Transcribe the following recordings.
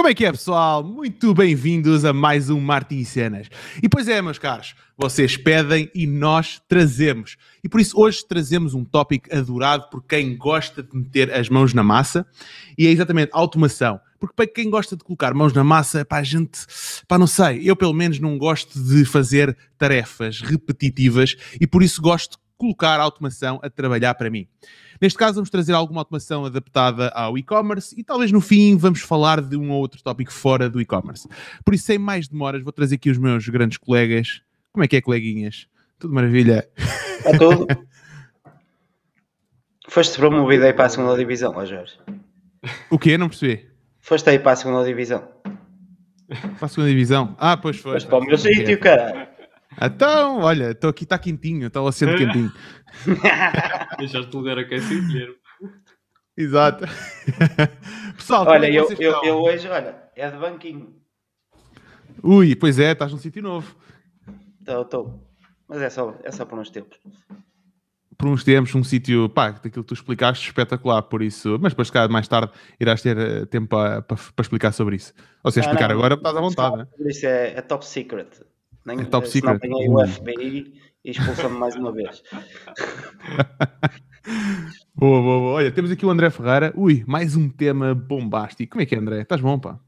Como é que é, pessoal? Muito bem-vindos a mais um Martin Cenas. E pois é, meus caros, vocês pedem e nós trazemos. E por isso hoje trazemos um tópico adorado por quem gosta de meter as mãos na massa e é exatamente automação. Porque para quem gosta de colocar mãos na massa, para a gente, pá, não sei, eu pelo menos não gosto de fazer tarefas repetitivas e por isso gosto colocar a automação a trabalhar para mim. Neste caso, vamos trazer alguma automação adaptada ao e-commerce e talvez no fim vamos falar de um ou outro tópico fora do e-commerce. Por isso, sem mais demoras, vou trazer aqui os meus grandes colegas. Como é que é, coleguinhas? Tudo maravilha? É tudo. Foste promovido aí para a segunda divisão, ó Jorge. O quê? Não percebi. Foste aí para a segunda divisão. Para a segunda divisão? Ah, pois foi. Foste para o meu sítio, caralho. Então, olha, estou aqui, está quentinho, está o assento quentinho. Deixaste o lugar aquecido, Guilherme. Exato. Pessoal, Olha, é que eu, eu, eu hoje, olha, é de banquinho. Ui, pois é, estás num sítio novo. Estou, estou. Mas é só, é só por uns tempos. Por uns tempos, um sítio, pá, daquilo que tu explicaste, espetacular, por isso. Mas depois, cá, mais tarde, irás ter eh, tempo para, explicar sobre isso. Ou seja, explicar não, agora, estás à vontade? Por isso é, é top secret. Nem, É top senão secret. apanhei o Uh. FBI e expulsa-me mais uma vez. Boa, boa, boa. Olha, temos aqui o André Ferreira. Ui, mais um tema bombástico. Como é que é, André? Estás bom, pá?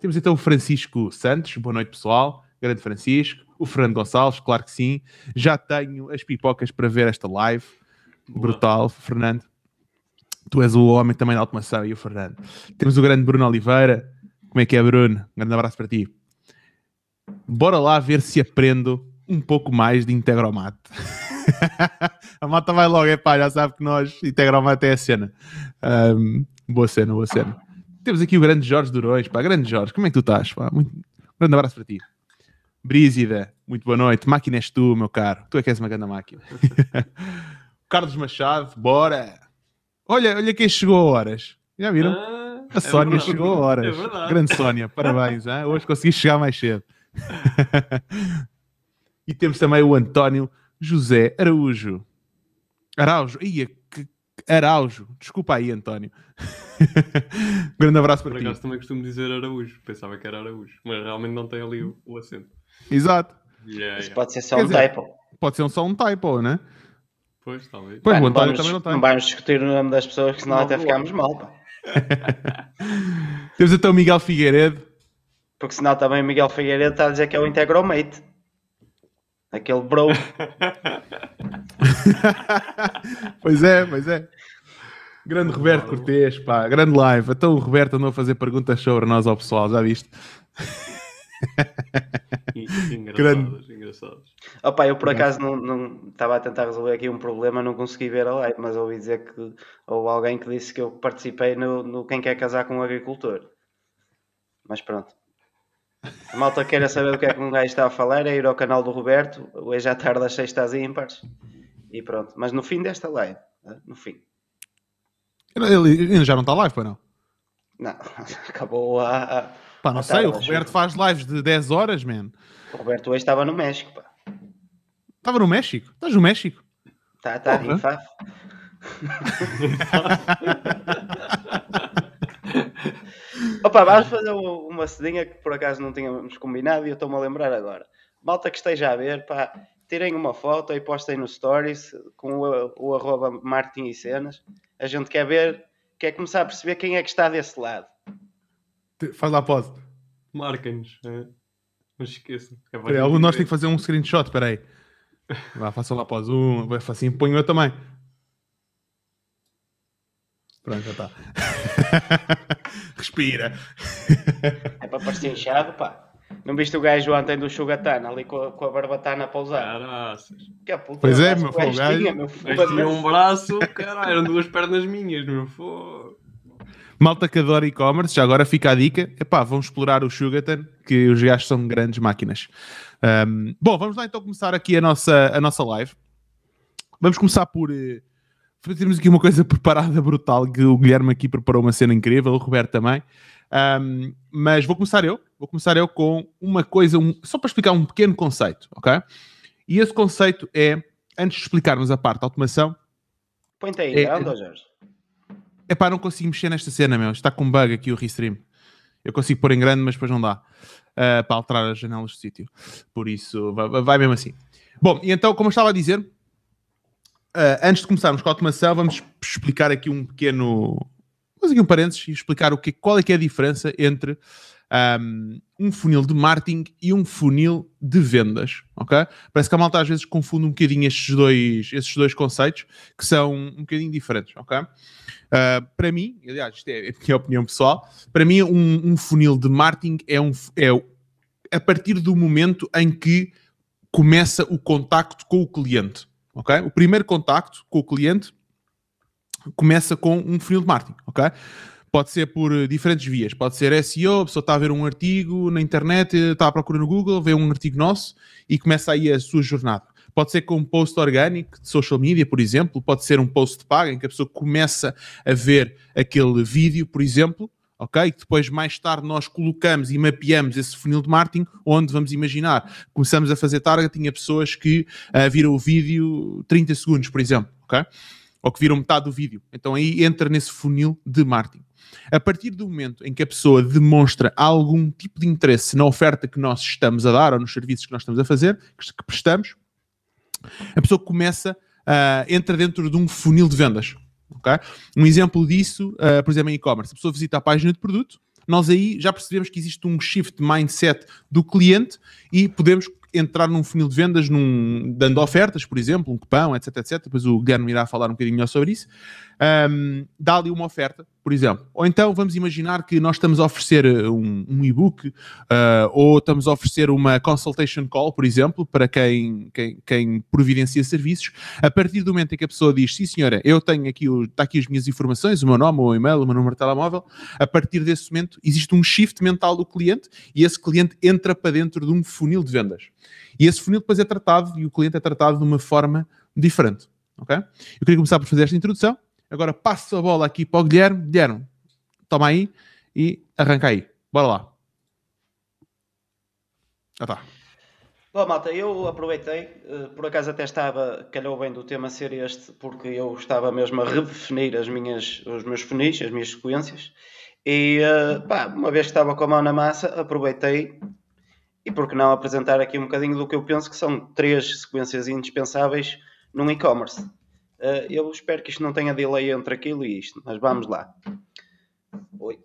Temos então o Francisco Santos. Boa noite, pessoal. Grande Francisco. O Fernando Gonçalves, claro que sim. Já tenho as pipocas para ver esta live. Brutal, Fernando. Tu és o homem também da automação e o Fernando. Temos o grande Bruno Oliveira. Como é que é, Bruno? Um grande abraço para ti. Bora lá ver se aprendo um pouco mais de Integromat. a malta vai logo, é pá, já sabe que nós Integromat é a cena. Ahm, boa cena, boa cena. Temos aqui o grande Jorge Durões, pá, grande Jorge, como é que tu estás? Pá? Muito... Grande abraço para ti. Brígida, muito boa noite. Máquina és tu, meu caro. Tu é que és uma grande máquina. Carlos Machado, bora. Olha, olha quem chegou a horas. Já viram? Ah, A é Sónia verdade. chegou a horas. É. Grande Sónia, parabéns. hein? Hoje consegui chegar mais cedo. e temos também o António José Araújo. Araújo, ia, que Araújo. Desculpa aí, António. Grande abraço Por para ti. acaso também costumo dizer Araújo. Pensava que era Araújo. Mas realmente não tem ali o, o acento. Exato. Yeah, Isso yeah. pode ser só Quer um dizer, typo. Pode ser só um typo, né? Pois, talvez. Pois, Pá, o não António vamos, também não tem. não vamos discutir o nome das pessoas, que senão Não, até não. ficamos mal. Pá. Temos então o Miguel Figueiredo. Porque senão também o Miguel Figueiredo está a dizer que é o Integromate. Aquele bro. pois é, pois é. Grande Roberto Cortês, pá, grande live. Então o Roberto andou a fazer perguntas sobre nós ao pessoal, já viste? engraçadas, engraçadas. Opa, eu por acaso não, não estava a tentar resolver aqui um problema, não consegui ver a live, mas ouvi dizer que houve alguém que disse que eu participei no, no Quem Quer Casar com um Agricultor. Mas pronto. A malta queira saber do que é que um gajo está a falar, é ir ao canal do Roberto, hoje à tarde às sextas ímpares. E pronto. Mas no fim desta live, né? no fim. Ele ainda já não está live, pois não? Não, acabou a. a- Pá, não à sei, tarde, o Roberto faz lives de 10 horas, man. O Roberto hoje estava no México, pá. Estava no México? Estás no México? Está tá Porra. em Faf. Opa, vamos fazer uma cedinha que por acaso não tínhamos combinado e eu estou-me a lembrar agora. Malta que esteja a ver, pá, tirem uma foto e postem no Stories com o, o arroba Martin e Cenas. A gente quer ver, quer começar a perceber quem é que está desse lado. Faz lá a pose. Marquem-nos. é. Mas esqueçam. É algum de nós tem que fazer um screenshot, peraí. Vá, faça lá a pose. Um, assim ponho eu também. Pronto, já está. Respira. É para parecer inchado, pá. Não viste o gajo ontem do Sugatana ali com a, com a barbatana a pousar? Caraças. Que a puta, Pois é, meu, gajo foi o gajo. tinha, meu, tinha um braço, caralho, eram duas pernas minhas, meu. Fogo. Malta que adora e-commerce, já agora fica a dica. Epá, vão explorar o Sugarton, que os gajos são grandes máquinas. Ahm, bom, vamos lá então começar aqui a nossa, a nossa live. Vamos começar por... eh, temos aqui uma coisa preparada brutal, que o Guilherme aqui preparou uma cena incrível, o Roberto também. Ahm, mas vou começar eu. Vou começar eu com uma coisa, um- só para explicar um pequeno conceito, ok? E esse conceito é, antes de explicarmos a parte da automação, Põe-te aí, É- grande, Jorge. Epá, não consigo mexer nesta cena, meu. Está com bug aqui o restream. Eu consigo pôr em grande, mas depois não dá uh, para alterar as janelas do sítio. Por isso, vai, vai, mesmo assim. Bom, e então, como eu estava a dizer, uh, antes de começarmos com a automação, vamos explicar aqui um pequeno. Vamos aqui um parênteses e explicar o que, qual é que é a diferença entre um, um, funil de marketing e um funil de vendas, ok? Parece que a malta às vezes confunde um bocadinho estes dois, estes dois conceitos, que são um bocadinho diferentes, ok? Uh, para mim, aliás, isto é a minha opinião pessoal, para mim um, um funil de marketing é, um, é a partir do momento em que começa o contacto com o cliente, O primeiro contacto com o cliente começa com um funil de marketing? Pode ser por eh, diferentes vias. Pode ser SEO, a pessoa está a ver um artigo na internet, eh, está a procurar no Google, vê um artigo nosso e começa aí a sua jornada. Pode ser com um post orgânico de social media, por exemplo. Pode ser um post pago em que a pessoa começa a ver aquele vídeo, por exemplo, ok? Depois, mais tarde, nós colocamos e mapeamos esse funil de marketing, onde vamos imaginar, começamos a fazer targeting a pessoas que uh, viram o vídeo 30 segundos, por exemplo, ok? Ou que viram metade do vídeo. Então aí entra nesse funil de marketing. A partir do momento em que a pessoa demonstra algum tipo de interesse na oferta que nós estamos a dar ou nos serviços que nós estamos a fazer, que prestamos, a pessoa começa, uh, entra dentro de um funil de vendas. Okay? Um exemplo disso, uh, por exemplo, em e-commerce, a pessoa visita a página de produto, nós aí já percebemos que existe um shift mindset do cliente e podemos entrar num funil de vendas, num, dando ofertas, por exemplo, um cupão, etc, etc. Depois o Guilherme irá falar um bocadinho melhor sobre isso. Um, dá ali uma oferta, por exemplo. Ou então vamos imaginar que nós estamos a oferecer uh, um, um e-book uh, ou estamos a oferecer uma consultation call, por exemplo, para quem, quem, quem, providencia serviços. A partir do momento em que a pessoa diz, sim senhora, eu tenho aqui, está aqui as minhas informações, o meu nome, o meu e-mail, o meu número de telemóvel, a partir desse momento existe um shift mental do cliente e esse cliente entra para dentro de um funil de vendas. E esse funil depois é tratado e o cliente é tratado de uma forma diferente. Ok? Eu queria começar por fazer esta introdução. Agora passo a bola aqui para o Guilherme. Guilherme, toma aí e arranca aí. Bora lá. Ah tá. Bom, malta, eu aproveitei, eh, por acaso até estava, calhou bem do tema ser este, porque eu estava mesmo a redefinir as minhas, os meus funis, as minhas sequências, e eh, pá, uma vez que estava com a mão na massa, aproveitei e por que não apresentar aqui um bocadinho do que eu penso que são três sequências indispensáveis num e-commerce. Uh, eu espero que isto não tenha delay entre aquilo e isto, mas vamos lá. Oi.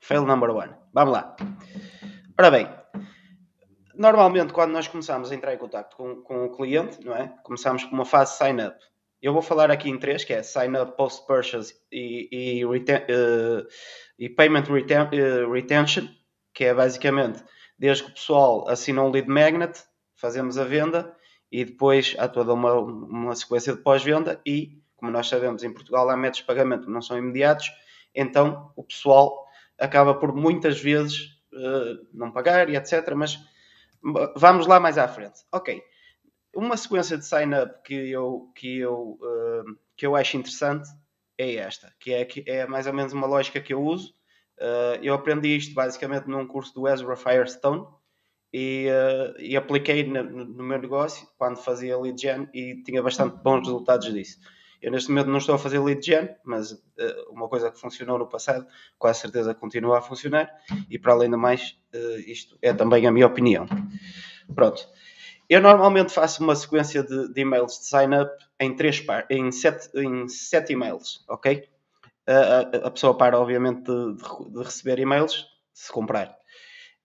Fail number one. Vamos lá. Ora bem, normalmente quando nós começamos a entrar em contato com, com o cliente, não é? Começamos com uma fase sign up. Eu vou falar aqui em três, que é sign up, post purchase e, e, uh, e payment uh, retention, que é basicamente desde que o pessoal assina um lead magnet, fazemos a venda e depois há toda uma, uma sequência de pós-venda e, como nós sabemos, em Portugal há métodos de pagamento que não são imediatos, então o pessoal acaba por muitas vezes uh, não pagar e etc. Mas vamos lá mais à frente. Ok. Uma sequência de sign-up que eu, que, eu, uh, que eu acho interessante é esta, que é, que é mais ou menos uma lógica que eu uso Uh, eu aprendi isto basicamente num curso do Ezra Firestone e, uh, e apliquei no, no, meu negócio quando fazia lead gen e tinha bastante bons resultados disso. Eu neste momento não estou a fazer lead gen, mas uh, uma coisa que funcionou no passado, com a certeza continua a funcionar e para além do mais, isto é também a minha opinião. Pronto. Eu normalmente faço uma sequência de, de e-mails de sign-up em, três em, sete, em sete e-mails, ok? a, a pessoa para, obviamente, de, de, receber e-mails se comprar.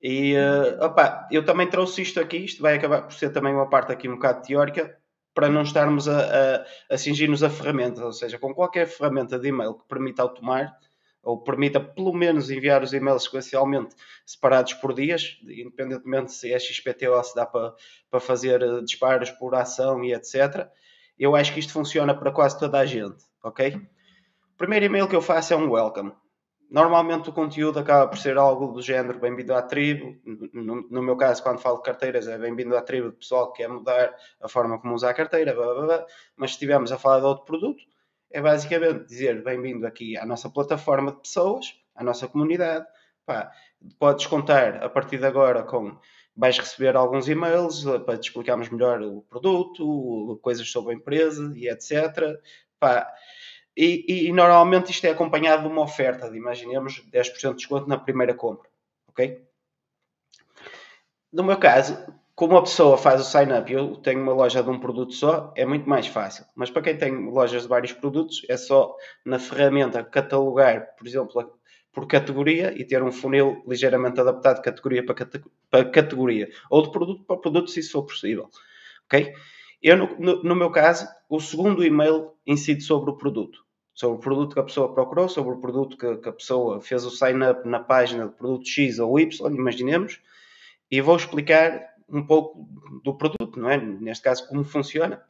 E uh, opa, eu também trouxe isto aqui, isto vai acabar por ser também uma parte aqui um bocado teórica, para não estarmos a, a, a cingir-nos a ferramentas, ou seja, com qualquer ferramenta de e-mail que permita automar ou permita pelo menos enviar os e-mails sequencialmente separados por dias, independentemente se é XPT ou se dá para, para fazer eh, disparos por ação e etc. Eu acho que isto funciona para quase toda a gente, ok? primeiro e-mail que eu faço é um welcome. Normalmente o conteúdo acaba por ser algo do género bem-vindo à tribo. No, no, meu caso, quando falo de carteiras, é bem-vindo à tribo de pessoal que quer mudar a forma como usa a carteira, blá, blá, blá. mas se estivermos a falar de outro produto, é basicamente dizer bem-vindo aqui à nossa plataforma de pessoas, à nossa comunidade. Pá, podes contar a partir de agora com vais receber alguns e-mails para te explicarmos melhor o produto, coisas sobre a empresa e etc. Pá, E, e, e, normalmente isto é acompanhado de uma oferta de, imaginemos, 10% de desconto na primeira compra. Ok? No meu caso, como a pessoa faz o sign-up eu tenho uma loja de um produto só, é muito mais fácil. Mas para quem tem lojas de vários produtos, é só na ferramenta catalogar, por exemplo, por categoria e ter um funil ligeiramente adaptado de categoria para, para categoria. Ou de produto para produto, se isso for possível. Ok? Eu, no, no, no meu caso, o segundo e-mail incide sobre o produto. Sobre o produto que a pessoa procurou, sobre o produto que, que a pessoa fez o sign-up na página de produto X ou Y, imaginemos, e vou explicar um pouco do produto, não é? Neste caso, como funciona.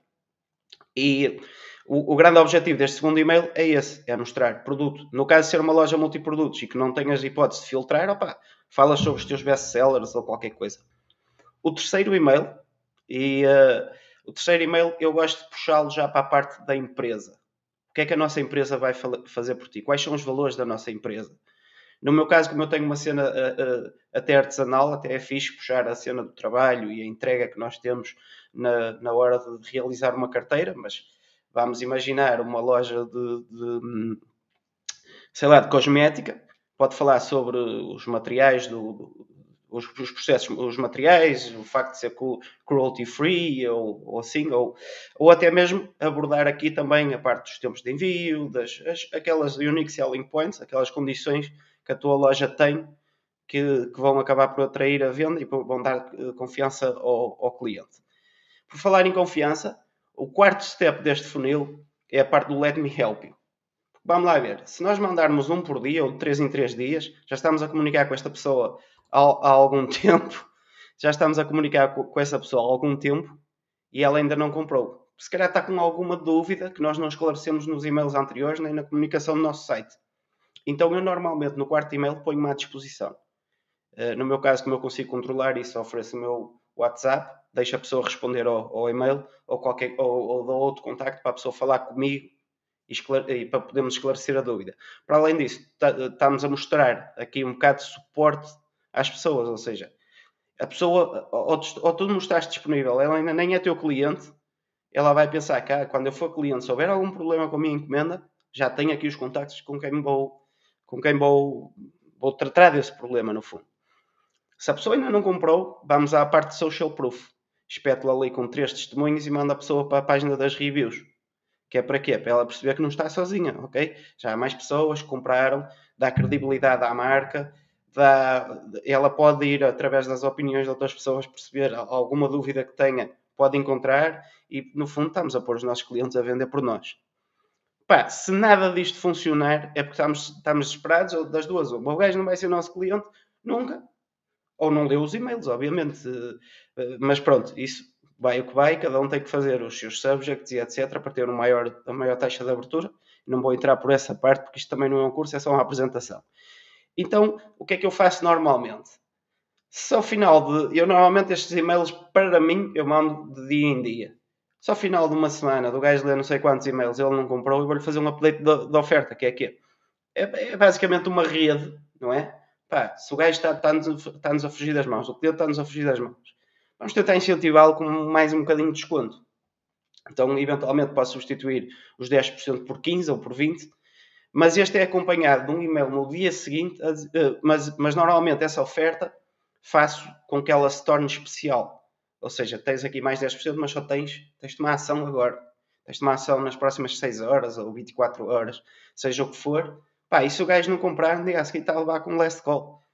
E o, o, grande objetivo deste segundo e-mail é esse, é mostrar produto. No caso de ser uma loja multiprodutos e que não tenhas hipótese de filtrar, opa, falas sobre os teus best-sellers ou qualquer coisa. O terceiro e-mail, e uh, o terceiro e-mail eu gosto de puxá-lo já para a parte da empresa. O que é que a nossa empresa vai fazer por ti? Quais são os valores da nossa empresa? No meu caso, como eu tenho uma cena uh, uh, até artesanal, até é fixe puxar a cena do trabalho e a entrega que nós temos na, na hora de realizar uma carteira, mas vamos imaginar uma loja de, de sei lá, de cosmética, pode falar sobre os materiais do, do os, os, processos, os materiais, o facto de ser cruelty free ou, ou assim, ou, ou até mesmo abordar aqui também a parte dos tempos de envio, das, as, aquelas unique selling points, aquelas condições que a tua loja tem que, que vão acabar por atrair a venda e vão dar eh, confiança ao, ao cliente. Por falar em confiança, o quarto step deste funil é a parte do let me help you. Vamos lá ver, se nós mandarmos um por dia ou de três em três dias, já estamos a comunicar com esta pessoa há, algum tempo, já estamos a comunicar com, com essa pessoa há algum tempo e ela ainda não comprou. Se calhar está com alguma dúvida que nós não esclarecemos nos e-mails anteriores nem na comunicação do nosso site. Então eu normalmente no quarto e-mail ponho-me à disposição. Uh, no meu caso, como eu consigo controlar isso, ofereço o meu WhatsApp, deixo a pessoa responder ao, ao e-mail ou, qualquer, ou, ou dou outro contacto para a pessoa falar comigo e, e para podermos esclarecer a dúvida. Para além disso, estamos a mostrar aqui um bocado de suporte às pessoas, ou seja, a pessoa, ou, ou tu mostraste disponível, ela ainda nem é teu cliente, ela vai pensar que quando eu for cliente, se houver algum problema com a minha encomenda, já tenho aqui os contactos com quem vou com quem vou, vou tratar desse problema, no fundo. Se a pessoa ainda não comprou, vamos à parte de social proof. Espeto ali com três testemunhos e manda a pessoa para a página das reviews. Que é para quê? Para ela perceber que não está sozinha, ok? Já há mais pessoas que compraram, dá credibilidade à marca, dá, ela pode ir através das opiniões de outras pessoas perceber alguma dúvida que tenha, pode encontrar e no fundo estamos a pôr os nossos clientes a vender por nós. Pá, se nada disto funcionar, é porque estamos, estamos desesperados, ou das duas, ou o gajo não vai ser nosso cliente nunca, ou não leu os e-mails, obviamente. Eh, mas pronto, isso vai o que vai, cada um tem que fazer os seus subjects e etc. para ter uma maior, a maior taxa de abertura. Não vou entrar por essa parte, porque isto também não é um curso, é só uma apresentação. Então, o que é que eu faço normalmente? Se ao final de. Eu normalmente estes e-mails, para mim, eu mando de dia em dia. Só ao final de uma semana do gajo ler não sei quantos e-mails, ele não comprou, e vou-lhe fazer um update da oferta, que é que é, é basicamente uma rede, não é? Pá, se o gajo está-nos está está a fugir das mãos, o cliente está-nos a fugir das mãos, vamos tentar incentivá-lo com mais um bocadinho de desconto. Então, eventualmente, posso substituir os 10% por 15% ou por 20%, mas este é acompanhado de um e-mail no dia seguinte, mas, mas normalmente essa oferta faço com que ela se torne especial. Ou seja, tens aqui mais 10%, mas só tens, tens uma ação agora. Tens uma ação nas próximas 6 horas ou 24 horas, seja o que for. Pá, e se o gajo não comprar, dia a seguir está a levar com um last call.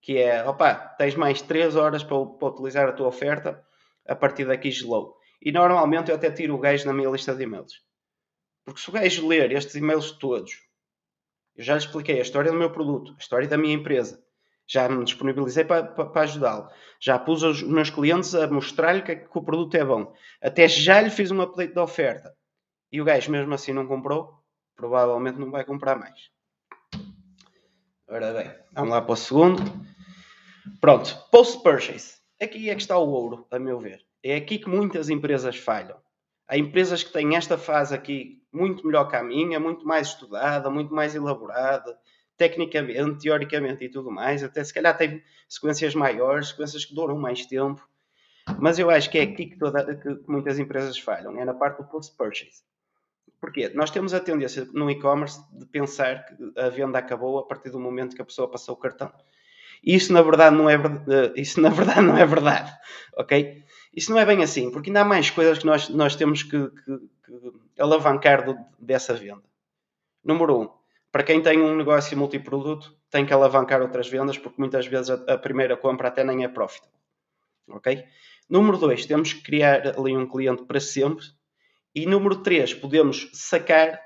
Que é, opá, tens mais 3 horas para, para utilizar a tua oferta, a partir daqui gelou. E normalmente eu até tiro o gajo na minha lista de e-mails. Porque se o gajo ler estes e-mails todos, eu já lhe expliquei a história do meu produto, a história da minha empresa, já me disponibilizei para, para, para ajudá-lo. Já pus os meus clientes a mostrar-lhe que, que, o produto é bom. Até já lhe fiz um update da oferta. E o gajo mesmo assim não comprou, provavelmente não vai comprar mais. Ora bem, vamos lá para o segundo. Pronto, post-purchase. Aqui é que está o ouro, a meu ver. É aqui que muitas empresas falham. Há empresas que têm esta fase aqui muito melhor que a minha, muito mais estudada, muito mais elaborada, tecnicamente, teoricamente e tudo mais, até se calhar tem sequências maiores, sequências que duram mais tempo, mas eu acho que é aqui que, toda, que muitas empresas falham, é na parte do post-purchase. Porquê? Nós temos a tendência no e-commerce de pensar que a venda acabou a partir do momento que a pessoa passou o cartão. Isso na verdade não é, eh, isso na verdade não é verdade, ok? Isso não é bem assim, porque ainda há mais coisas que nós, nós temos que, que alavancar do, dessa venda. Número um, para quem tem um negócio multiproduto, tem que alavancar outras vendas, porque muitas vezes a, a primeira compra até nem é profit. Ok? Número dois, temos que criar ali um cliente para sempre. E número três, podemos sacar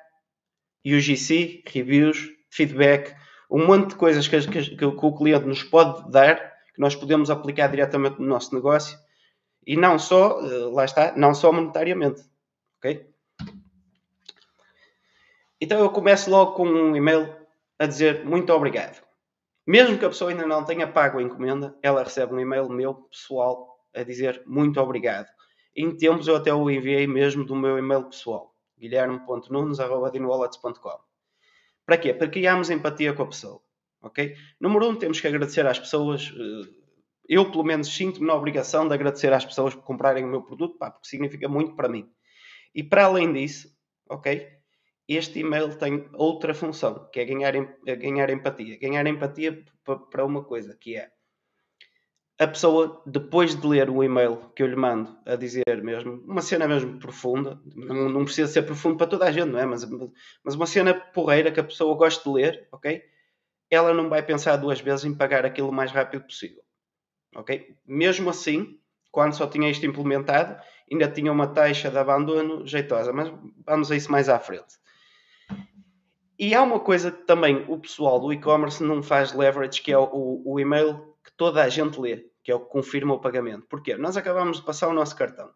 UGC, reviews, feedback, um monte de coisas que, que, que, o cliente nos pode dar, que nós podemos aplicar diretamente no nosso negócio. E não só, eh, lá está, não só monetariamente. Ok? Então eu começo logo com um e-mail a dizer muito obrigado. Mesmo que a pessoa ainda não tenha pago a encomenda, ela recebe um e-mail meu pessoal a dizer muito obrigado. Em tempos eu até o enviei mesmo do meu e-mail pessoal, guilherme.nunes.com. Para quê? Para criarmos empatia com a pessoa. Ok? Número um, temos que agradecer às pessoas. Eh, eu, pelo menos, sinto-me na obrigação de agradecer às pessoas por comprarem o meu produto, pá, porque significa muito para mim. E para além disso, ok? Este e-mail tem outra função, que é ganhar, ganhar empatia. Ganhar empatia para uma coisa, que é a pessoa, depois de ler o e-mail que eu lhe mando, a dizer mesmo, uma cena mesmo profunda, não, não precisa ser profundo para toda a gente, não é? Mas, mas uma cena porreira que a pessoa gosta de ler, ok? Ela não vai pensar duas vezes em pagar aquilo o mais rápido possível, ok? Mesmo assim, quando só tinha isto implementado, ainda tinha uma taxa de abandono jeitosa, mas vamos a isso mais à frente. E há uma coisa que também o pessoal do e-commerce não faz leverage, que é o, o, e-mail que toda a gente lê, que é o que confirma o pagamento. Porquê? Nós acabamos de passar o nosso cartão.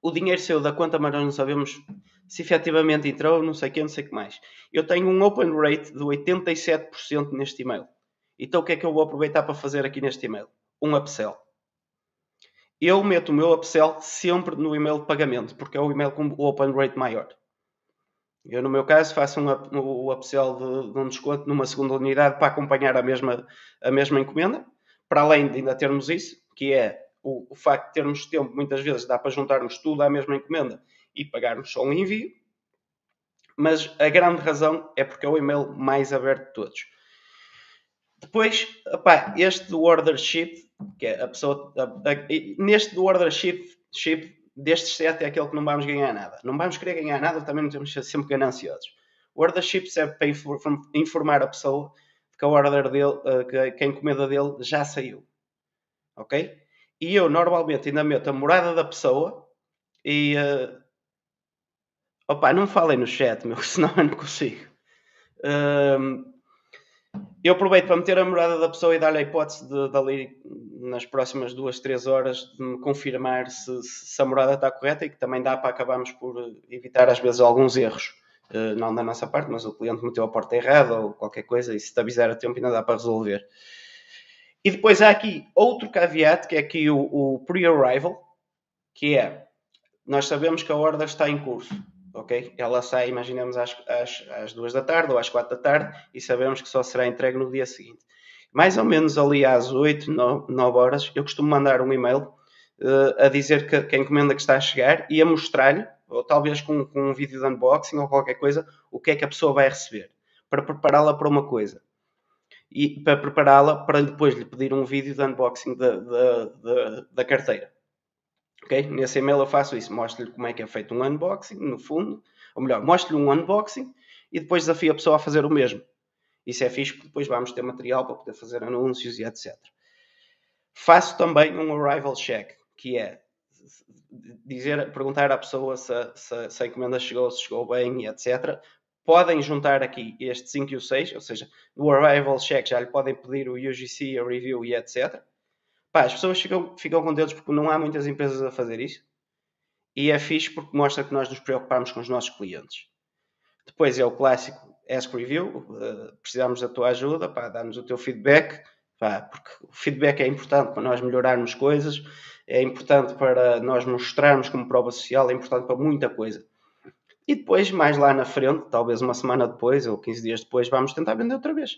O dinheiro saiu da conta, mas nós não sabemos se efetivamente entrou, não sei o que, não sei o que mais. Eu tenho um open rate de 87% neste e-mail. Então o que é que eu vou aproveitar para fazer aqui neste e-mail? Um upsell. Eu meto o meu upsell sempre no e-mail de pagamento, porque é o e-mail com o open rate maior. Eu, no meu caso, faço um, o upsell de, de, um desconto numa segunda unidade para acompanhar a mesma, a mesma encomenda, para além de ainda termos isso, que é o, o facto de termos tempo, muitas vezes dá para juntarmos tudo à mesma encomenda e pagarmos só um envio, mas a grande razão é porque é o e-mail mais aberto de todos. Depois, este do order ship, que é a pessoa. A, a, neste do order ship, ship destes sete é aquele que não vamos ganhar nada. Não vamos querer ganhar nada, também não temos que ser sempre gananciosos. O order ship serve para informar a pessoa que a order dele, eh, que a encomenda dele já saiu. Ok? E eu normalmente ainda meto a morada da pessoa e. Uh... Opa, não falem no chat, meu, senão eu não consigo. Uh... Eu aproveito para meter a morada da pessoa e dar-lhe a hipótese de, de ali nas próximas duas, três horas de me confirmar se, se, a morada está correta e que também dá para acabarmos por evitar às vezes alguns erros. Uh, não da nossa parte, mas o cliente meteu a porta errada ou qualquer coisa e se te avisar a tempo ainda dá para resolver. E depois há aqui outro caveat, que é aqui o, o pre-arrival, que é, nós sabemos que a ordem está em curso, ok? Ela sai, imaginemos, às, às, às duas da tarde ou às quatro da tarde e sabemos que só será entregue no dia seguinte mais ou menos ali às 8, 9, 9 horas, eu costumo mandar um e-mail uh, a dizer que, que, a encomenda que está a chegar e a mostrar-lhe, ou talvez com, com, um vídeo de unboxing ou qualquer coisa, o que é que a pessoa vai receber, para prepará-la para uma coisa. E para prepará-la para depois lhe pedir um vídeo de unboxing da, da carteira. Okay? Nesse e-mail eu faço isso, mostro-lhe como é que é feito um unboxing, no fundo, ou melhor, mostro-lhe um unboxing e depois desafio a pessoa a fazer o mesmo. Isso é fixe porque depois vamos ter material para poder fazer anúncios e etc. Faço também um arrival check, que é dizer, perguntar à pessoa se, se, se a encomenda chegou, se chegou bem e etc. Podem juntar aqui este 5 e o 6, ou seja, no arrival check já lhe podem pedir o UGC, a review e etc. Pá, as pessoas ficam, ficam contentes porque não há muitas empresas a fazer isso. E é fixe porque mostra que nós nos preocupamos com os nossos clientes. Depois é o clássico Ask Review, uh, precisamos da tua ajuda, pá, dá-nos o teu feedback, pá, porque o feedback é importante para nós melhorarmos coisas, é importante para nós mostrarmos como prova social, é importante para muita coisa. E depois, mais lá na frente, talvez uma semana depois ou 15 dias depois, vamos tentar vender outra vez.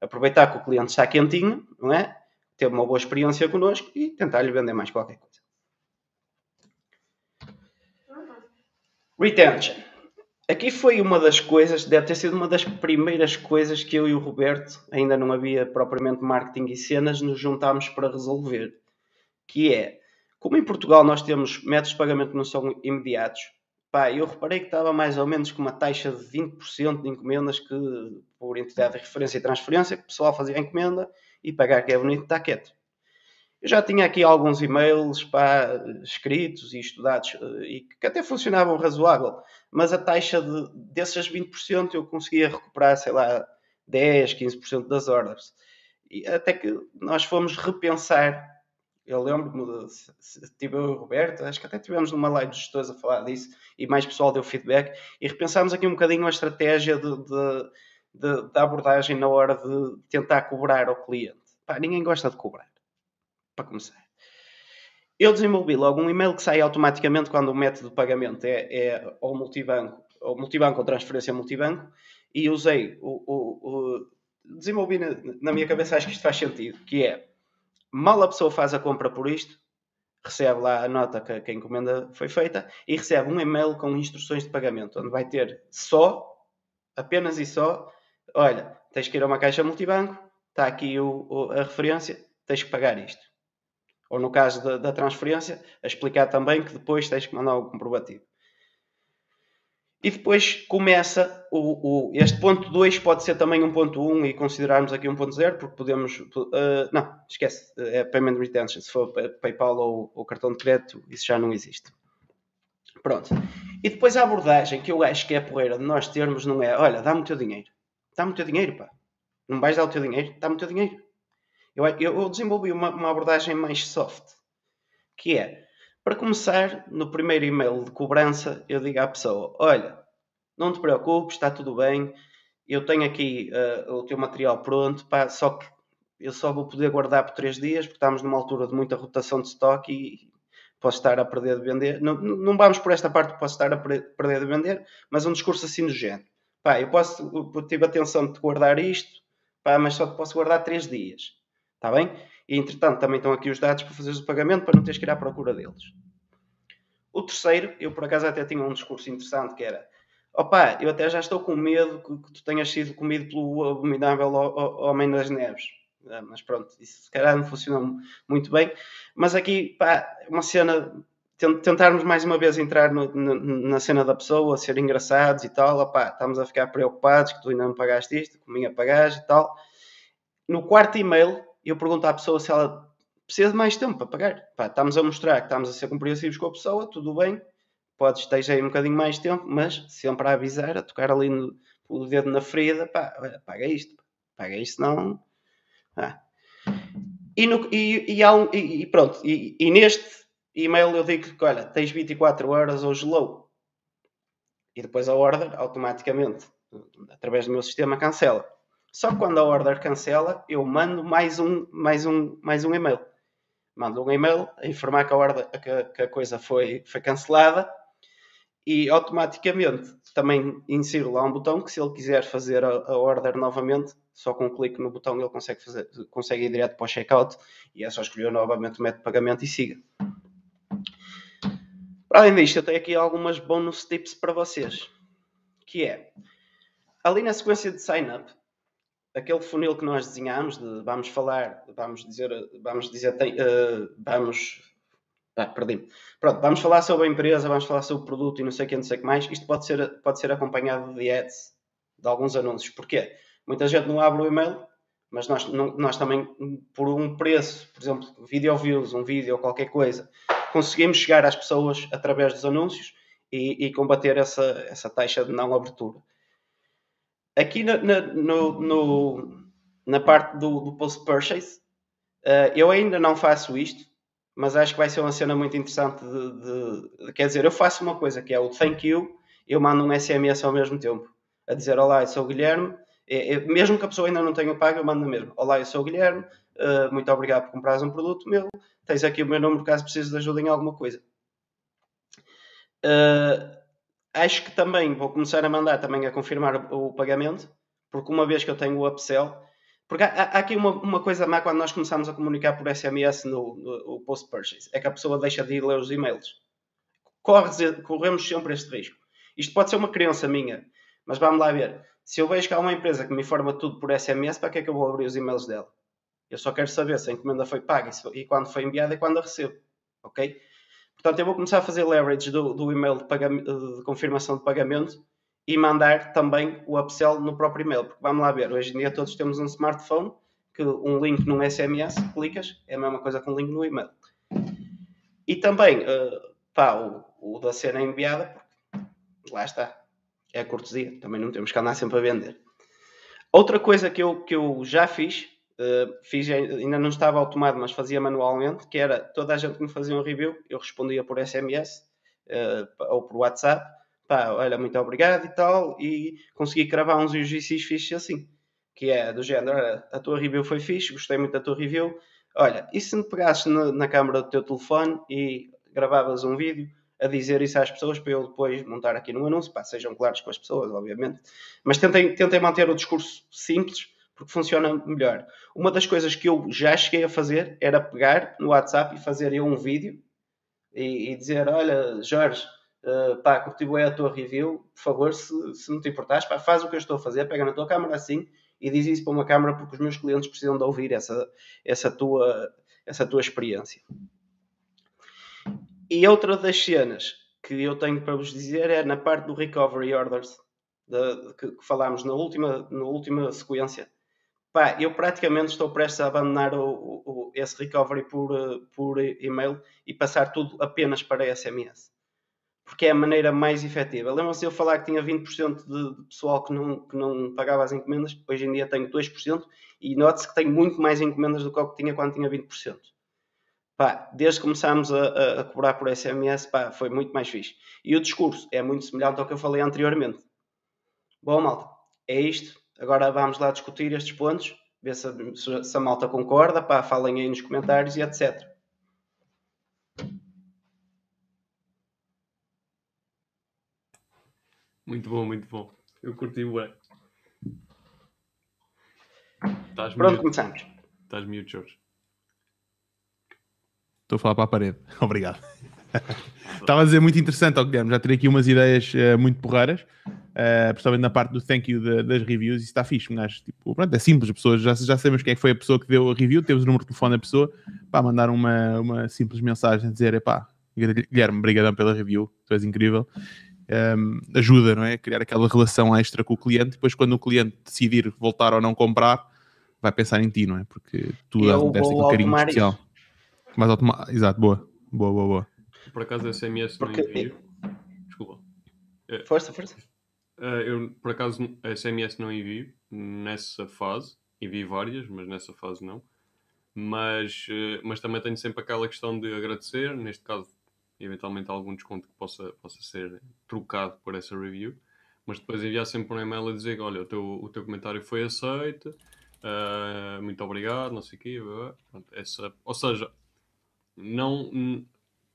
Aproveitar que o cliente está quentinho, não é? Ter uma boa experiência connosco e tentar lhe vender mais qualquer coisa. Retention. Aqui foi uma das coisas, deve ter sido uma das primeiras coisas que eu e o Roberto, ainda não havia propriamente marketing e cenas, nos juntámos para resolver. Que é, como em Portugal nós temos métodos de pagamento que não são imediatos, pá, eu reparei que estava mais ou menos com uma taxa de 20% de encomendas que, por entidade de referência e transferência, que o pessoal fazia a encomenda e pagar que é bonito está quieto. Eu já tinha aqui alguns e-mails pá, escritos e estudados eh, e que até funcionavam razoável, mas a taxa de, desses 20% eu conseguia recuperar, sei lá, 10, 15% das ordens. E até que nós fomos repensar. Eu lembro-me, tive eu e o Roberto, acho que até tivemos numa live dos gestores a falar disso e mais pessoal deu feedback e repensámos aqui um bocadinho a estratégia de, de, de, de abordagem na hora de tentar cobrar ao cliente. Pá, ninguém gosta de cobrar para começar. Eu desenvolvi logo um e-mail que sai automaticamente quando o método de pagamento é, é ou multibanco, ou multibanco ou transferência multibanco, e usei o, o, o desenvolvi na, na, minha cabeça, acho que isto faz sentido, que é mal a pessoa faz a compra por isto, recebe lá a nota que, que a encomenda foi feita e recebe um e-mail com instruções de pagamento, onde vai ter só, apenas e só, olha, tens que ir a uma caixa multibanco, está aqui o, a referência, tens que pagar isto ou no caso da, da, transferência, a explicar também que depois tens que mandar o comprovativo. E depois começa o, o este ponto 2 pode ser também um ponto 1 um, e considerarmos aqui um ponto 0, porque podemos. Uh, não, esquece, é payment retention. Se for PayPal ou, ou cartão de crédito, isso já não existe. Pronto. E depois a abordagem que eu acho que é a porreira de nós termos não é: olha, dá-me o teu dinheiro. Dá-me o teu dinheiro, pá. Não vais dar o teu dinheiro? Dá-me o teu dinheiro. Eu, eu desenvolvi uma, uma abordagem mais soft, que é, para começar, no primeiro e-mail de cobrança, eu digo à pessoa: Olha, não te preocupes, está tudo bem, eu tenho aqui uh, o teu material pronto, pá, só que eu só vou poder guardar por 3 dias, porque estamos numa altura de muita rotação de estoque e posso estar a perder de vender. Não, não vamos por esta parte, posso estar a perder de vender, mas um discurso assim do género. Pá, eu posso, eu tive a atenção de guardar isto, pá, mas só te posso guardar 3 dias. Está bem? E entretanto também estão aqui os dados para fazeres o pagamento para não teres que ir à procura deles. O terceiro, eu por acaso até tinha um discurso interessante que era opa, eu até já estou com medo que, que tu tenhas sido comido pelo abominável Homem das Neves. Ah, mas pronto, isso se calhar não funcionou muito bem. Mas aqui, pá, uma cena, tentarmos mais uma vez entrar no, no, na cena da pessoa, ser engraçados e tal, opá, estamos a ficar preocupados que tu ainda não pagaste isto, que minha pagaste e tal. No quarto e-mail, eu pergunto à pessoa se ela precisa de mais tempo para pagar. Pá, estamos a mostrar que estamos a ser compreensivos com a pessoa, tudo bem, pode esteja aí um bocadinho mais tempo, mas sempre a avisar, a tocar ali no, o dedo na ferida, pá, paga isto, paga isto, não. Ah. E, no, e, e, um, e, pronto, e, neste e-mail eu digo que, olha, tens 24 horas ou gelou. E depois a order, automaticamente, através do meu sistema, cancela. Só que quando a order cancela, eu mando mais um, mais um, mais um e-mail. Mando um e-mail a informar que a, order, que, que a coisa foi, foi cancelada e automaticamente também insiro lá um botão que se ele quiser fazer a, a order novamente, só com um clique no botão ele consegue, fazer, consegue ir direto para o checkout e é só escolher novamente o método de pagamento e siga. Além disto, eu tenho aqui algumas bonus tips para vocês, que é, ali na sequência de sign up, aquele funil que nós desenhámos de vamos falar, vamos dizer, vamos dizer, tem, uh, vamos, ah, perdi Pronto, vamos falar sobre a empresa, vamos falar sobre o produto e não sei o que, não sei o que mais. Isto pode ser, pode ser acompanhado de ads, de alguns anúncios. Porquê? Muita gente não abre o e-mail, mas nós, não, nós também, por um preço, por exemplo, video views, um vídeo ou qualquer coisa, conseguimos chegar às pessoas através dos anúncios e, e combater essa, essa taxa de não abertura. Aqui na, na, no, no, na parte do, do post-purchase, uh, eu ainda não faço isto, mas acho que vai ser uma cena muito interessante. De, de, de, quer dizer, eu faço uma coisa que é o thank you, eu mando um SMS ao mesmo tempo, a dizer: Olá, eu sou o Guilherme. É, é, mesmo que a pessoa ainda não tenha pago, eu mando mesmo: Olá, eu sou o Guilherme, uh, muito obrigado por comprares um produto meu. Tens aqui o meu número caso precises de ajuda em alguma coisa. Uh, Acho que também vou começar a mandar também a confirmar o, pagamento, porque uma vez que eu tenho o upsell, porque há, há aqui uma, uma, coisa má quando nós começamos a comunicar por SMS no, no post-purchase, é que a pessoa deixa de ir ler os e-mails. Corres, corremos sempre este risco. Isto pode ser uma crença minha, mas vamos lá ver. Se eu vejo que há uma empresa que me informa tudo por SMS, para que é que eu vou abrir os e-mails dela? Eu só quero saber se a encomenda foi paga e quando foi enviada e quando a recebo. Ok? Portanto, eu vou começar a fazer leverage do, do e-mail de, de, confirmação de pagamento e mandar também o upsell no próprio e-mail. Porque vamos lá ver, hoje em dia todos temos um smartphone que um link num SMS, clicas, é a mesma coisa que um link no e-mail. E também, uh, pá, o, o, da cena enviada, lá está, é a cortesia, também não temos que andar sempre a vender. Outra coisa que eu, que eu já fiz, uh, fiz, ainda não estava automado, mas fazia manualmente, que era toda a gente que me fazia um review, eu respondia por SMS uh, ou por WhatsApp, pá, olha, muito obrigado e tal, e consegui cravar uns UGCs fixos assim que é do género, a tua review foi fixe, gostei muito da tua review. Olha, e se me pegasses na, na câmera do teu telefone e gravavas um vídeo a dizer isso às pessoas para eu depois montar aqui no anúncio, pá, sejam claros com as pessoas, obviamente. Mas tentem, tentem manter o discurso simples, porque funciona melhor. Uma das coisas que eu já cheguei a fazer era pegar no WhatsApp e fazer eu um vídeo e, e dizer, olha, Jorge, uh, pá, curti a tua review, por favor, se, se não te importares, pá, faz o que eu estou a fazer, pega na tua câmera assim e diz isso para uma câmara porque os meus clientes precisam de ouvir essa, essa, tua, essa tua experiência. E outra das cenas que eu tenho para vos dizer é na parte do recovery orders de, de, que, que, falámos na última, na última sequência. Pá, eu praticamente estou prestes a abandonar o, o, esse recovery por, por e-mail e passar tudo apenas para SMS porque é a maneira mais efetiva. Lembram-se eu falar que tinha 20% de, pessoal que não, que não pagava as encomendas, hoje em dia tenho 2%, e note-se que tenho muito mais encomendas do que que tinha quando tinha 20%. Pá, desde que começámos a, a, cobrar por SMS, pá, foi muito mais fixe. E o discurso é muito semelhante ao que eu falei anteriormente. Bom, malta, é isto. Agora vamos lá discutir estes pontos, ver se, se a malta concorda, pá, falem aí nos comentários e etc. Muito bom, muito bom. Eu curti o bem. Estás Pronto, mute. começamos. Estás mute, Jorge. Estou a falar para a parede. Obrigado. Estava a dizer muito interessante, ó, Guilherme. Já tirei aqui umas ideias uh, muito porreiras, uh, principalmente na parte do thank you de, das reviews. Isso está fixe, mas tipo, pronto, é simples. As pessoas já, já sabemos quem é que foi a pessoa que deu a review, temos o número de telefone da pessoa para mandar uma, uma simples mensagem a dizer: pá, Guilherme, obrigadão pela review, tu és incrível um, ajuda, não é? A criar aquela relação extra com o cliente. Depois, quando o cliente decidir voltar ou não comprar, vai pensar em ti, não é? Porque tu deve ter um carinho especial. Mais automa... Exato, boa. Boa, boa, boa. Por acaso, SMS Porque... não envio. Desculpa. É, força, força. Uh, eu, por acaso, SMS não envio nessa fase. Envio várias, mas nessa fase não. Mas, uh, mas também tenho sempre aquela questão de agradecer. Neste caso, eventualmente algum desconto que possa, possa ser trocado por essa review, mas depois enviar sempre um e-mail a dizer: olha, o teu, o teu comentário foi aceito, uh, muito obrigado, não sei o quê. Pronto, essa, ou seja, não,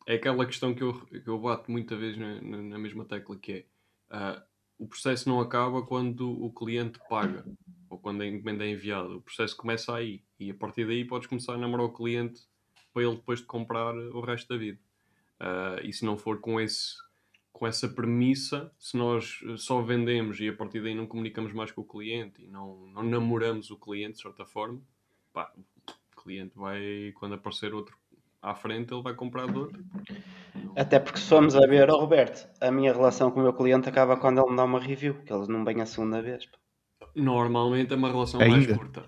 é aquela questão que eu, que eu bato muita vez na, na mesma tecla que é uh, o processo não acaba quando o cliente paga ou quando a encomenda é enviada. O processo começa aí e a partir daí podes começar a namorar o cliente para ele depois de comprar o resto da vida. Uh, e se não for com, esse, com essa premissa, se nós só vendemos e a partir daí não comunicamos mais com o cliente e não, não namoramos o cliente de certa forma, pá, o cliente vai, quando aparecer outro à frente, ele vai comprar outro. Até porque se formos a ver, oh, Roberto, a minha relação com o meu cliente acaba quando ele me dá uma review, que ele não vem a segunda vez. Normalmente é uma relação Ainda. mais curta.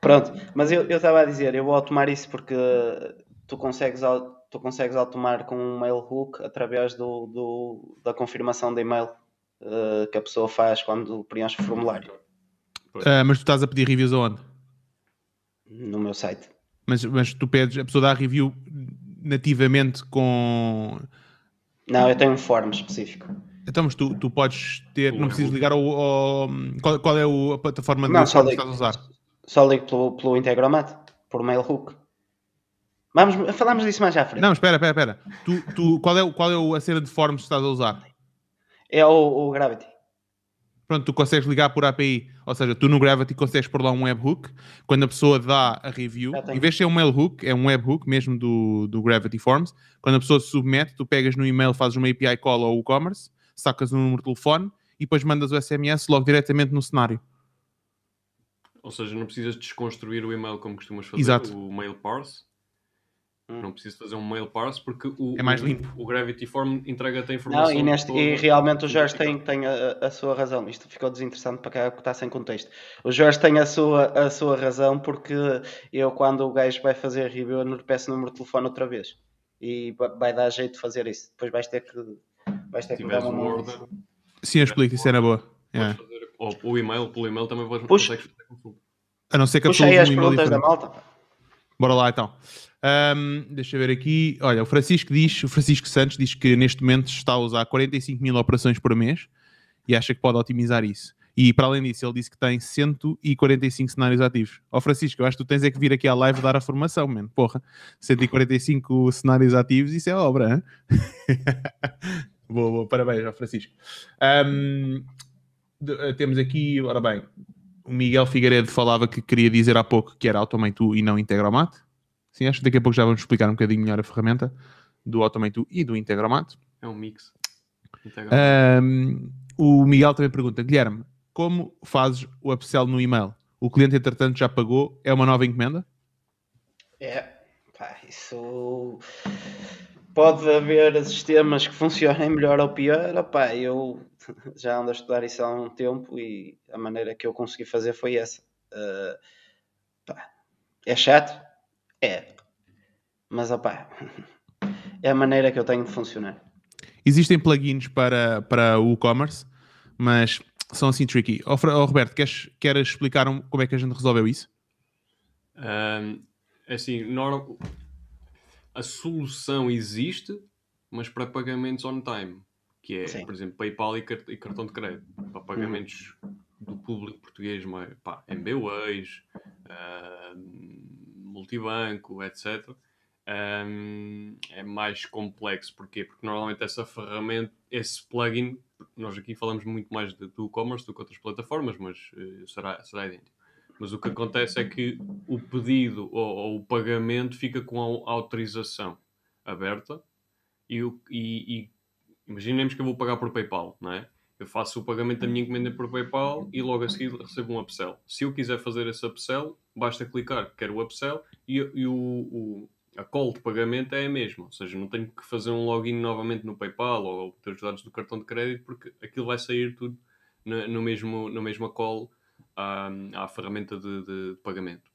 Pronto, mas eu estava a dizer, eu vou tomar isso porque tu consegues tu consegues automar com um mail hook através do, do da confirmação de e-mail uh, que a pessoa faz quando preenche o formulário. Uh, mas tu estás a pedir reviews aonde? No meu site. Mas, mas tu pedes, a pessoa dá review nativamente com. Não, eu tenho um form específico. Então, mas tu, tu podes ter, não precisas ligar ao. ao qual, qual, é o, a plataforma não, só ligo, que estás a usar? Só ligo pelo, pelo Integromat, por mail hook. Vamos, falamos disso mais à frente. Não, espera, espera, espera. Tu, tu, qual, é, qual é a cena de forms que estás a usar? É o, o, Gravity. Pronto, tu consegues ligar por API, ou seja, tu no Gravity consegues pôr lá um webhook, quando a pessoa dá a review, em vez de ser um mailhook, é um webhook mesmo do, do Gravity Forms, quando a pessoa se submete, tu pegas no e-mail, fazes uma API call ao WooCommerce, sacas um número de telefone e depois mandas o SMS logo diretamente no cenário. Ou seja, não precisas desconstruir o e-mail como costumas fazer, Exato. o mail parse. Hum. Não precisas fazer um mail parse porque o, É mais o- limpo. o Gravity Form entrega-te a informação. Não, e, neste, toda e realmente o Jorge tem, tem a, a sua razão. Isto ficou desinteressante para cá porque está sem contexto. O Jorge tem a sua, a sua razão porque eu, quando o gajo vai fazer review, eu não lhe peço o número de telefone outra vez. E va- vai dar jeito de fazer isso. Depois vais ter que, vais ter que dar uma o mão. Sim, eu explico, isso era boa. É. fazer, ou pelo e-mail, pelo e-mail também Puxa. consegues fazer consulta. A não ser que a Puxa pessoa aí use as um e-mail perguntas da malta. Bora lá então. Ahm, deixa eu ver aqui. Olha, o Francisco diz, o Francisco Santos diz que neste momento está a usar 45 mil operações por mês e acha que pode otimizar isso. E para além disso, ele disse que tem 145 cenários ativos. Ó Francisco, eu acho que tu tens é que vir aqui à live dar a formação, mano. Porra, 145 cenários ativos, isso é obra, hein? boa, boa, parabéns ao Francisco. Ahm, de- eh, temos aqui, ora bem, o Miguel Figueiredo falava que queria dizer há pouco que era Automate 2 e não Integromat. Sim, acho que daqui a pouco já vamos explicar um bocadinho melhor a ferramenta do Automate 2 e do Integromat. É um mix. Ahm, o Miguel também pergunta, Guilherme, como fazes o upsell no e-mail? O cliente, entretanto, já pagou? É uma nova encomenda? É, pá, isso pode haver sistemas que funcionem melhor ou pior. Opá, eu já ando a estudar isso há um tempo e a maneira que eu consegui fazer foi essa. Ah, pá, é chato? É. Mas opá, é a maneira que eu tenho de funcionar. Existem plugins para, para o e-commerce, mas são assim tricky. Ó Fra- ó, Roberto, queres, queres explicar um- como é que a gente resolveu isso? Ahm, é assim, nor- a solução existe, mas para pagamentos on time, que é, Sim. por exemplo, PayPal e, cart- e cartão de crédito, para pagamentos do público português, pá, MBWays, ahm, multibanco, etc. ahm, é mais complexo. Porquê? Porque normalmente essa ferramenta, esse plugin, nós aqui falamos muito mais do e-commerce do que outras plataformas, mas eh, será, será idêntico. Mas o que acontece é que o pedido ou, ou o pagamento fica com a autorização aberta e, e- e imaginemos que eu vou pagar por PayPal, não é? Eu faço o pagamento da minha encomenda por PayPal e logo a seguir recebo um upsell. Se eu quiser fazer esse upsell, basta clicar que quero o upsell e, e o, o- a call de pagamento é a mesma. Ou seja, não tenho que fazer um login novamente no PayPal ou ter os dados do cartão de crédito porque aquilo vai sair tudo no mesmo, na mesma call à, à ferramenta de, de pagamento.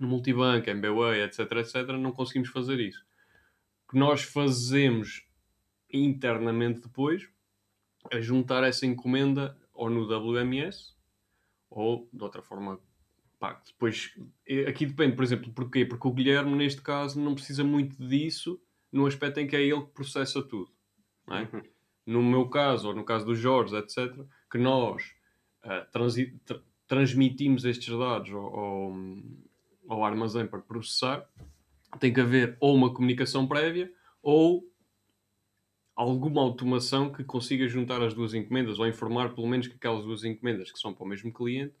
No multibanco, MBWay, etc, etc, não conseguimos fazer isso. O que nós fazemos internamente depois é juntar essa encomenda ou no WMS ou de outra forma. Pá, depois, aqui depende, por exemplo, porquê? Porque o Guilherme, neste caso, não precisa muito disso no aspecto em que é ele que processa tudo. É? Uhum. no meu caso, ou no caso do Jorge, etc., que nós tra- transmitimos estes dados ao, ao, ao armazém para processar, tem que haver ou uma comunicação prévia ou alguma automação que consiga juntar as duas encomendas ou informar pelo menos que aquelas duas encomendas que são para o mesmo cliente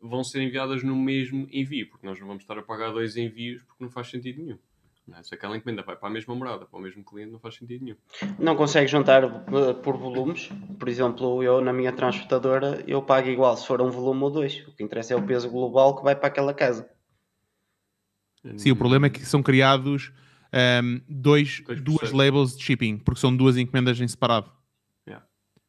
vão ser enviadas no mesmo envio, porque nós não vamos estar a pagar dois envios porque não faz sentido nenhum. Não é? Se aquela encomenda vai para a mesma morada, para o mesmo cliente, não faz sentido nenhum. Não consegue juntar eh, por volumes. Por exemplo, eu na minha transportadora eu pago igual se for um volume ou dois. O que interessa é o peso global que vai para aquela casa. Sim, o problema é que são criados ahm, dois, Dois duas labels de shipping, porque são duas encomendas em separado. Yeah.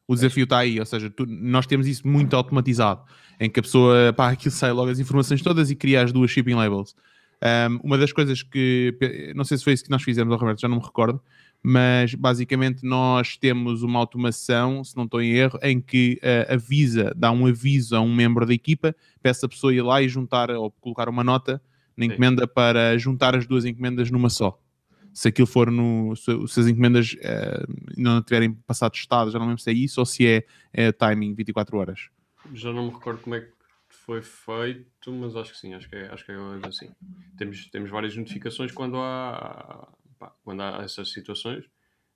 O desafio está aí, ou seja, tu- nós temos isso muito automatizado, em que a pessoa, pá, aquilo sai logo as informações todas e cria as duas shipping labels. Ahm, uma das coisas que, não sei se foi isso que nós fizemos, oh, Roberto, já não me recordo, mas basicamente nós temos uma automação, se não estou em erro, em que ah, avisa, dá um aviso a um membro da equipa para essa pessoa ir lá e juntar ou colocar uma nota na Sim. encomenda para juntar as duas encomendas numa só. Se aquilo for no. Se, se as encomendas eh, não tiverem passado estado, já não lembro se é isso ou se é, é timing 24 horas. Já não me recordo como é que foi feito, mas acho que sim, acho que é, acho que é assim. Temos, temos várias notificações quando há, pá, quando há essas situações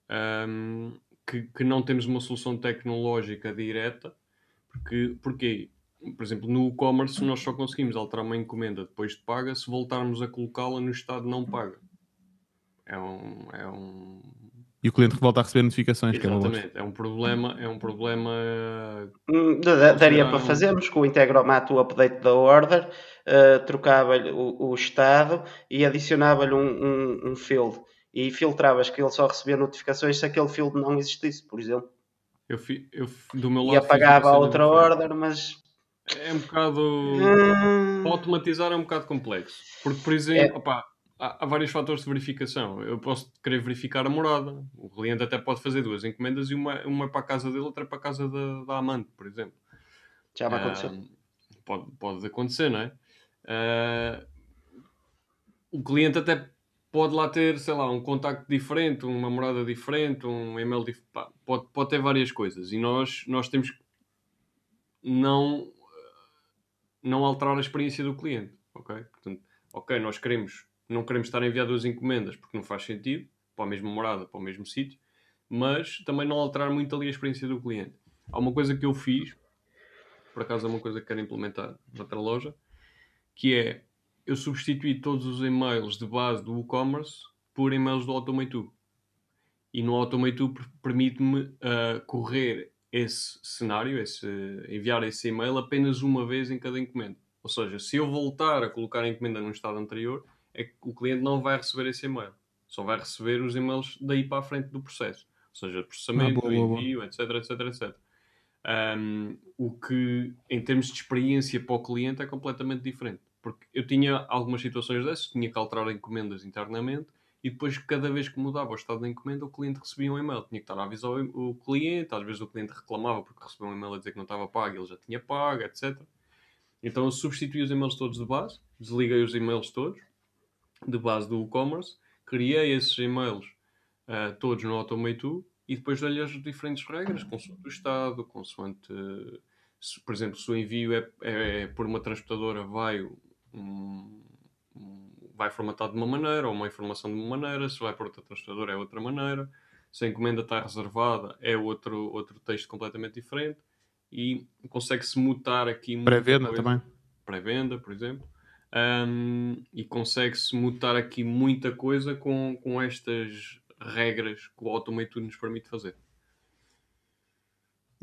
ahm, que, que não temos uma solução tecnológica direta, porque, porque por exemplo, no e-commerce nós só conseguimos alterar uma encomenda depois de paga se voltarmos a colocá-la no estado não paga. É um, é um E o cliente volta a receber notificações. que é. Exatamente, é um problema, é um problema Hum, da- da- Daria para fazermos com o Integromat o update da order, eh, trocava-lhe o, o estado e adicionava-lhe um, um, um field. E filtravas que ele só recebia notificações se aquele field não existisse, por exemplo. Eu, fi, eu do meu lado E apagava a outra order, mas. É um bocado. Hum, Automatizar é um bocado complexo. Porque, por É. exemplo, opá, há, há vários fatores de verificação. Eu posso querer verificar a morada. O cliente até pode fazer duas encomendas e uma, uma é para a casa dele, outra para a casa da, da amante, por exemplo. já me aconteceu. Ah, pode, pode acontecer, não é? Ah, o cliente até pode lá ter, sei lá, um contacto diferente, uma morada diferente, um e-mail diferente. Pode, pode ter várias coisas. E nós, nós temos que não, não alterar a experiência do cliente. Ok? Portanto, ok, nós queremos, não queremos estar a enviar duas encomendas porque não faz sentido, para a mesma morada, para o mesmo sítio, mas também não alterar muito ali a experiência do cliente. Há uma coisa que eu fiz, por acaso é uma coisa que quero implementar noutra loja, que é eu substituí todos os e-mails de base do WooCommerce por e-mails do Automate2. E no Automate2 per- permite-me ah, correr esse cenário, esse, enviar esse e-mail apenas uma vez em cada encomenda. Ou seja, se eu voltar a colocar a encomenda num estado anterior, é que o cliente não vai receber esse e-mail. Só vai receber os e-mails daí para a frente do processo. Ou seja, processamento, Ah, boa, boa, boa. envio, etc, etc, etc. Um, o que, em termos de experiência para o cliente, é completamente diferente. Porque eu tinha algumas situações dessas, tinha que alterar encomendas internamente e depois, cada vez que mudava o estado da encomenda, o cliente recebia um e-mail. Tinha que estar a avisar o cliente, às vezes o cliente reclamava porque recebeu um e-mail a dizer que não estava pago e ele já tinha pago, etc. Então eu substituí os e-mails todos de base, desliguei os e-mails todos de base do e-commerce, criei esses e-mails ah, todos no Automate2 e depois dei-lhe as diferentes regras, consoante o estado, consoante, se, por exemplo, se o envio é, é por uma transportadora, vai, um- vai formatado de uma maneira, ou uma informação de uma maneira, se vai por outra transportadora é outra maneira, se a encomenda está reservada é outro, outro texto completamente diferente e consegue-se mutar aqui Pré-venda também. pré-venda, por exemplo, um, e consegue-se mutar aqui muita coisa com, com estas regras que o Automate nos permite fazer.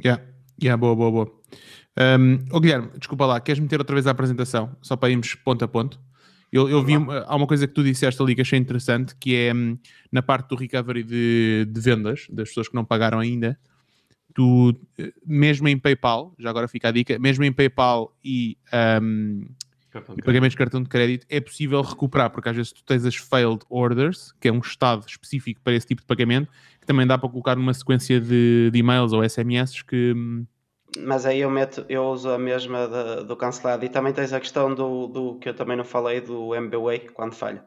Yeah. Yeah, boa, boa, boa. Um, oh, Guilherme, desculpa lá, queres meter outra vez a apresentação? Só para irmos ponto a ponto. Eu, eu vi, uma- há uma coisa que tu disseste ali que achei interessante, que é hum, na parte do recovery de, de vendas, das pessoas que não pagaram ainda, tu, eh, mesmo em PayPal, já agora fica a dica, mesmo em PayPal e Cartão e de pagamentos de cartão de crédito, é possível recuperar, porque às vezes tu tens as failed orders, que é um estado específico para esse tipo de pagamento, que também dá para colocar numa sequência de, de e-mails ou SMS que. hum, Mas aí eu meto, eu uso a mesma da- do cancelado e também tens a questão do, do que eu também não falei do MBWay quando falha.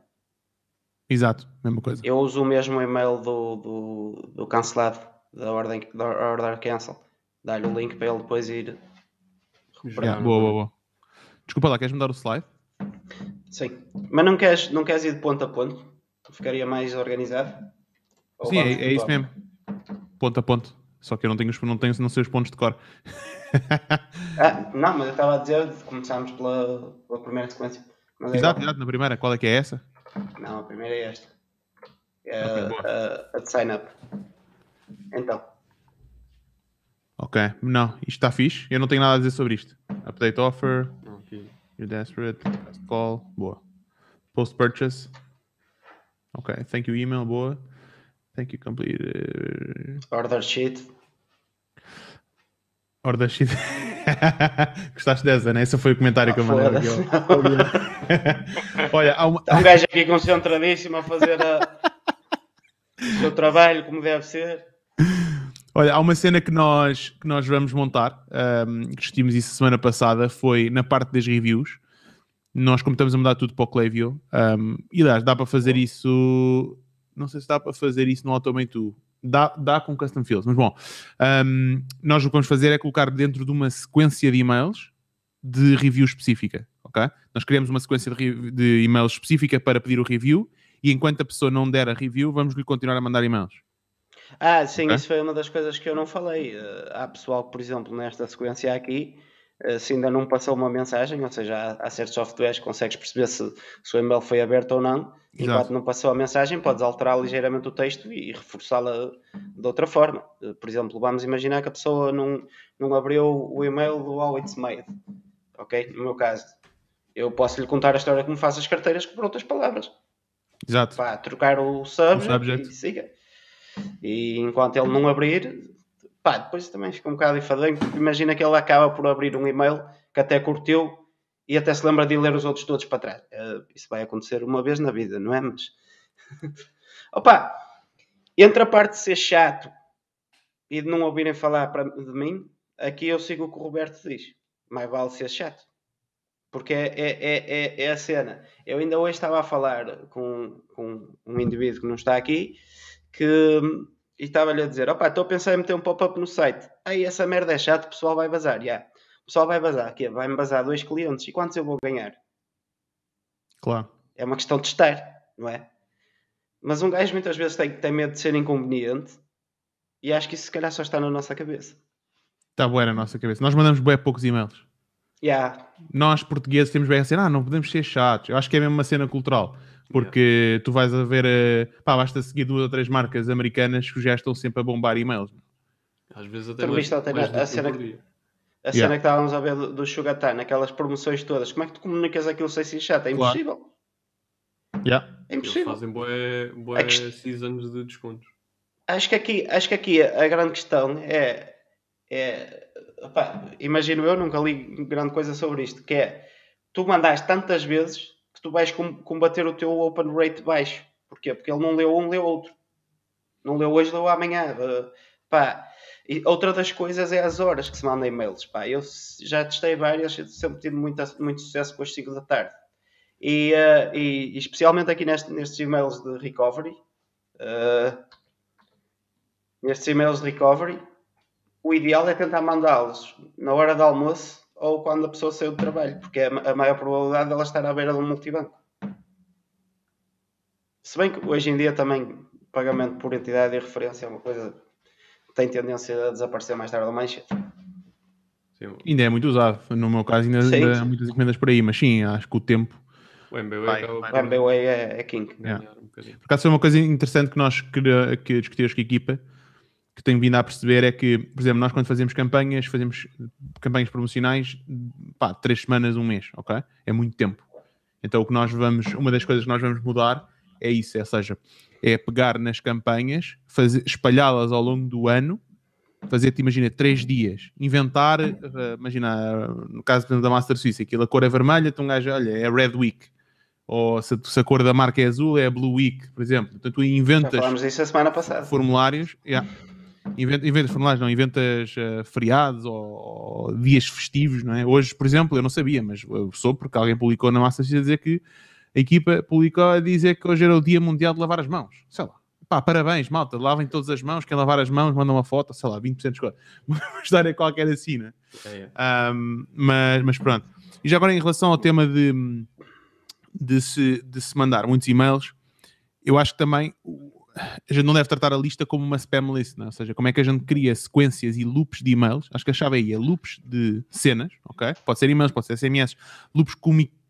Exato, mesma coisa. Eu uso o mesmo e-mail do, do, do cancelado, da ordem da order cancel. Dá-lhe o link para ele depois ir. Yeah, boa, boa, boa. Desculpa lá, queres mudar o slide? Sim. Mas não queres, não queres ir de ponto a ponto? Ficaria mais organizado? Ou Sim, é, é isso mesmo. Ponto a ponto. Só que eu não tenho, não tenho não sei os pontos de cor. Ah, não, mas eu estava a dizer, começámos pela, pela primeira sequência. Mas é exato, igual. exato, na primeira. Qual é que é essa? Não, a primeira é esta. É Ok, a- a, de sign up. Então, Ok, não, isto está fixe. Eu não tenho nada a dizer sobre isto. Update offer. You're desperate, last call, boa. Post purchase. Ok, thank you email, boa. Thank you complete. order sheet. Order sheet. Gostaste dessa, né? Esse foi o comentário que eu mandei. aqui. Olha, há uma, um gajo aqui concentradíssimo a fazer a- o seu trabalho como deve ser. Olha, há uma cena que nós, que nós vamos montar, um, que discutimos isso semana passada, foi na parte das reviews. Nós, como estamos a mudar tudo para o Klaviyo, um, e aliás, dá para fazer isso. Não sei se dá para fazer isso no Automate 2. Dá, dá com custom fields, mas bom, um, nós o que vamos fazer é colocar dentro de uma sequência de e-mails de review específica, ok? Nós criamos uma sequência de, de e-mails específica para pedir o review e enquanto a pessoa não der a review, vamos lhe continuar a mandar e-mails. Ah, sim, isso foi uma das coisas que eu não falei. Eh, há pessoal que, por exemplo, nesta sequência aqui, eh, se ainda não passou uma mensagem, ou seja, há, certos softwares que consegues perceber se, se o e-mail foi aberto ou não. Enquanto Exato. não passou a mensagem, podes alterar ligeiramente o texto e reforçá-la de outra forma. Eh, Por exemplo, vamos imaginar que a pessoa não, não abriu o e-mail do How It's Made. Ok? No meu caso, eu posso lhe contar a história como faço as carteiras por outras palavras. Exato. Pá, trocar o subject, O subject. e siga. E enquanto ele não abrir, pá, depois também fica um bocado enfadonho, imagina que ele acaba por abrir um e-mail que até curtiu e até se lembra de ler os outros todos para trás. Eh, isso vai acontecer uma vez na vida, não é? Mas. Opa! Entre a parte de ser chato e de não ouvirem falar de mim, aqui eu sigo o que o Roberto diz. Mais vale ser chato. Porque é, é, é, é, é a cena. Eu ainda hoje estava a falar com, com um indivíduo que não está aqui que estava-lhe a dizer: opá, estou a pensar em meter um pop-up no site. Aí essa merda é chato, o pessoal vai bazar. Já. O pessoal vai bazar. Quê? Vai-me bazar dois clientes. E quantos eu vou ganhar? Claro. É uma questão de estar, não é? Mas um gajo muitas vezes tem, tem medo de ser inconveniente e acho que isso se calhar só está na nossa cabeça. Está boa na nossa cabeça. Nós mandamos bem poucos e-mails. Já, Nós, portugueses, temos bem a cena, ah, não podemos ser chatos. Eu acho que é mesmo uma cena cultural. Porque tu vais a ver, eh, pá, basta seguir duas ou três marcas americanas que já estão sempre a bombar e-mails. Às vezes até Tu mais, mais a- que cena que- a Yeah. cena que estávamos a ver do, do Sugar Time, aquelas promoções todas, como é que tu comunicas aquilo sem ser chato? É Claro. impossível. Yeah. É Eles impossível. fazem boé, boé A quest- seasons de descontos. Acho que aqui, acho que aqui a, a grande questão é, é opá, imagino eu, nunca li grande coisa sobre isto, que é tu mandaste tantas vezes tu vais com- combater o teu open rate baixo. Porquê? Porque ele não leu um, leu outro. Não leu hoje, leu amanhã. Uh, pá. E outra das coisas é as horas que se mandam e-mails. Pá. Eu já testei várias, sempre tive muita, muito sucesso com as 5 da tarde. E, uh, e especialmente aqui neste- nestes e-mails de recovery, uh, nestes e-mails de recovery, o ideal é tentar mandá-los na hora do almoço ou quando a pessoa saiu do trabalho, porque é a maior probabilidade dela estar à beira de um multibanco. Se bem que hoje em dia também pagamento por entidade e referência é uma coisa que tem tendência a desaparecer mais tarde ou mais cedo. Sim, Ainda é muito usado. No meu caso, ainda, Sim, ainda há muitas encomendas por aí, mas sim, acho que o tempo. o MBA Vai, acaba vai. O por MBWay é, é king. ganhar um. Por acaso foi uma coisa interessante que nós que, que discutimos com a equipa, que tenho vindo a perceber, é que, por exemplo, nós quando fazemos campanhas, fazemos campanhas promocionais, pá, três semanas, um mês, ok? É muito tempo. Então o que nós vamos, uma das coisas que nós vamos mudar é isso, é, ou seja, é pegar nas campanhas, espalhá-las ao longo do ano, fazer-te, imagina, três dias, inventar, eh, imagina, no caso da Master Suisse, aquilo, a cor é vermelha, então um gajo, olha, é Red Week. Ou se, se a cor da marca é azul, é Blue Week, por exemplo. Então tu Já inventas falámos disso a semana passada. formulários, yeah. Inventa- inventas formulários, não, inventas eh, feriados ou, ou dias festivos, não é? Hoje, por exemplo, eu não sabia, mas eu soube porque alguém publicou na Massa a dizer que a equipa publicou a dizer que hoje era o Dia Mundial de Lavar as Mãos. Sei lá. Pá, parabéns, malta, lavem todas as mãos, quem lavar as mãos manda uma foto, sei lá, 20% de desconto. Uma história qualquer assim, né? É, é. Ahm, mas, mas pronto. E já agora em relação ao tema de, de, se, de se mandar muitos e-mails, eu acho que também a gente não deve tratar a lista como uma spam list, não é? ou seja, como é que a gente cria sequências e loops de e-mails. Acho que a chave aí é loops de cenas, ok? Pode ser e-mails, pode ser SMS, loops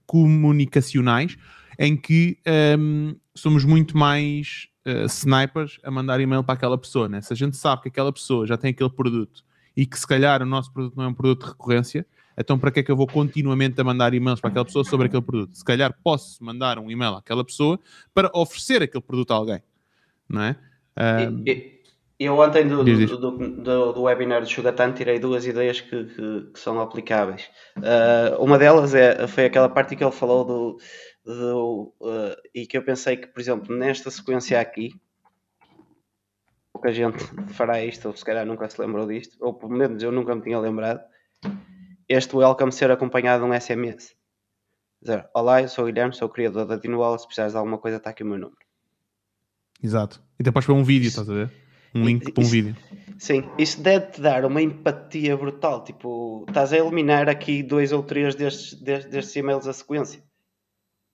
comunicacionais, em que ahm, somos muito mais ah, snipers a mandar e-mail para aquela pessoa. Né? Se a gente sabe que aquela pessoa já tem aquele produto e que se calhar o nosso produto não é um produto de recorrência, então para que é que eu vou continuamente a mandar e-mails para aquela pessoa sobre aquele produto? Se calhar posso mandar um e-mail àquela pessoa para oferecer aquele produto a alguém, não é? E- e- Eu ontem do, do, do, do- webinar do Sugatán tirei duas ideias que, que- que são aplicáveis. Ah, uma delas é, foi aquela parte que ele falou do, do, ah, e que eu pensei que, por exemplo, nesta sequência aqui, pouca gente fará isto, ou se calhar nunca se lembrou disto, ou pelo menos eu nunca me tinha lembrado, este welcome ser acompanhado de um SMS. Dizer, Olá, eu sou o Guilherme, sou o criador da Dinual, se precisares de alguma coisa está aqui o meu número. Exato. E depois para um vídeo, estás a ver? Um link para um Isso- vídeo. Sim, isso deve-te dar uma empatia brutal. Tipo, estás a eliminar aqui dois ou três destes, destes, destes e-mails a sequência.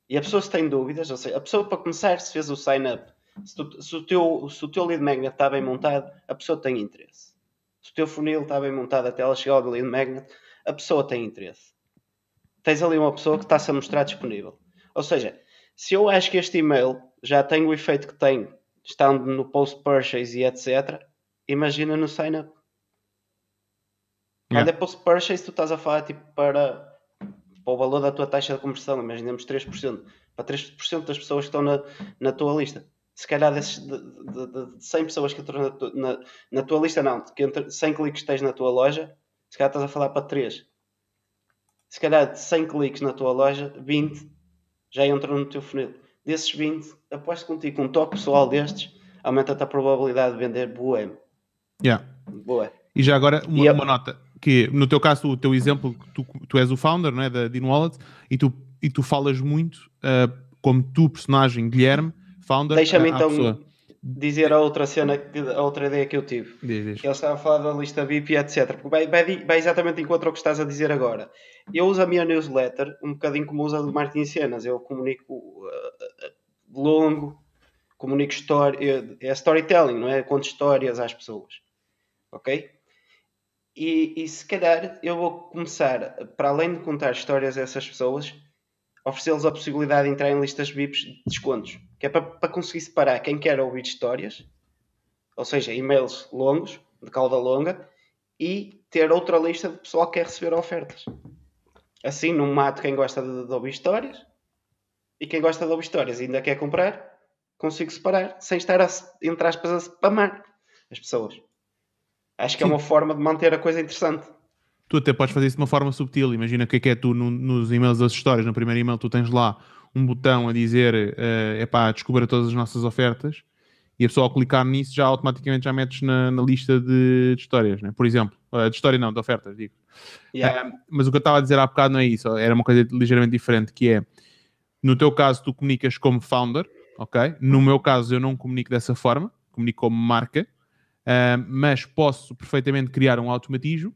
E a pessoa se tem dúvidas, ou seja, a pessoa para começar se fez o sign-up, se, tu- se o teu, se o teu lead magnet está bem montado, a pessoa tem interesse. Se o teu funil está bem montado até ela chegar ao lead magnet, a pessoa tem interesse. Tens ali uma pessoa que está-se a mostrar disponível. Ou seja, se eu acho que este e-mail já tem o efeito que tem, estando no post-purchase e etc., imagina no sign-up. Quando Yeah. é post-purchase, tu estás a falar tipo, para, para o valor da tua taxa de conversão, imaginemos 3%. Para 3% das pessoas que estão na, na tua lista. Se calhar desses, de, de, de- de 100 pessoas que entram na, tua- na, na tua lista, não, que entre 100 cliques que tens na tua loja, se calhar estás a falar para 3. Se calhar de 100 cliques na tua loja, 20 já entram no teu funil. Desses 20, aposto contigo com um toque pessoal destes, aumenta-te a probabilidade de vender boa. Yeah. Boa. E já agora, uma, E uma nota, que no teu caso, o teu exemplo, tu, tu és o founder não é, da Dean Wallet e tu, e tu falas muito ah, como tu, personagem Guilherme, founder, Deixa-me à então pessoa. dizer a outra cena, que- a outra ideia que eu tive. Diz, diz. que ele estava a falar da lista VIP, etc. Porque vai, vai, vai exatamente em contra o que estás a dizer agora. Eu uso a minha newsletter um bocadinho como usa a do Martin Cenas. Eu comunico uh, longo, comunico história, é storytelling, não é? Conto histórias às pessoas. Ok? E, e se calhar eu vou começar, para além de contar histórias a essas pessoas, oferecer-lhes a possibilidade de entrar em listas VIPs de descontos. Que é para, para conseguir separar quem quer ouvir histórias ou seja, e-mails longos, de cauda longa, e ter outra lista de pessoal que quer receber ofertas. Assim, não mato quem gosta de, de ouvir histórias e quem gosta de ouvir histórias e ainda quer comprar, consigo separar, sem estar, a, entre aspas, a spamar as pessoas. Acho que é Sim. uma forma de manter a coisa interessante. Tu até podes fazer isso de uma forma subtil. Imagina o que é que é tu no- nos e-mails das histórias. No primeiro e-mail tu tens lá um botão a dizer é epá, descubra todas as nossas ofertas e a pessoa ao clicar nisso já automaticamente já metes na, na lista de, de histórias, né? por exemplo. Eh, de história não, de ofertas, digo. Yeah. Ah, mas o que eu estava a dizer há bocado não é isso, era uma coisa ligeiramente diferente, que é, no teu caso tu comunicas como founder, ok? No meu caso eu não comunico dessa forma, comunico como marca, ah, mas posso perfeitamente criar um automatismo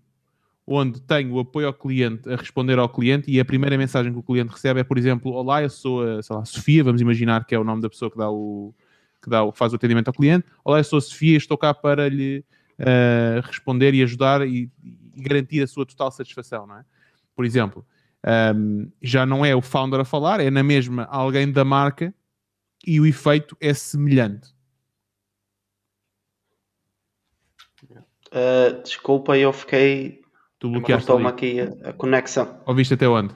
onde tenho o apoio ao cliente a responder ao cliente e a primeira mensagem que o cliente recebe é, por exemplo, olá, eu sou a, lá, Sofia, vamos imaginar que é o nome da pessoa que dá o que, dá o, faz o atendimento ao cliente. Olá, eu sou a Sofia estou cá para lhe ah, responder e ajudar e garantir a sua total satisfação, não é? Por exemplo, ahm, já não é o founder a falar, é na mesma alguém da marca e o efeito é semelhante. Uh, desculpa, eu fiquei. Tu bloqueaste ali. aqui a, a conexão. Ouviste até onde?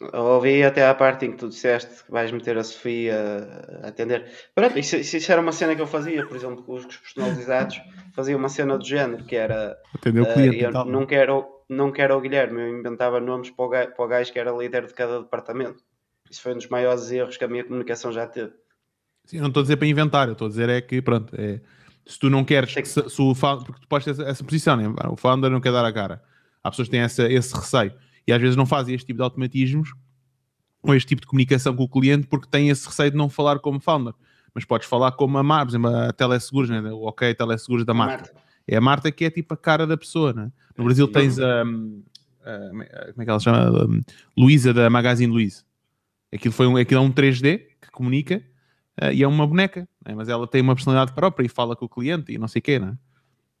Eu ouvi até à parte em que tu disseste que vais meter a Sofia a atender. Pronto, isso, isso- era uma cena que eu fazia, por exemplo, com os os personalizados, fazia uma cena do género, que era Atendeu o eh, cliente eu e tal. não quero, não quero o Guilherme, eu inventava nomes para o, gajo, para o gajo que era líder de cada departamento. Isso foi um dos maiores erros que a minha comunicação já teve. Sim, eu não estou a dizer para inventar, eu estou a dizer é que, pronto, é, se tu não queres, que- se, se o founder, porque tu podes ter essa, essa posição, né? o founder não quer dar a cara. Há pessoas que têm essa, esse receio e às vezes não fazem este tipo de automatismos ou este tipo de comunicação com o cliente porque têm esse receio de não falar como founder. Mas podes falar como a Mar, por exemplo, a Teleseguros, né? o OK Teleseguros da Marta. Marta. É a Marta que é tipo a cara da pessoa, né? No Brasil tens a, a- como é que ela se chama? Luísa da Magazine Luiza. Aquilo, foi um, aquilo é um 3D que comunica eh, e é uma boneca, né? mas ela tem uma personalidade própria e fala com o cliente e não sei o quê, né?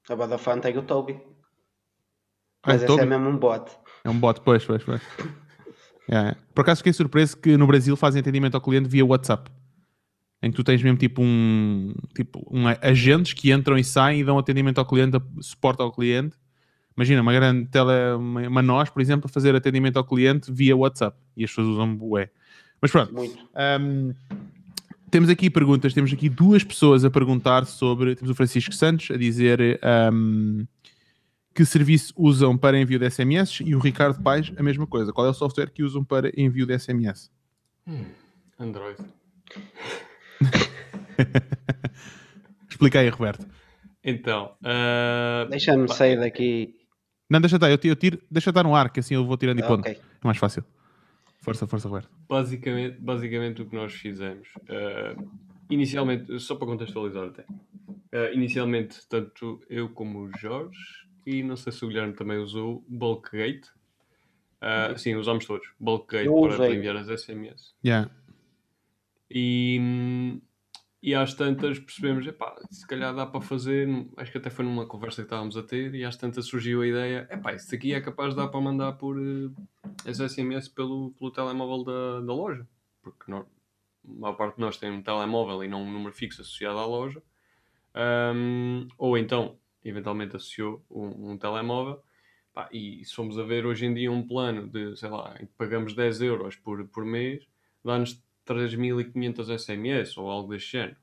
A Vodafone tem o Toby. Ah, Mas é esse Toby? é mesmo um bot. É um bot, pois, pois, pois. É. Por acaso fiquei surpreso que no Brasil fazem atendimento ao cliente via WhatsApp. Em que tu tens mesmo tipo um, tipo um agentes que entram e saem e dão atendimento ao cliente, suporte ao cliente. Imagina, uma grande tele, uma, uma nós, por exemplo, a fazer atendimento ao cliente via WhatsApp. E as pessoas usam bué. Mas pronto, um, temos aqui perguntas, temos aqui duas pessoas a perguntar sobre. Temos o Francisco Santos a dizer um, que serviço usam para envio de SMS e o Ricardo Paes a mesma coisa. Qual é o software que usam para envio de SMS? Android. Explica aí, Roberto. Então, ah, Deixa-me sair daqui. Não, deixa estar, eu tiro, eu tiro- deixa estar no ar, que assim eu vou tirando e pondo. Ok. É mais fácil. Força, força, Roberto. basicamente, basicamente o que nós fizemos, ah, inicialmente, só para contextualizar até, ah, inicialmente, tanto eu como o Jorge, e não sei se o Guilherme também usou Bulkgate. Ah, sim, usámos todos. Bulkgate para, para enviar as SMS. Yeah. E, e às tantas percebemos, epá, se calhar dá para fazer, acho que até foi numa conversa que estávamos a ter, e às tantas surgiu a ideia, epá, isso aqui é capaz de dar para mandar por uh, SMS pelo, pelo telemóvel da, da loja, porque nós, a maior parte de nós tem um telemóvel e não um número fixo associado à loja, um, ou então, eventualmente associou um, um telemóvel, pá, e se formos a ver hoje em dia um plano de, sei lá, em que pagamos 10 euros por, por mês, dá-nos 3.500 SMS ou algo deste género.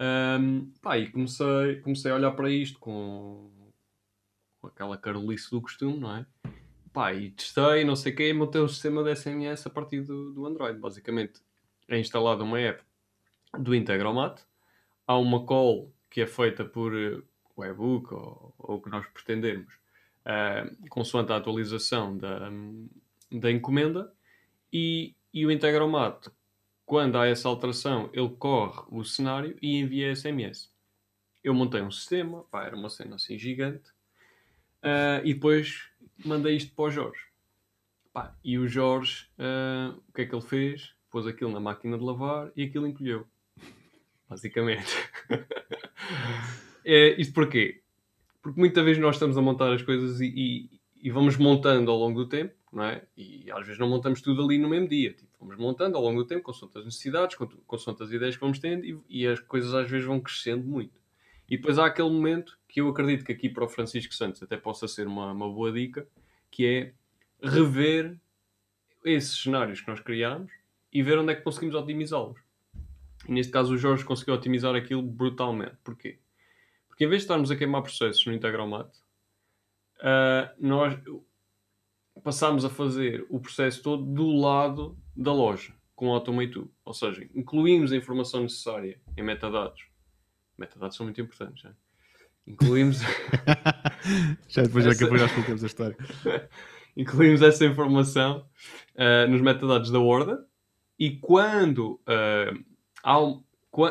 Um, pá, e comecei, comecei a olhar para isto com, com aquela carolice do costume, não é? Pá, e testei, não sei o quê, montei um sistema de SMS a partir do, do Android. Basicamente, é instalada uma app do Integromat, há uma call que é feita por uh, webbook ou, o que nós pretendermos, uh, consoante a atualização da, da encomenda, e, e o Integromat quando há essa alteração, ele corre o cenário e envia SMS. Eu montei um sistema, pá, era uma cena assim gigante, uh, e depois mandei isto para o Jorge. Pá, e o Jorge, uh, o que é que ele fez? Pôs aquilo na máquina de lavar e aquilo encolheu. Basicamente. é, isto porquê? Porque muitas vezes nós estamos a montar as coisas e, e, e vamos montando ao longo do tempo, não é? E às vezes não montamos tudo ali no mesmo dia. Tipo, Vamos montando ao longo do tempo, consoante as necessidades, consoante as ideias que vamos tendo e, e, as coisas às vezes vão crescendo muito. E depois há aquele momento que eu acredito que aqui para o Francisco Santos até possa ser uma, uma boa dica, que é rever esses cenários que nós criámos e ver onde é que conseguimos otimizá-los. E neste caso o Jorge conseguiu otimizar aquilo brutalmente. Porquê? Porque em vez de estarmos a queimar processos no Integromat, uh, nós, passámos a fazer o processo todo do lado da loja, com o Automate Ou seja, incluímos a informação necessária em metadados. Metadados são muito importantes, já. Incluímos. já depois essa... já que nós contamos a história. incluímos essa informação uh, nos metadados da order e quando, uh, ao,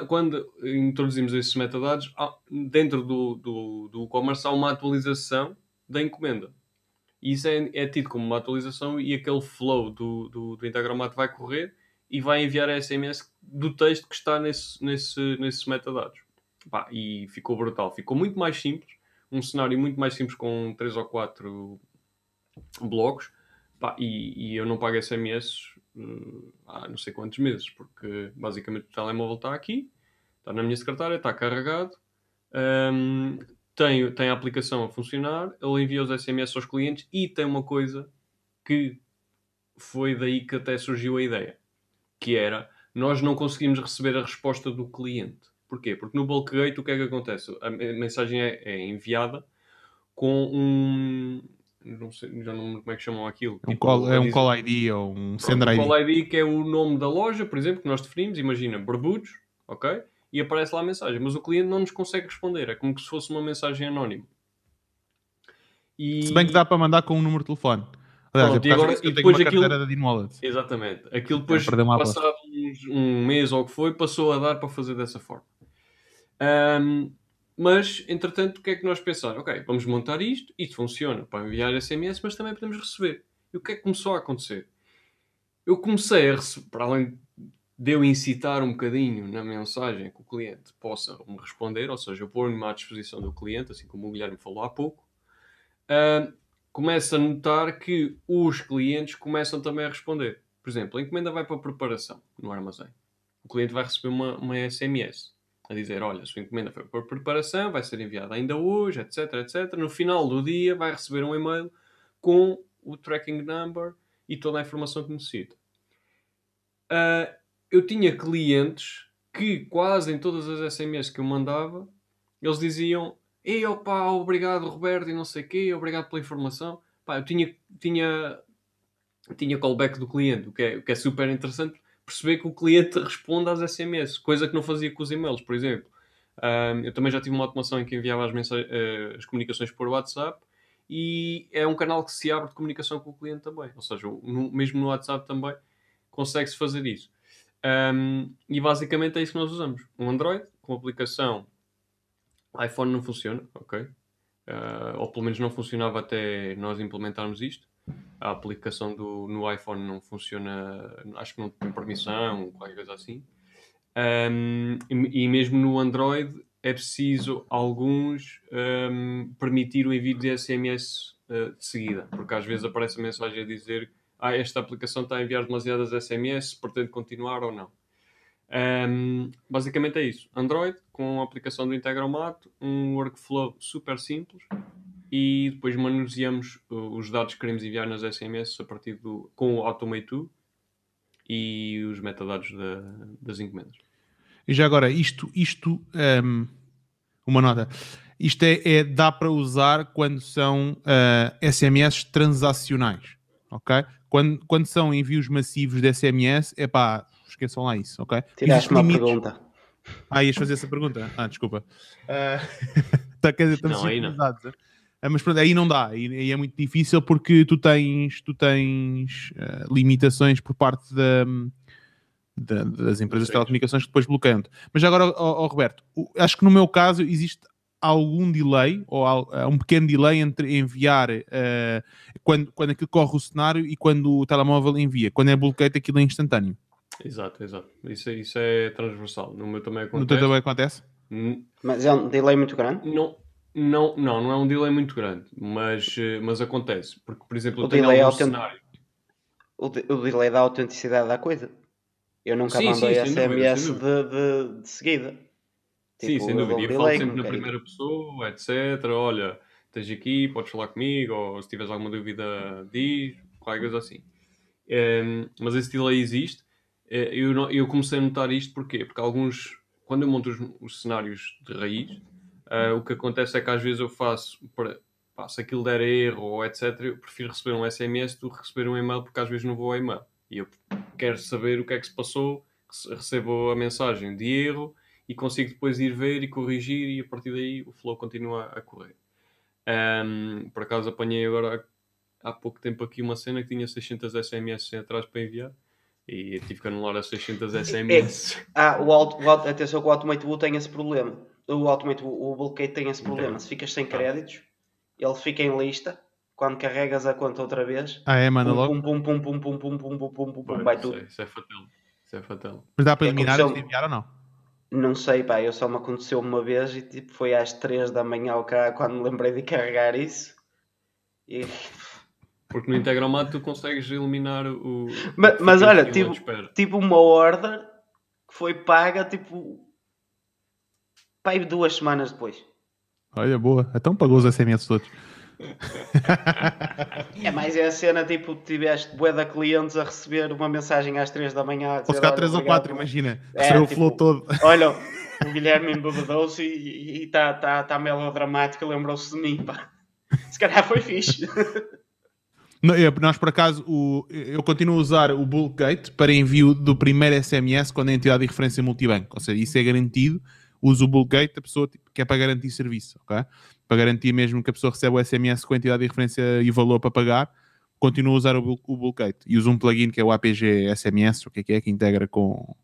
quando introduzimos esses metadados, dentro do, do, do e-commerce há uma atualização da encomenda. E isso é, é tido como uma atualização e aquele flow do, do, do Integromat vai correr e vai enviar a SMS do texto que está nesse, nesse, nesses metadados. Pá, e ficou brutal. Ficou muito mais simples. Um cenário muito mais simples com 3 ou 4 blocos. Pá, e, e, eu não pago SMS uh, há não sei quantos meses, porque basicamente o telemóvel está aqui, está na minha secretária, está carregado. Um, tem, tem a aplicação a funcionar, ele envia os SMS aos clientes e tem uma coisa que foi daí que até surgiu a ideia, que era nós não conseguimos receber a resposta do cliente. Porquê? Porque no Bulkgate o que é que acontece? A mensagem é, é enviada com um. Não sei, já não lembro como é que chamam aquilo. Um tipo, call, é um call ID ou um sender ID. Um call ID que é o nome da loja, por exemplo, que nós definimos. Imagina, Barbudos, ok? e aparece lá a mensagem, mas o cliente não nos consegue responder, é como se fosse uma mensagem anónima. E... Se bem que dá para mandar com um número de telefone. Aliás, Pronto, e agora, e depois aquilo... da Wallet. Exatamente. Aquilo depois, passado um mês ou o que foi, passou a dar para fazer dessa forma. Um, mas, entretanto, o que é que nós pensamos? Ok, vamos montar isto, isto funciona para enviar SMS, mas também podemos receber. E o que é que começou a acontecer? Eu comecei a receber, para além de eu incitar um bocadinho na mensagem que o cliente possa me responder, ou seja, eu pôr-me à disposição do cliente, assim como o Guilherme falou há pouco, uh, começo a notar que os clientes começam também a responder. Por exemplo, a encomenda vai para a preparação no armazém. O cliente vai receber uma, uma SMS a dizer: Olha, a sua encomenda foi a preparação, vai ser enviada ainda hoje, etc, etc. No final do dia, vai receber um e-mail com o tracking number e toda a informação que necessita. Uh, eu tinha clientes que quase em todas as SMS que eu mandava, eles diziam Ei, opa, obrigado Roberto e não sei o quê, obrigado pela informação. Pá, eu tinha, tinha, tinha callback do cliente, o que, é, o que é super interessante, perceber que o cliente responde às SMS, coisa que não fazia com os e-mails, por exemplo. Um, eu também já tive uma automação em que enviava as, uh, as comunicações por WhatsApp e é um canal que se abre de comunicação com o cliente também. Ou seja, no, mesmo no WhatsApp também consegue-se fazer isso. Um, e basicamente é isso que nós usamos. Um Android com aplicação iPhone não funciona, ok? Uh, ou pelo menos não funcionava até nós implementarmos isto. A aplicação do, no iPhone não funciona, acho que não tem permissão, qualquer coisa assim. Um, e, e mesmo no Android é preciso alguns um, permitir o envio de SMS uh, de seguida, porque às vezes aparece a mensagem a dizer ah, esta aplicação está a enviar demasiadas SMS, pretende continuar ou não. Um, basicamente é isso. Android com a aplicação do Integromat, um workflow super simples e depois manuseamos uh, os dados que queremos enviar nas SMS a partir do, com o Automate 2 e os metadados da, das encomendas. E já agora, isto, isto um, uma nota, isto é, é dá para usar quando são uh, SMS transacionais, ok? Quando, quando são envios massivos de SMS, é pá, esqueçam lá isso, ok? Tiraste uma limites... pergunta. Ah, ias fazer essa pergunta? Ah, desculpa. Uh, quer dizer, estamos não, aí não. Uh, mas pronto, aí não dá, aí, aí, é muito difícil porque tu tens, tu tens uh, limitações por parte da, da, das empresas de telecomunicações que depois bloqueiam -te. Mas agora, oh, oh, Roberto, acho que no meu caso existe algum delay ou um pequeno delay entre enviar uh, quando, quando aquilo corre o cenário e quando o telemóvel envia. Quando é bloqueado, aquilo é instantâneo. Exato, exato. Isso, isso é transversal. No meu também acontece. No teu também acontece? Mas é um delay muito grande? Não, não, não, não é um delay muito grande, mas, eh, mas acontece. Porque, por exemplo, o delay é cenário. O, de, o delay da autenticidade da coisa. Eu nunca sim, mandei sim, SMS dúvida, de, de, de, seguida. Tipo, sim, sem dúvida. E eu falo sempre na primeira pessoa, etc. Olha, estás aqui, podes falar comigo, ou se tiveres alguma dúvida, diz, qualquer coisa assim. Um, ehm, mas esse delay existe é, eu, não, eu comecei a notar isto porquê? porque alguns, quando eu monto os, os cenários de raiz, uh, o que acontece é que às vezes eu faço, para, pá, se aquilo der erro ou etc, eu prefiro receber um SMS do que receber um e-mail, porque às vezes não vou ao e-mail. E eu quero saber o que é que se passou, recebo a mensagem de erro e consigo depois ir ver e corrigir e a partir daí o flow continua a correr. Um, por acaso apanhei agora há pouco tempo aqui uma cena que tinha 600 SMS atrás para enviar e tive que anular as 600 SMS. É, ah, o, auto, o auto, atenção que o Automate Blue tem esse problema. O Automate o Bulkgate tem esse problema. Então, Se ficas sem créditos, ele fica em lista. Quando carregas a conta outra vez, ah, é, mano, pum, pum, pum, pum, pum, pum, pum, pum, pum, pum, pum, vai tudo. Isso é fatal. Isso é fatal. Mas dá para eliminar e enviar ou não? Não sei, pá, eu só me aconteceu uma vez e tipo foi às 3 da manhã ao cá quando me lembrei de carregar isso. E porque no Integromat tu consegues eliminar o. Mas, mas olha, tipo, tipo uma order que foi paga tipo. Pai, duas semanas depois. Olha, boa. Então pagou os SMS todos. é mais é a cena tipo, tiveste bué de clientes a receber uma mensagem às 3 da manhã. Ou calhar 3 ou 4, imagina. É, tipo, o flow todo. Olha, o Guilherme embebedou-se e está tá, tá melodramático, lembrou-se de mim, pá. Se calhar foi fixe. Nós, por acaso, o, eu continuo a usar o Bulkgate para envio do primeiro SMS quando é entidade de referência multibanco. Ou seja, isso é garantido. Uso o Bulkgate, a pessoa tipo, que é para garantir serviço, ok? Para garantir mesmo que a pessoa recebe o SMS com a entidade de referência e valor para pagar, continuo a usar o, o Bulkgate. E uso um plugin que é o APG SMS, o que é que é, que integra com,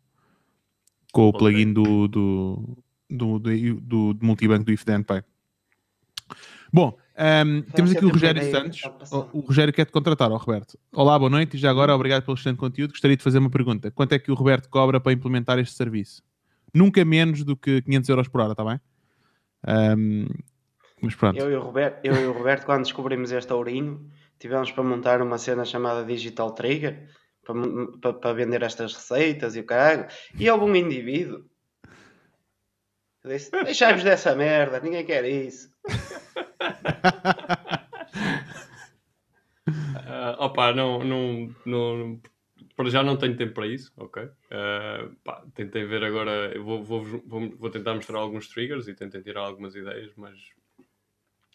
com o plugin do, do, do, do, do, do multibanco do IFDN Pay. Bom, um, temos aqui o Rogério Santos. O, o Rogério quer te contratar, ó Roberto. Olá, boa noite e já agora obrigado pelo excelente conteúdo. Gostaria de fazer uma pergunta. Quanto é que o Roberto cobra para implementar este serviço? Nunca menos do que 500 euros por hora, está bem? Um, mas pronto. Eu e, o Roberto, eu e o Roberto, quando descobrimos este ourinho, tivemos para montar uma cena chamada Digital Trigger para, para, para vender estas receitas e o caralho. E houve um indivíduo disse: Deixai-vos dessa merda, ninguém quer isso uh, opa, não, não, não, para já não tenho tempo para isso, ok? Uh, pá, tentei ver agora, vou, vou, vou, vou, tentar mostrar alguns triggers e tentei tirar algumas ideias, mas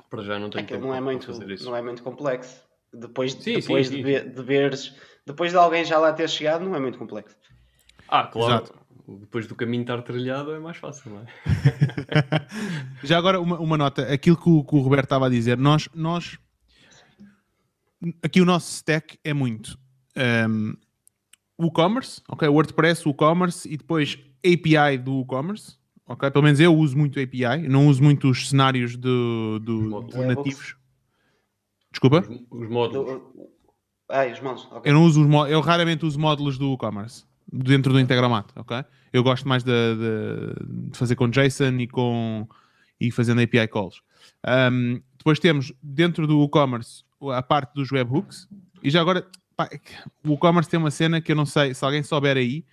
para já não tenho é tempo não é muito, para fazer isso. Não é muito complexo. Depois, sim, depois sim, de, ver, de veres, depois de alguém já lá ter chegado, não é muito complexo. Ah, claro. Exato depois do caminho estar trilhado é mais fácil, não é? Já agora uma, uma nota, aquilo que o, que o, Roberto estava a dizer, nós, nós aqui o nosso stack é muito um, WooCommerce, ok, WordPress, WooCommerce e depois API do WooCommerce, ok, pelo menos eu uso muito API, não uso muito os cenários do, do, do nativos. Desculpa? Os, os módulos. Ah, os módulos. Okay. Eu não uso os módulos, eu raramente uso módulos do WooCommerce. dentro do Integromat, ok? Eu gosto mais de, de- de fazer com JSON e com e fazendo API calls. Um, depois temos dentro do WooCommerce a parte dos webhooks e já agora pá, é o WooCommerce tem uma cena que eu não sei se alguém souber aí,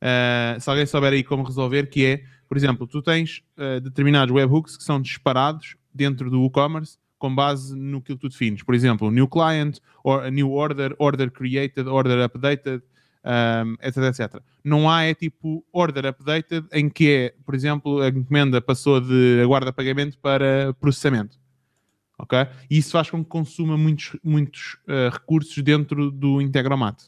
uh, se alguém souber aí como resolver, que é, por exemplo, tu tens uh, determinados webhooks que são disparados dentro do WooCommerce com base no que tu defines. Por exemplo, new client, or, new order, order created, order updated, um, etc, etc. Não há é tipo order updated em que é, por exemplo, a encomenda passou de aguarda pagamento para processamento. Ok? E isso faz com que consuma muitos, muitos uh, recursos dentro do Integromat.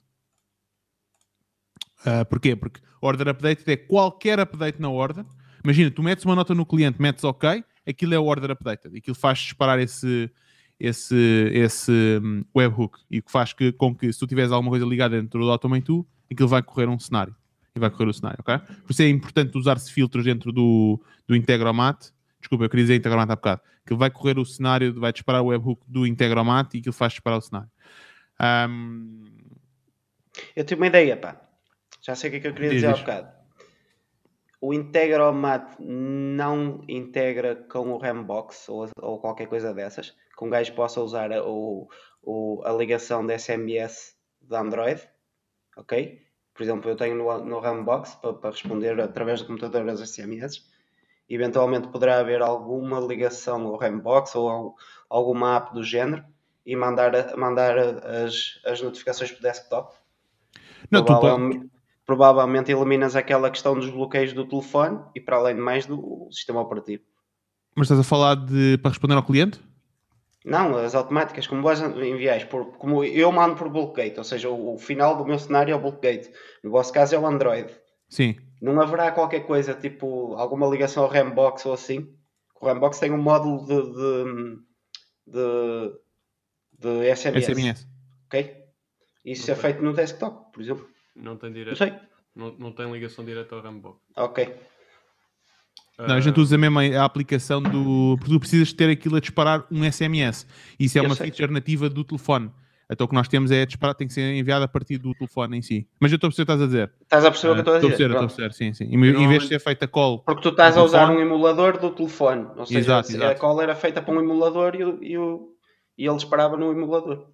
Uh, porquê? Porque order updated é qualquer update na order. Imagina, tu metes uma nota no cliente, metes OK, aquilo é o order updated. Aquilo faz disparar esse, esse, esse um, webhook e que faz que, com que se tu tiveres alguma coisa ligada dentro do Automate 2, aquilo vai correr um cenário. E vai correr o cenário, ok? Por isso é importante usar-se filtros dentro do, do Integromat. Desculpa, eu queria dizer Integromat há bocado. Que vai correr o cenário, vai disparar o webhook do Integromat e aquilo faz disparar o cenário. Um... Eu tenho uma ideia, pá. Já sei o que é que eu queria Diz, dizer há bocado. O Integromat não integra com o Rambox ou, ou qualquer coisa dessas, que um gajo possa usar a, o, o- a ligação de SMS de Android, ok? Por exemplo, eu tenho no, no Rambox para, para responder através do computador as SMS. Eventualmente poderá haver alguma ligação ao Rambox ou al- alguma app do género e mandar, mandar as, as notificações para o desktop. Não, tu pode- Provavelmente, provavelmente eliminas aquela questão dos bloqueios do telefone e para além de mais do sistema operativo. Mas estás a falar de para responder ao cliente? Não, as automáticas, como vós enviais, por, como eu mando por gate, ou seja, o, o final do meu cenário é o gate. No vosso caso é o Android. Sim. Não haverá qualquer coisa, tipo alguma ligação ao Rambox ou assim. O Rambox tem um módulo de, de, de, de SMS, SMS. ok? Isso é Ok. feito no desktop, por exemplo. Não tem Não direto. sei. Não, não tem ligação direta ao Rambo. Ok. Não, a gente usa mesmo a, a aplicação do. Porque tu precisas ter aquilo a disparar um SMS. Isso é Eu uma sei. feature nativa do telefone. Então o que nós temos é disparar, tem que ser enviado a partir do telefone em si. Mas eu estou a perceber o que estás a dizer. Estás a perceber o que eu estou a Estou a dizer? perceber, estou a perceber, sim, sim. Em, em vez de ser feita call. Porque tu estás a usar um emulador do telefone. Ou seja, Exato, a exato. cola era feita para um emulador e, o- e, o- e ele disparava no emulador.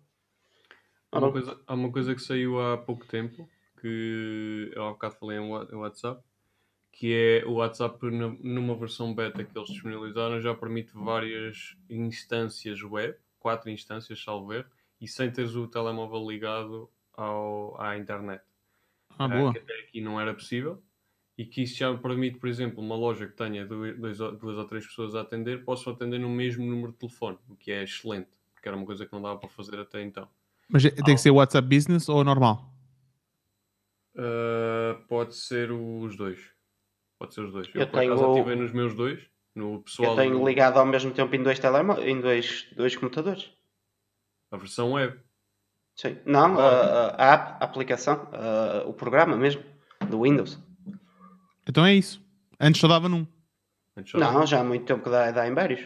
Há uma, não. coisa, há uma coisa que saiu há pouco tempo, que eu há bocado falei em WhatsApp, que é o WhatsApp nu- numa versão beta que eles disponibilizaram já permite várias instâncias web, quatro instâncias, salvo erro, e sem teres o telemóvel ligado ao, à internet. Ah, Ah, boa. que até aqui não era possível. E que isso já permite, por exemplo, uma loja que tenha dois, duas ou três pessoas a atender, possam atender no mesmo número de telefone, o que é excelente, porque era uma coisa que não dava para fazer até então. Mas tem que ser WhatsApp Business ou normal? Uh, pode ser os dois. Pode ser os dois. Eu, Eu por acaso tenho- ativei nos meus dois, no pessoal Eu tenho do- ligado ao mesmo tempo em dois telemó em dois, dois computadores. A versão web. Sim. Não, a, a- a app, a aplicação, a- o programa mesmo, do Windows. Então é isso. Antes só dava num. Só- Não, já há muito tempo que dá, dá em vários.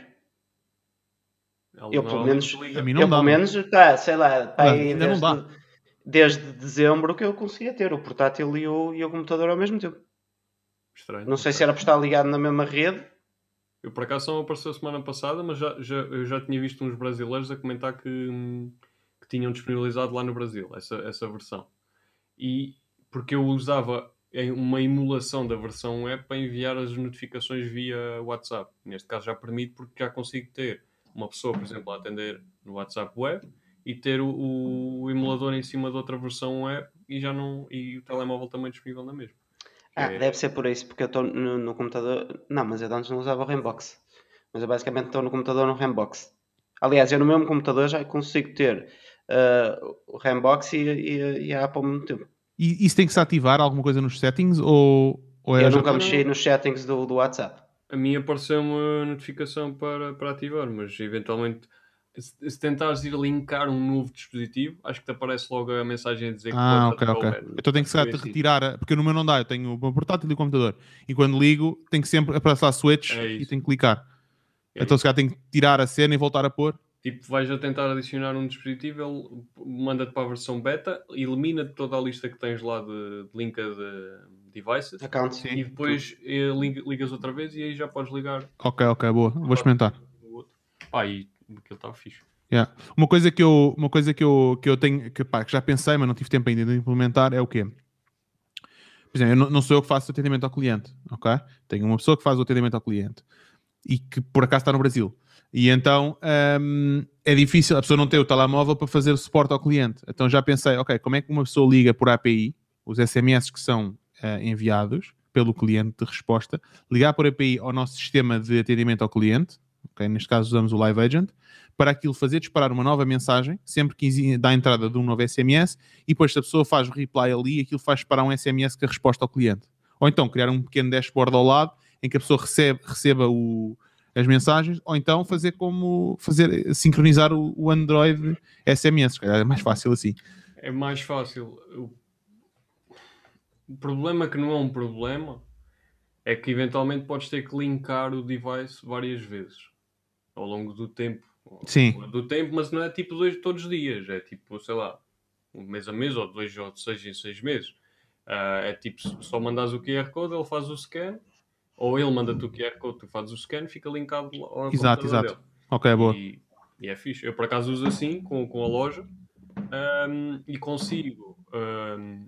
eu, pelo menos-. A mim não eu, dava. pelo menos, tá, sei lá, Ah, ainda não desde, dá. desde dezembro que eu conseguia ter o portátil e o, e o computador ao mesmo tempo. Estranho. Não sei se era por estar ligado na mesma rede. Eu por acaso só apareceu semana passada, mas já, já, eu já tinha visto uns brasileiros a comentar que, que tinham disponibilizado lá no Brasil essa, essa versão. E porque eu usava uma emulação da versão web para enviar as notificações via WhatsApp. Neste caso já permite porque já consigo ter uma pessoa, por exemplo, a atender no WhatsApp web e ter o, o emulador em cima de outra versão web e já não e o telemóvel também disponível na mesma. Ah, É- deve ser por isso, porque eu estou no, no computador. Não, mas eu antes não usava o Rambox. Mas eu basicamente estou no computador no Rambox. Aliás, eu no mesmo computador já consigo ter ah, o Rambox e, e, e a Apple ao mesmo tempo. E isso tem que se ativar alguma coisa nos settings ou, ou é eu nunca mexi nos settings do, do WhatsApp. A mim apareceu uma notificação para, para ativar, mas eventualmente, se, se tentares ir linkar um novo dispositivo, acho que te aparece logo a mensagem a dizer que Ah, ok, ok. Então tem que se assim. retirar, a- porque no meu não dá, eu tenho o meu portátil e o computador. E quando ligo, tem que sempre aparecer lá switch É e isso. tenho que clicar. É então se calhar tenho que tirar a cena e voltar a pôr. Tipo, vais a tentar adicionar um dispositivo, ele manda-te para a versão beta, elimina toda a lista que tens lá de, de linka de devices Account. Sim. e depois eh, lig- ligas outra vez e aí já podes ligar Ok, ok, boa. Vou experimentar. Ah, e aquilo está fixe. Yeah. Uma coisa que eu, uma coisa que eu, que eu tenho, que, pá, que já pensei, mas não tive tempo ainda de implementar, é o quê? Por exemplo, eu não, não sou eu que faço atendimento ao cliente, ok? Tenho uma pessoa que faz o atendimento ao cliente e que por acaso está no Brasil. E então hum, é difícil, a pessoa não tem o telemóvel para fazer o suporte ao cliente. Então já pensei, ok, como é que uma pessoa liga por API, os SMS que são eh, enviados pelo cliente de resposta, ligar por API ao nosso sistema de atendimento ao cliente, ok? Neste caso usamos o Live Agent, para aquilo fazer disparar uma nova mensagem, sempre que dá a entrada de um novo SMS, e depois se a pessoa faz o reply ali, aquilo faz disparar um SMS com a resposta ao cliente. Ou então criar um pequeno dashboard ao lado, em que a pessoa recebe, receba o- as mensagens, ou então fazer como fazer sincronizar o, o Android SMS. É mais fácil assim. É mais fácil. O problema que não é um problema é que eventualmente podes ter que linkar o device várias vezes ao longo do tempo. Sim. Do tempo, mas não é tipo dois todos os dias, é tipo, sei lá, um mês a mês ou dois ou seis em seis meses. Ah, é tipo, só mandas o QR Code, ele faz o scan, ou ele manda-te o QR Code, tu fazes o scan, fica linkado ao Exato, exato. dele. Ok, boa. E, e é fixe. Eu por acaso uso assim com, com a loja ahm, e consigo. ahm,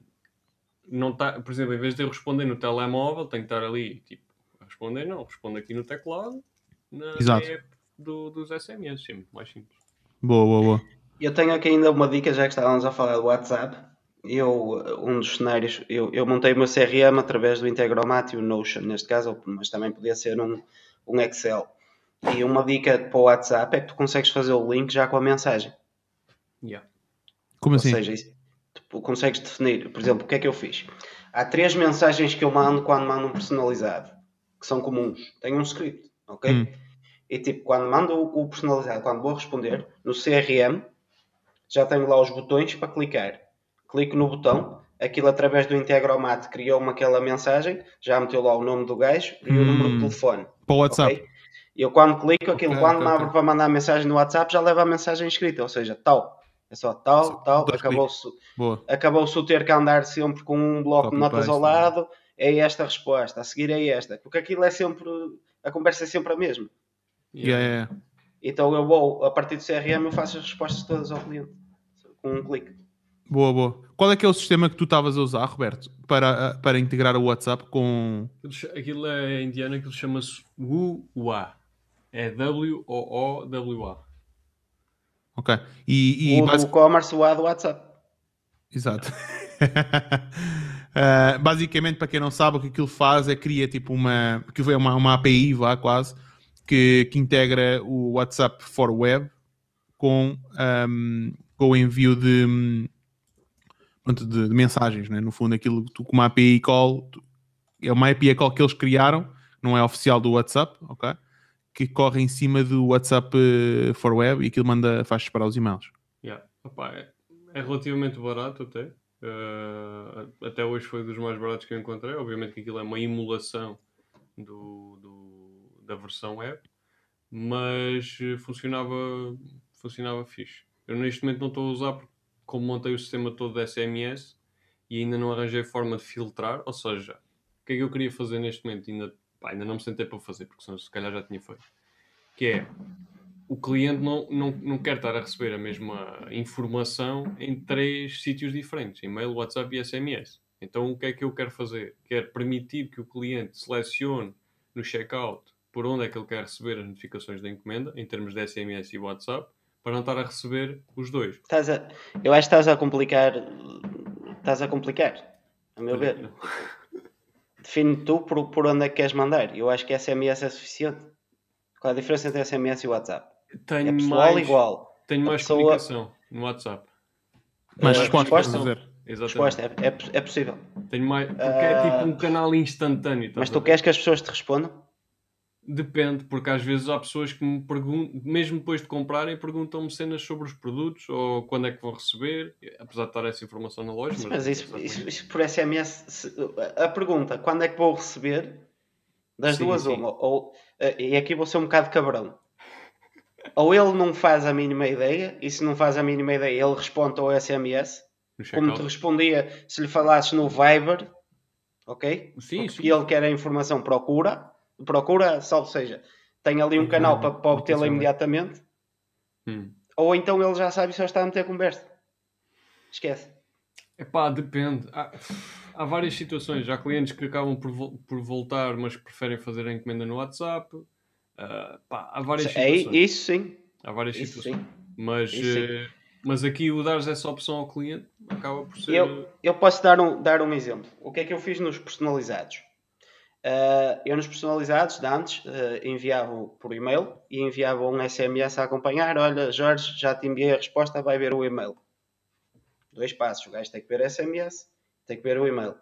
não tá, por exemplo, em vez de eu responder no telemóvel, tenho que estar ali tipo, responder, não, respondo aqui no teclado na, Exato. app do, dos SMS, é muito mais simples. Boa, boa, boa. Eu tenho aqui ainda uma dica, já que estávamos a falar do WhatsApp. Eu, um dos cenários, eu, eu montei o meu CRM através do Integromat e o Notion, neste caso, mas também podia ser um, um Excel. E uma dica para o WhatsApp é que tu consegues fazer o link já com a mensagem. Yeah. Como Ou assim? seja, isso- tu consegues definir, por exemplo, o que é que eu fiz? Há três mensagens que eu mando quando mando um personalizado, que são comuns. Tenho um script, ok? Hum. E tipo, quando mando o o personalizado, quando vou responder, no CRM, já tenho lá os botões para clicar. Clico no botão, aquilo através do Integromat criou-me aquela mensagem, já meteu lá o nome do gajo e o Hum. número de telefone. Para o WhatsApp. ok? E eu quando clico, aquilo Ok, quando ok, me abre ok. para mandar mensagem no WhatsApp, já leva a mensagem escrita, ou seja, tal. É só tal, tal, acabou-se Boa. acabou-se o ter que andar sempre com um bloco de notas ao né? lado, é esta a resposta, a seguir é esta, porque aquilo é sempre, a conversa é sempre a mesma. Yeah, yeah. Então eu vou, a partir do CRM, eu faço as respostas todas ao cliente, com um clique. Boa, boa. Qual é que é o sistema que tu estavas a usar, Roberto, para, para integrar o WhatsApp com. Aquilo é indiano, aquilo chama-se WUA. É W-O-O-W-A. Ok. E, e o basic- do commerce, o A do WhatsApp. Exato. Uh, basicamente, para quem não sabe, o que aquilo faz é cria tipo uma, que é uma, uma API, vá quase, que, que integra o WhatsApp for Web com, um, com o envio de, de, de mensagens, né? no fundo, aquilo tu, com uma API call, tu- é uma API call que eles criaram, não é oficial do WhatsApp, ok? Que corre em cima do WhatsApp eh, for Web e aquilo manda, faz disparar os e-mails. Yeah. Opa, é, é relativamente barato até. Uh, até hoje foi dos mais baratos que eu encontrei. Obviamente que aquilo é uma emulação do, do- da versão web, mas eh, funcionava, funcionava fixe. Eu neste momento não estou a usar porque como montei o sistema todo de SMS e ainda não arranjei forma de filtrar, ou seja, o que é que eu queria fazer neste momento? Ainda, pá, ainda não me sentei para fazer, porque senão se calhar já tinha feito. Que é o cliente não, não, não quer estar a receber a mesma informação em três sítios diferentes: e-mail, WhatsApp e SMS. Então, o que é que eu quero fazer? Quero permitir que o cliente selecione no checkout por onde é que ele quer receber as notificações da encomenda, em termos de SMS e WhatsApp, para não estar a receber os dois. Estás a, eu acho que estás a complicar, estás a complicar, a meu ver. Define tu por, por onde é que queres mandar. Eu acho que SMS é suficiente. Qual a diferença entre SMS e WhatsApp? Tenho É pessoal mais, igual. Tenho A mais pessoa- comunicação no WhatsApp. Mas resposta, resposta? Exatamente. Resposta, é, é, é possível. Tenho mais, porque é tipo um canal instantâneo. Mas tu queres que as pessoas te respondam? Depende, porque às vezes há pessoas que me perguntam, mesmo depois de comprarem, perguntam-me cenas sobre os produtos ou quando é que vão receber, apesar de estar essa informação na loja. Mas isso, isso- isso por SMS, se- a pergunta, quando é que vou receber? Das Sim, duas, sim. uma. Ou, eh, e aqui vou ser um bocado cabrão. ou ele não faz a mínima ideia, e se não faz a mínima ideia, ele responde ao SMS, como te respondia se lhe falasses no Viber, ok? Sim, Porque sim. ele quer a informação, procura, procura, salvo seja, tem ali um canal para, para obtê-la é. imediatamente, Hum. ou então ele já sabe e só está a meter conversa. Esquece. Epá, depende. Há, há várias situações. Há clientes que acabam por, por voltar, mas preferem fazer a encomenda no WhatsApp. Ah, pá, há várias É, situações. isso sim, Há várias isso situações. sim. Mas, Isso eh, mas aqui o dares essa opção ao cliente acaba por ser. Eu, eu posso dar um, dar um exemplo. O que é que eu fiz nos personalizados? Ah, eu nos personalizados, de antes, ah, enviava por e-mail e enviava um SMS a acompanhar. Olha, Jorge, já te enviei a resposta, vai ver o e-mail. Dois passos. O gajo tem que ver SMS, tem que ver o e-mail.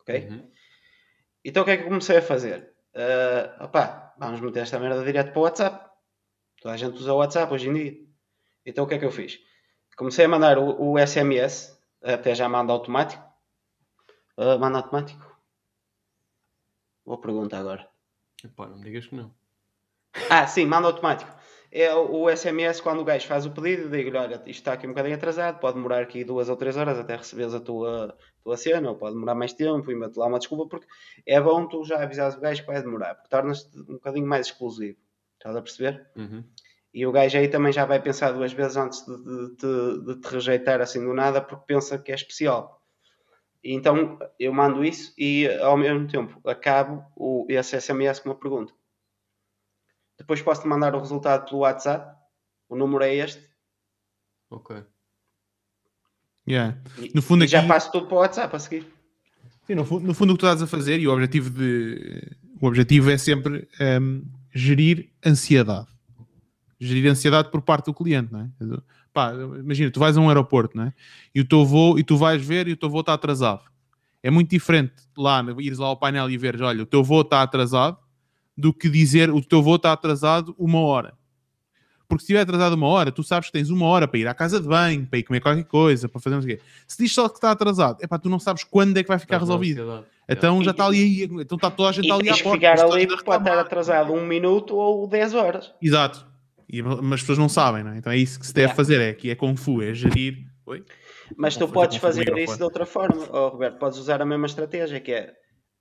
Ok? Uhum. Então o que é que eu comecei a fazer? Ah, opá, vamos meter esta merda direto para o WhatsApp. Toda a gente usa o WhatsApp hoje em dia. Então o que é que eu fiz? Comecei a mandar o, o SMS, até já manda automático. Ah, manda automático? Boa pergunta agora. Epá, não me digas que não. Ah, sim, manda automático. É o SMS quando o gajo faz o pedido, digo-lhe, olha, isto está aqui um bocadinho atrasado, pode demorar aqui duas ou três horas até receberes a tua, tua cena, ou pode demorar mais tempo, e mete lá uma desculpa, porque é bom tu já avisares o gajo que vai demorar, porque tornas-te um bocadinho mais exclusivo. Estás a perceber? Uhum. E o gajo aí também já vai pensar duas vezes antes de, de- de- de te rejeitar assim do nada, porque pensa que é especial. E então eu mando isso e ao mesmo tempo acabo o, esse SMS com uma pergunta. Depois posso-te mandar o resultado pelo WhatsApp. O número é este. Ok. Yeah. E, No fundo e já aqui- passo tudo para o WhatsApp a seguir. Sim, no, fu- no fundo o que tu estás a fazer e o objetivo, de, o objetivo é sempre ehm, gerir ansiedade. Gerir ansiedade por parte do cliente, não é? Pá, imagina, tu vais a um aeroporto, não é? E o teu voo, e tu vais ver e o teu voo está atrasado. É muito diferente lá, ires lá ao painel e veres, olha, o teu voo está atrasado, do que dizer o teu voo está atrasado uma hora. Porque se estiver atrasado uma hora, tu sabes que tens uma hora para ir à casa de banho, para ir comer qualquer coisa, para fazer não sei o quê. Se diz só que está atrasado, epá, tu não sabes quando é que vai ficar Estás resolvido. Então já E- está ali, então está toda a gente E ali à porta. ficar ali pode estar atrasado um minuto ou 10 horas. Exato. E- mas as pessoas não sabem, não é? Então é isso que se deve Yeah. fazer, é que é Kung Fu, é gerir. Oi? Mas tu Vou podes fazer microfone. isso de outra forma, oh, Roberto. Podes usar a mesma estratégia, que é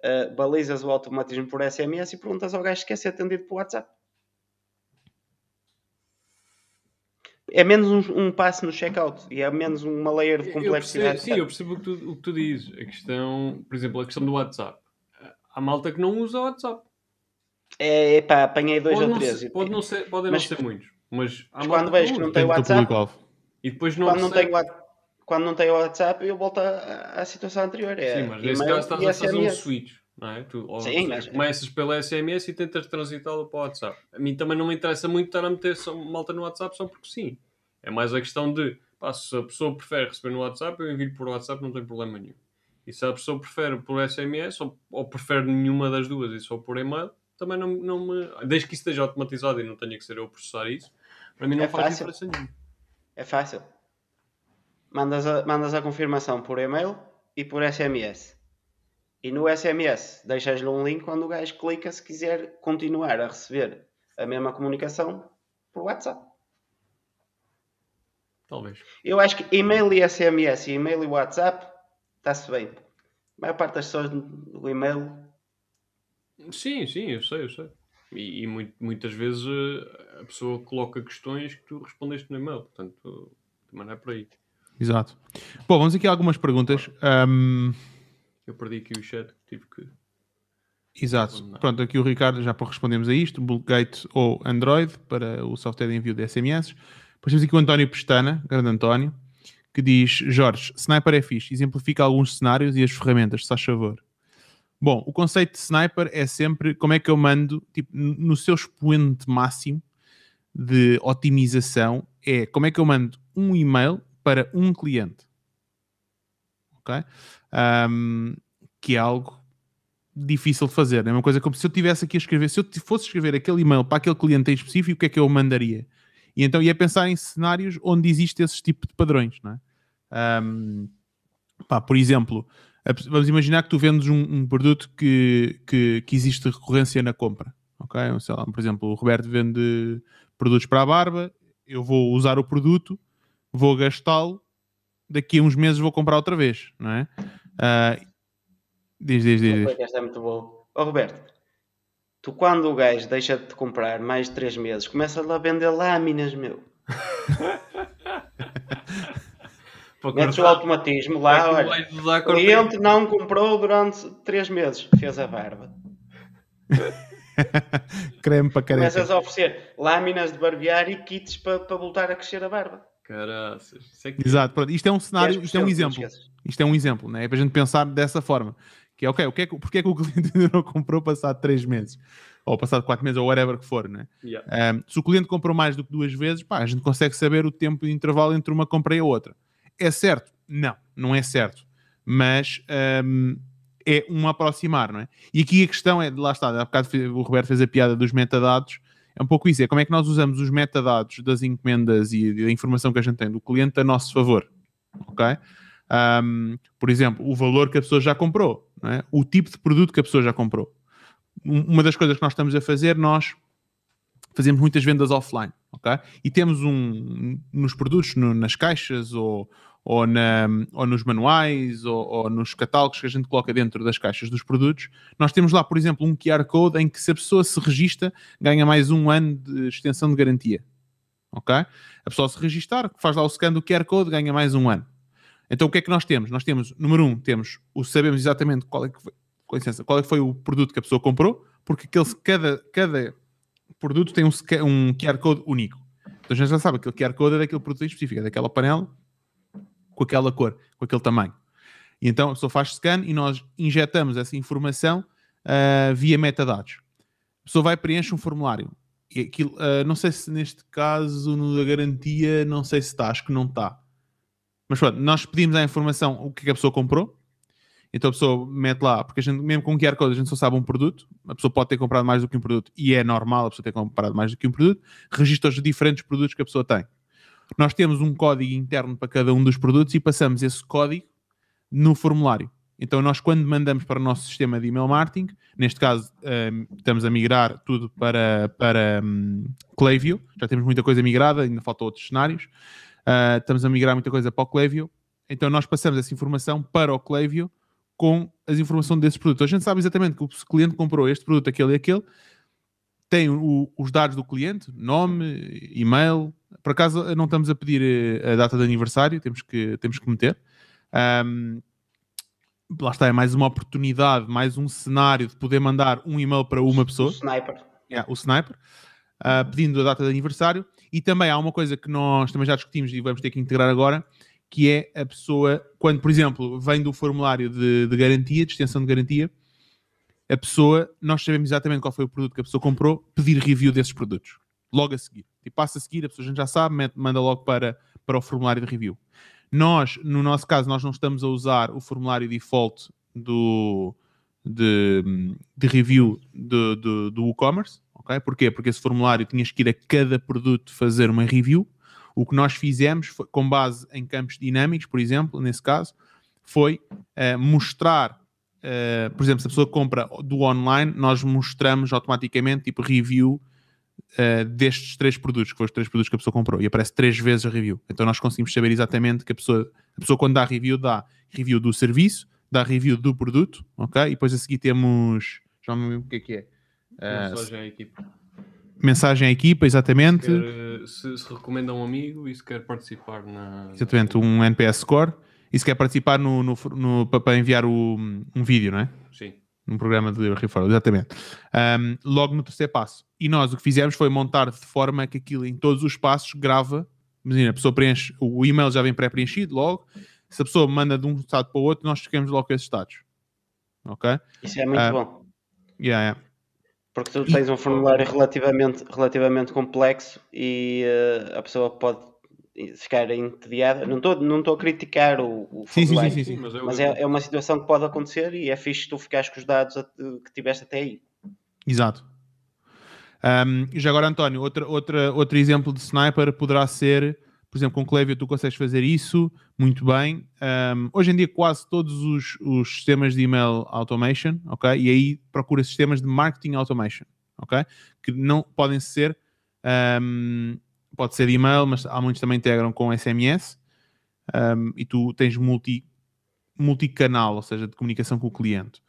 uh, balizas o automatismo por SMS e perguntas ao gajo se quer ser atendido por WhatsApp. É menos um, um passo no checkout e é menos uma layer de Eu percebo, complexidade. sim, eu percebo o que, tu, o que tu dizes. A questão, por exemplo, a questão do WhatsApp. Há malta que não usa o WhatsApp. É, pá, apanhei dois Pode ou não, três. ser, pode não ser, podem Mas- não ser muitos. Mas mas quando vejo que não tem WhatsApp. E depois não quando, não tem, quando não tem WhatsApp, eu volto à, à situação anterior. É Sim, mas nesse caso estás a fazer um switch, não é? Tu, ou Sim, mas- começas pela SMS e tentas transitá-lo para o WhatsApp. A mim também não me interessa muito estar a meter só malta no WhatsApp só porque sim. É mais a questão de, pá, se a pessoa prefere receber no WhatsApp, eu envio por WhatsApp, não tem problema nenhum. E se a pessoa prefere por SMS ou, ou prefere nenhuma das duas e só por e-mail, também não, não me. Desde que isso esteja automatizado e não tenha que ser eu a processar isso, para mim não É faz fácil. diferença nenhuma. É fácil. Mandas a, mandas a confirmação por e-mail e por SMS. E no SMS deixas-lhe um link quando o gajo clica se quiser continuar a receber a mesma comunicação por WhatsApp. Talvez. Eu acho que e-mail e SMS e e-mail e WhatsApp está-se bem. A maior parte das pessoas do e-mail Sim, sim, eu sei, eu sei. E, e mui- muitas vezes eh, a pessoa coloca questões que tu respondeste no e-mail, portanto, também não é por aí. Exato. Bom, vamos aqui a algumas perguntas. Ahm, Eu perdi aqui o chat, tive que. exato. Não. Pronto, aqui o Ricardo já respondemos a isto. Bulkgate ou Android para o software de envio de SMS. Depois temos aqui o António Pestana, grande António, que diz: Jorge, Sniper é fixe, exemplifica alguns cenários e as ferramentas, se faz favor. Bom, o conceito de sniper é sempre como é que eu mando, tipo, no seu expoente máximo de otimização, é como é que eu mando um e-mail para um cliente. Ok? Ahm, que é algo difícil de fazer. É uma coisa como se eu tivesse aqui a escrever, se eu fosse escrever aquele e-mail para aquele cliente em específico, o que é que eu mandaria? E então ia pensar em cenários onde existe esse tipo de padrões, não é? Ahm, pá, por exemplo, vamos imaginar que tu vendes um, um produto que, que, que existe recorrência na compra. Ok? Sei lá, por exemplo, o Roberto vende produtos para a barba, eu vou usar o produto, vou gastá-lo, daqui a uns meses vou comprar outra vez, não é? Uh, diz, diz, diz. diz. Esta é muito bom. Ó Roberto, tu quando o gajo deixa de te comprar mais de 3 meses, começa a vender lâminas, meu. Metes o automatismo lá, olha. O cliente não comprou durante 3 meses, fez a barba. Creme para careca. Começas a oferecer lâminas de barbear e kits para, para voltar a crescer a barba. Caraças. É que... Exato, pronto. Isto é um cenário, isto é um exemplo. Isto é um exemplo, né? é para a gente pensar dessa forma. Que é, ok, o que é, porque é que o cliente ainda não comprou passado 3 meses? Ou passado 4 meses, ou whatever que for, né? Yeah. Um, se o cliente comprou mais do que duas vezes, pá, a gente consegue saber o tempo de intervalo entre uma compra e a outra. É certo? Não, não é certo. Mas um, é um aproximar, não é? E aqui a questão é, lá está, há bocado o Roberto fez a piada dos metadados, é um pouco isso, é como é que nós usamos os metadados das encomendas e da informação que a gente tem do cliente a nosso favor, ok? Um, por exemplo, o valor que a pessoa já comprou, é? o tipo de produto que a pessoa já comprou. Uma das coisas que nós estamos a fazer, nós fazemos muitas vendas offline, ok? E temos um, nos produtos, no, nas caixas ou, ou, na, ou nos manuais ou, ou, nos catálogos que a gente coloca dentro das caixas dos produtos, nós temos lá, por exemplo, um QR Code em que se a pessoa se registra, ganha mais um ano de extensão de garantia. Ok? A pessoa se registrar, faz lá o scan do QR Code, ganha mais um ano. Então o que é que nós temos? Nós temos, número um, temos o sabemos exatamente qual é que foi, com licença, qual é que foi o produto que a pessoa comprou, porque aquele, cada, cada produto tem um, um QR Code único. Então a gente já sabe, aquele QR Code é daquele produto específico, é daquela panela com aquela cor, com aquele tamanho. E então a pessoa faz scan e nós injetamos essa informação uh, via metadados. A pessoa vai preencher um formulário. E aquilo, uh, não sei se neste caso, no da garantia, não sei se está, acho que não está. Mas pronto, nós pedimos a informação o que, é que a pessoa comprou. Então a pessoa mete lá, porque a gente, mesmo com QR Code, a gente só sabe um produto. A pessoa pode ter comprado mais do que um produto e é normal a pessoa ter comprado mais do que um produto. Registra os diferentes produtos que a pessoa tem. Nós temos um código interno para cada um dos produtos e passamos esse código no formulário. Então, nós, quando mandamos para o nosso sistema de email marketing, neste caso, um, estamos a migrar tudo para, para um, já temos muita coisa migrada, ainda faltam outros cenários. Uh, estamos a migrar muita coisa para o Klaviyo, então nós passamos essa informação para o Klaviyo com as informações desses produtos. A gente sabe exatamente que o cliente comprou este produto, aquele e aquele, tem o, os dados do cliente, nome, e-mail, por acaso não estamos a pedir eh, a data de aniversário, temos que, temos que meter. Um, lá está, é mais uma oportunidade, mais um cenário de poder mandar um e-mail para uma pessoa. O sniper. Yeah, o sniper. Uh, pedindo a data de aniversário. E também há uma coisa que nós também já discutimos e vamos ter que integrar agora, que é a pessoa, quando, por exemplo, vem do formulário de, de garantia, de extensão de garantia, a pessoa, nós sabemos exatamente qual foi o produto que a pessoa comprou, pedir review desses produtos logo a seguir. Tipo, passa a seguir, a pessoa já sabe, manda logo para, para o formulário de review. Nós, no nosso caso, nós não estamos a usar o formulário default do, de, de review do, do, do e-commerce. Okay? Porquê? Porque esse formulário tinhas que ir a cada produto fazer uma review. O que nós fizemos, foi, com base em campos dinâmicos, por exemplo, nesse caso, foi uh, mostrar, uh, por exemplo, se a pessoa compra do online, nós mostramos automaticamente tipo review uh, destes três produtos, que foram os três produtos que a pessoa comprou, e aparece três vezes a review. Então nós conseguimos saber exatamente que a pessoa, a pessoa quando dá review, dá review do serviço, dá review do produto, ok? E depois a seguir temos. Já me lembro o que é que é. Uh, mensagem à equipa. Mensagem à equipa, exatamente. Se, quer, se, se, recomenda um amigo e se quer participar na. Exatamente, um NPS score. E se quer participar no, no, no para enviar o, um vídeo, não é? Sim num programa de referral, exatamente. Um, logo no terceiro passo. E nós o que fizemos foi montar de forma que aquilo em todos os passos grava. Imagina, a pessoa preenche, o e-mail já vem pré-preenchido logo. Se a pessoa manda de um estado para o outro, nós chegamos logo a esses estados. Ok? Isso é muito uh, bom. Yeah, yeah. Porque tu tens um formulário relativamente, relativamente complexo e uh, a pessoa pode ficar entediada. Não estou não a criticar o, o sim, sim, sim, sim, mas, mas é, é, uma situação que pode acontecer e é fixe tu ficares com os dados que tiveste até aí. Exato. Um, já agora, António, outra, outra, outro exemplo de sniper poderá ser, por exemplo, com Clevio tu consegues fazer isso muito bem. Um, hoje em dia quase todos os, os sistemas de email automation, ok? E aí procura sistemas de marketing automation, ok? Que não podem ser Um, pode ser e-mail, mas há muitos também integram com SMS um, e tu tens multi, multicanal, ou seja, de comunicação com o cliente.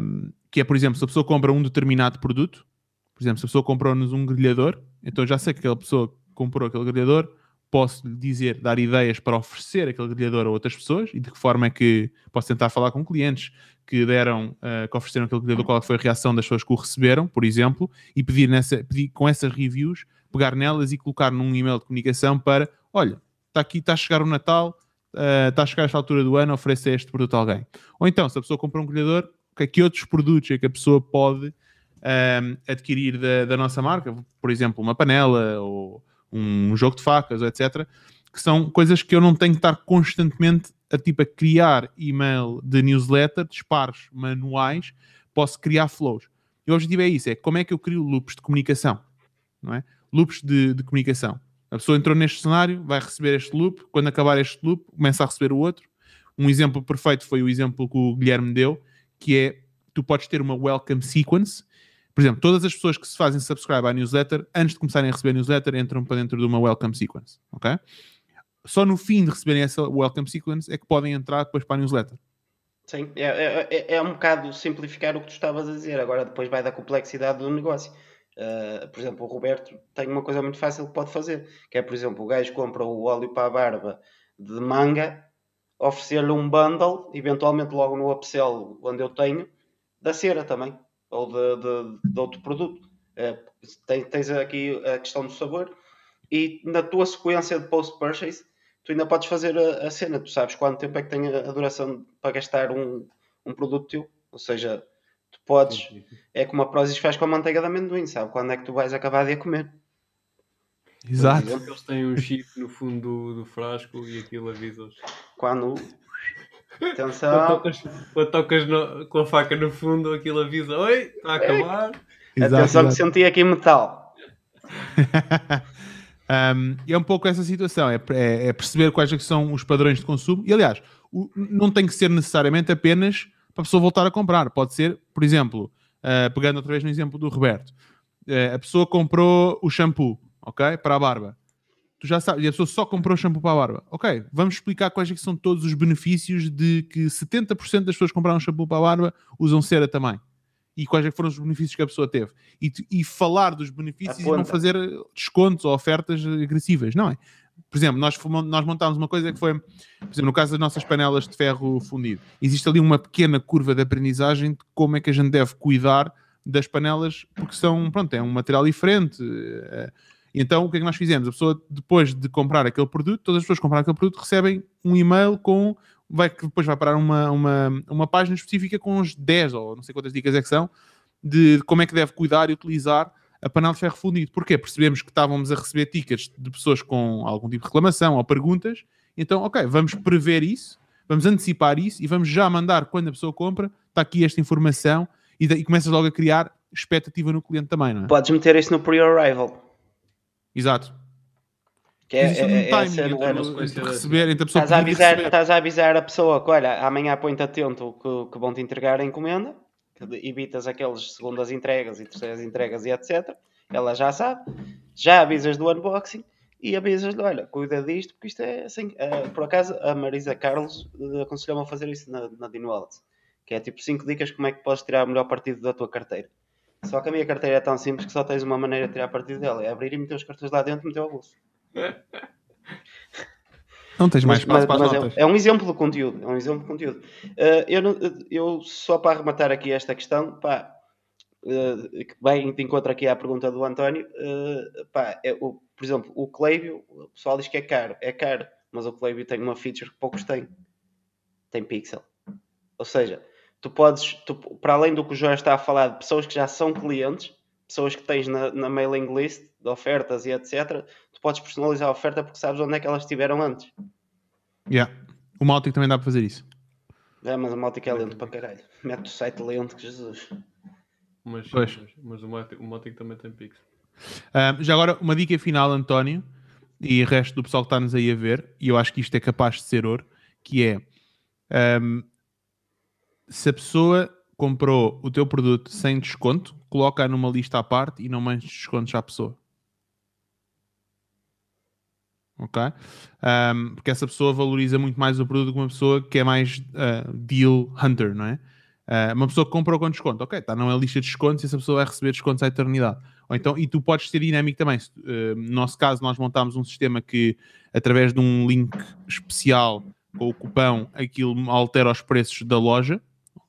Um, que é, por exemplo, se a pessoa compra um determinado produto, por exemplo, se a pessoa comprou-nos um grelhador, então já sei que aquela pessoa comprou aquele grelhador, posso lhe dizer, dar ideias para oferecer aquele grelhador a outras pessoas e de que forma é que posso tentar falar com clientes que deram, uh, que ofereceram aquele grelhador, qual foi a reação das pessoas que o receberam, por exemplo, e pedir, nessa, pedir com essas reviews, pegar nelas e colocar num e-mail de comunicação para, olha, está aqui, está a chegar o Natal, uh, está a chegar esta altura do ano, ofereça este produto a alguém. Ou então, se a pessoa comprou um grelhador, que, que outros produtos é que a pessoa pode ehm, adquirir da, da nossa marca? Por exemplo, uma panela ou um jogo de facas, etc. Que são coisas que eu não tenho que estar constantemente a, tipo, a criar e-mail de newsletter, disparos manuais, posso criar flows. E o objetivo é isso, é como é que eu crio loops de comunicação, não é? Loops de, de comunicação. A pessoa entrou neste cenário, vai receber este loop, quando acabar este loop, começa a receber o outro. Um exemplo perfeito foi o exemplo que o Guilherme deu, que é, tu podes ter uma welcome sequence, por exemplo, todas as pessoas que se fazem subscribe à newsletter, antes de começarem a receber a newsletter, entram para dentro de uma welcome sequence, ok? Só no fim de receberem essa welcome sequence é que podem entrar depois para a newsletter. Sim, é, é, é, é um bocado simplificar o que tu estavas a dizer, agora depois vai da complexidade do negócio. Uh, por exemplo, o Roberto tem uma coisa muito fácil que pode fazer, que é, por exemplo, o gajo compra o óleo para a barba de manga, oferecer-lhe um bundle, eventualmente logo no upsell onde eu tenho, da cera também ou de, de, de outro produto. É, tens aqui a questão do sabor e na tua sequência de post-purchase tu ainda podes fazer a, a, cena, tu sabes quanto tempo é que tem a, duração para gastar um, um produto teu, ou seja, tu podes, é como a Prozis faz com a manteiga de amendoim, sabe quando é que tu vais acabar de a comer. Exato. Eles têm um chip no fundo do, do frasco e aquilo avisa-os. Quando Atenção. Quando tocas, quando tocas no, com a faca no fundo, aquilo avisa: Oi, está a acabar. Exato, Atenção exato. que senti aqui metal. um, é um pouco essa situação: é, é, é, perceber quais é são os padrões de consumo. E aliás, o, não tem que ser necessariamente apenas para a pessoa voltar a comprar. Pode ser, por exemplo, uh, pegando outra vez no exemplo do Roberto, uh, a pessoa comprou o shampoo, ok? Para a barba tu já sabes, e a pessoa só comprou shampoo para a barba. Ok, vamos explicar quais é são todos os benefícios de que 70% das pessoas que compraram shampoo para a barba usam cera também. E quais é foram os benefícios que a pessoa teve. E, e falar dos benefícios e não fazer descontos ou ofertas agressivas, não é? Por exemplo, nós, nós montámos uma coisa que foi, por exemplo, no caso das nossas panelas de ferro fundido, existe ali uma pequena curva de aprendizagem de como é que a gente deve cuidar das panelas, porque são, pronto, é um material diferente. É, então, o que é que nós fizemos? A pessoa, depois de comprar aquele produto, todas as pessoas que compraram aquele produto recebem um e-mail com. Vai, que depois vai parar uma, uma, uma página específica com uns 10 ou não sei quantas dicas é que são de como é que deve cuidar e utilizar a panela de ferro fundido. Porquê? Percebemos que estávamos a receber tickets de pessoas com algum tipo de reclamação ou perguntas. Então, ok, vamos prever isso, vamos antecipar isso e vamos já mandar quando a pessoa compra, está aqui esta informação e, e começas logo a criar expectativa no cliente também, não é? Podes meter isso no pre-arrival. Exato. Que é, é, é, timing, é, entre receber, entre a pessoa estás a, avisar, estás a avisar a pessoa que olha, amanhã põe-te atento que, que vão te entregar a encomenda, que evitas aqueles segundas entregas e terceiras entregas e etc. Ela já sabe, já avisas do unboxing e avisas-lhe, olha, cuida disto, porque isto é assim. Uh, por acaso, a Marisa Carlos uh, aconselhou-me a fazer isso na, na Dino Wallets, que é tipo 5 dicas como é que podes tirar o melhor partido da tua carteira. Só que a minha carteira é tão simples que só tens uma maneira de tirar partido dela: é abrir e meter os cartões lá dentro e meter ao bolso. Não tens mais espaço mas, para as É, é, um exemplo de conteúdo. É um exemplo de conteúdo. Uh, eu, não, eu, só para arrematar aqui esta questão, pá, uh, que bem te encontro aqui à pergunta do António, uh, pá, é, o, por exemplo, o Cleibio, o pessoal diz que é caro. É caro, mas o Cleibio tem uma feature que poucos têm. Tem pixel. Ou seja, tu podes, tu, para além do que o João está a falar, de pessoas que já são clientes, pessoas que tens na, na mailing list de ofertas e etc., podes personalizar a oferta porque sabes onde é que elas estiveram antes. Yeah. O Maltic também dá para fazer isso. É, mas o Maltic é lento para caralho. Mete o site lento que Jesus. Mas, pois. mas, mas o, Maltic, o Maltic também tem pix. Um, já agora, uma dica final, António, e o resto do pessoal que está-nos aí a ver, e eu acho que isto é capaz de ser ouro, que é um, se a pessoa comprou o teu produto sem desconto, coloca numa lista à parte e não mandes descontos à pessoa. Ok? Um, porque essa pessoa valoriza muito mais o produto que uma pessoa que é mais uh, deal hunter, não é? Uh, uma pessoa que comprou com desconto, ok, está numa lista de descontos e essa pessoa vai receber descontos à eternidade. Ou então, e tu podes ser dinâmico também. Uh, no nosso caso, nós montámos um sistema que, através de um link especial com o cupão, aquilo altera os preços da loja.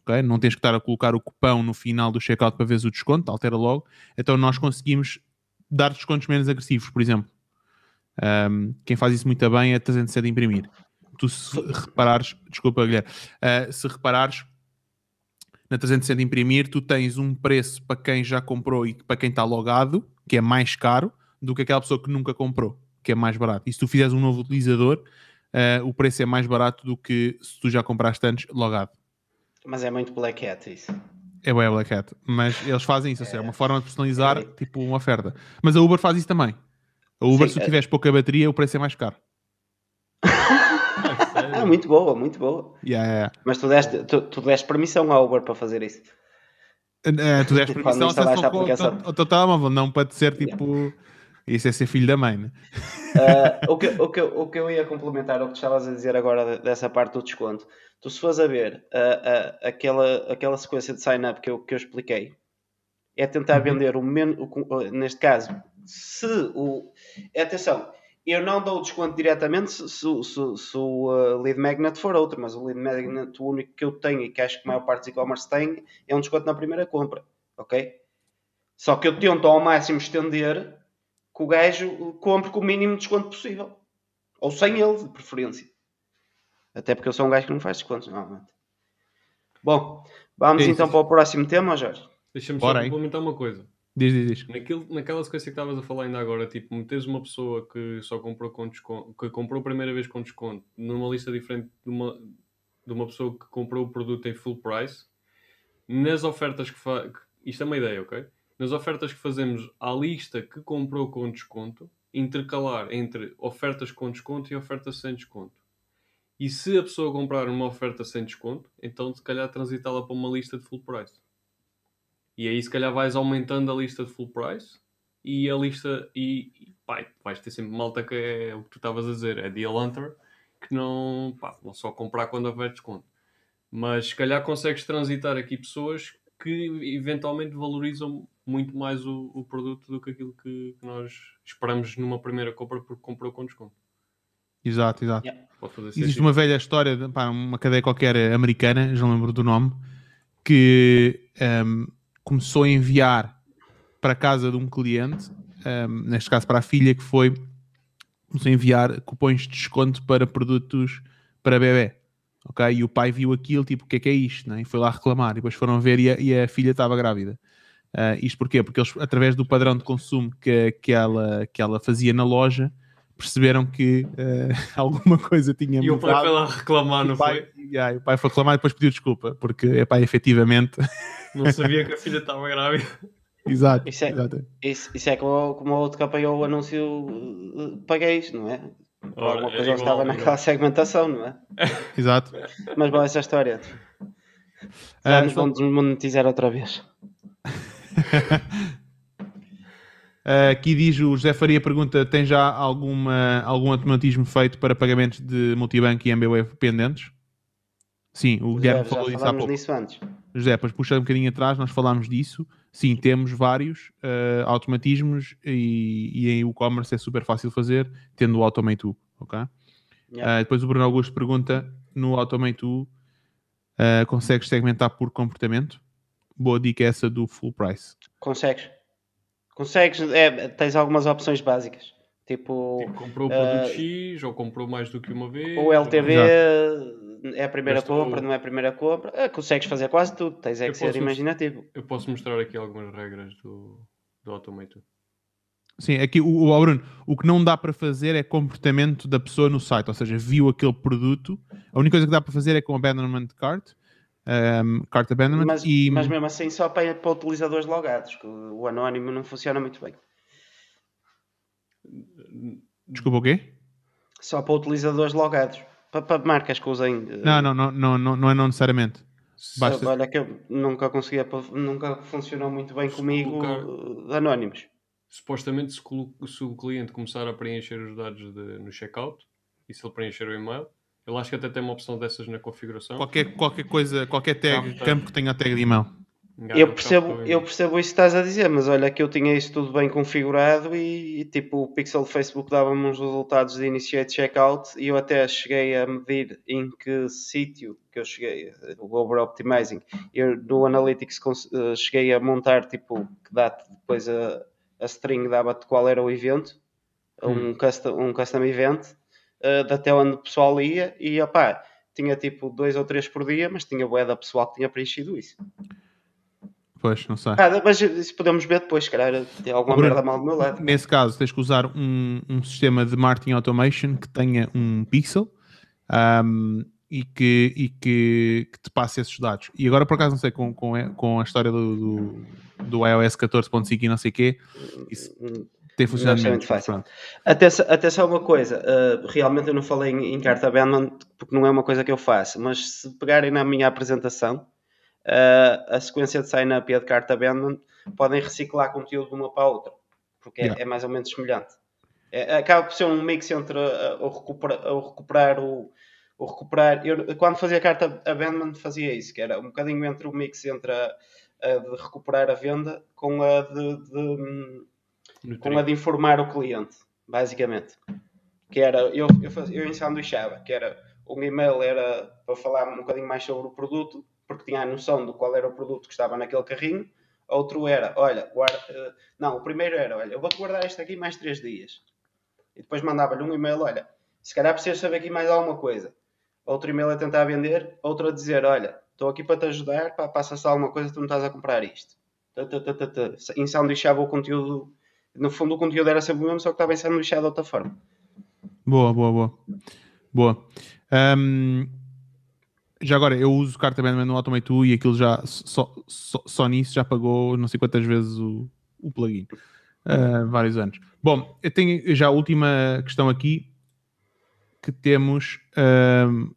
Okay? Não tens que estar a colocar o cupão no final do checkout para ver o desconto, altera logo. Então nós conseguimos dar descontos menos agressivos, por exemplo. Um, quem faz isso muito bem é a 307 imprimir. Tu se reparares, desculpa Guilherme, uh, se reparares na 360 imprimir, tu tens um preço para quem já comprou e para quem está logado, que é mais caro, do que aquela pessoa que nunca comprou, que é mais barato. E se tu fizeres um novo utilizador, uh, o preço é mais barato do que se tu já compraste antes logado. Mas é muito Black Hat isso. É bem Black Hat, mas eles fazem isso, é. é uma forma de personalizar, é. tipo uma oferta. Mas a Uber faz isso também. A Uber, Sim, se tu é. tiveres pouca bateria, o preço é mais caro. ah, muito boa, muito boa. Yeah, yeah. Mas tu deste, tu, tu deste permissão à Uber para fazer isso. Uh, tu deste permissão ao teu telemóvel, não pode ser tipo. Yeah. Isso é ser filho da mãe, né? Uh, o, que, o, que, o que eu ia complementar o que estavas a dizer agora dessa parte do desconto. Tu se fores a ver uh, uh, aquela, aquela sequência de sign-up que eu, que eu expliquei, é tentar uhum. vender o menos, neste caso, se o. Atenção, eu não dou o desconto diretamente se, se, se, se o uh, lead magnet for outro, mas o lead magnet o único que eu tenho e que acho que a maior parte dos e-commerce tem é um desconto na primeira compra, ok? Só que eu tento ao máximo estender que o gajo compre com o mínimo de desconto possível. Ou sem ele, de preferência. Até porque eu sou um gajo que não faz descontos, normalmente. Bom, vamos então para o próximo tema, Jorge. Deixa-me só complementar uma coisa. Diz, diz, diz. Naquela sequência que estavas a falar ainda agora, tipo, meteres uma pessoa que só comprou com desconto, que comprou a primeira vez com desconto, numa lista diferente de uma, de uma pessoa que comprou o produto em full price, nas ofertas que faz. Isto é uma ideia, ok? Nas ofertas que fazemos à lista que comprou com desconto, intercalar entre ofertas com desconto e ofertas sem desconto. E se a pessoa comprar uma oferta sem desconto, então se calhar transitá-la para uma lista de full price. E aí se calhar vais aumentando a lista de full price e a lista e, e pá, vais ter sempre malta que é o que tu estavas a dizer, é deal hunter, que não, pá, não só comprar quando houver desconto. Mas se calhar consegues transitar aqui pessoas que eventualmente valorizam muito mais o, o produto do que aquilo que, que, nós esperamos numa primeira compra porque comprou com desconto. Exato, exato. Yeah. Existe uma velha história, de, pá, uma cadeia qualquer americana, já não lembro do nome, que um, começou a enviar para a casa de um cliente, um, neste caso para a filha, que foi começou a enviar cupons de desconto para produtos para bebê. Ok? E o pai viu aquilo, tipo, o que é que é isto? Né? E foi lá reclamar. E depois foram ver e a, e a filha estava grávida. Uh, isto porquê? Porque eles, através do padrão de consumo que, que, ela, que ela fazia na loja, perceberam que uh, alguma coisa tinha mudado. E o pai foi lá reclamar, não pai, foi? Yeah, o pai foi reclamar e depois pediu desculpa, porque, epá, efetivamente... Não sabia que a filha estava grávida. Exato. Isso é, isso, isso é como, como o outro que apanhou o anúncio paguei isto, não é? Por alguma coisa é estava naquela segmentação, não é? Exato. Mas bom, essa história. Já uh, nos vão desmonetizar outra vez. Uh, aqui diz o José Faria pergunta: tem já alguma, algum automatismo feito para pagamentos de multibanco e MBWay pendentes? Sim, o Guilherme falou isso há pouco. Disso antes. José, depois puxando um bocadinho atrás, nós falámos disso. Sim, temos vários uh, automatismos e, e em e-commerce é super fácil fazer, tendo o Automate 2, ok? Yeah. Uh, depois o Bruno Augusto pergunta: no Automate 2 uh, consegues segmentar por comportamento? Boa dica essa do full price. Consegues. Consegues, é, tens algumas opções básicas. Tipo, tipo comprou o produto uh, X ou comprou mais do que uma vez. O LTV ou... é a primeira compra, não é a primeira compra. Uh, consegues fazer quase tudo, tens é que ser imaginativo. Eu posso mostrar aqui algumas regras do, do Automator. Sim, aqui o, o Bruno, o que não dá para fazer é comportamento da pessoa no site, ou seja, viu aquele produto. A única coisa que dá para fazer é com abandonment cart um, cart abandonment. Mas, e... mas mesmo assim só para, para utilizadores logados, que o anónimo não funciona muito bem. Desculpa o quê? Só para utilizadores logados. Para, para marcas que usem. Não, não, não, não, não, não é não necessariamente. Basta... Olha que eu nunca conseguia, nunca funcionou muito bem se comigo colocar... anónimos. supostamente se, se, o cliente começar a preencher os dados de, no checkout e se ele preencher o e-mail, eu acho que até tem uma opção dessas na configuração. Qualquer, qualquer coisa, qualquer tag, campo que tenha a tag de e-mail. Eu percebo, eu percebo isso que estás a dizer, mas olha que eu tinha isso tudo bem configurado e, e tipo o pixel do Facebook dava-me uns resultados de initiate checkout e eu até cheguei a medir em que sítio que eu cheguei, o over optimizing, eu no Analytics uh, cheguei a montar tipo que dá depois a, a string dava-te qual era o evento, hum. um, custom, um custom event, uh, até onde o pessoal ia e opá, tinha tipo dois ou três por dia, mas tinha boeda pessoal que tinha preenchido isso. Pois, não sei. Ah, mas isso podemos ver depois, se calhar tem alguma Bruno, merda mal do meu lado. Nesse caso, tens que usar um, um sistema de marketing automation que tenha um pixel um, e, que, e que, que, te passe esses dados. E agora, por acaso, não sei, com, com, com a história do, do, do iOS 14.5 e não sei o quê, isso tem funcionado não, muito fácil. Só uma coisa, uh, realmente eu não falei em, em carta abandonment porque não é uma coisa que eu faço, mas se pegarem na minha apresentação a sequência de sign-up e a de carta abandonment podem reciclar conteúdo de uma para a outra, porque é, yeah. é mais ou menos semelhante. É, acaba por ser um mix entre o, recuperar, o recuperar o, o recuperar. Eu, quando fazia carta abandonment fazia isso, que era um bocadinho entre o mix entre a, a de recuperar a venda com a de, de com a de informar o cliente, basicamente. Que era, eu, eu, fazia, eu ensanduichava, que era um e-mail era para falar um bocadinho mais sobre o produto porque tinha a noção de qual era o produto que estava naquele carrinho. Outro era, olha, guarda, uh, não, o primeiro era, olha, eu vou-te guardar este aqui mais três dias. E depois mandava-lhe um e-mail, olha, se calhar precisas saber aqui mais alguma coisa. Outro e-mail a tentar vender, outro a dizer, olha, estou aqui para te ajudar, passa-se alguma coisa, tu não estás a comprar isto. Ensanduichava o conteúdo, no fundo o conteúdo era sempre o mesmo, só que estava ensanduichado de outra forma. Boa, boa, boa. Boa. Já agora, eu uso carta Bandman no Automate 2 e aquilo já, só, só, só nisso, já pagou não sei quantas vezes o, o plugin. Uh, vários anos. Bom, eu tenho já a última questão aqui que temos uh,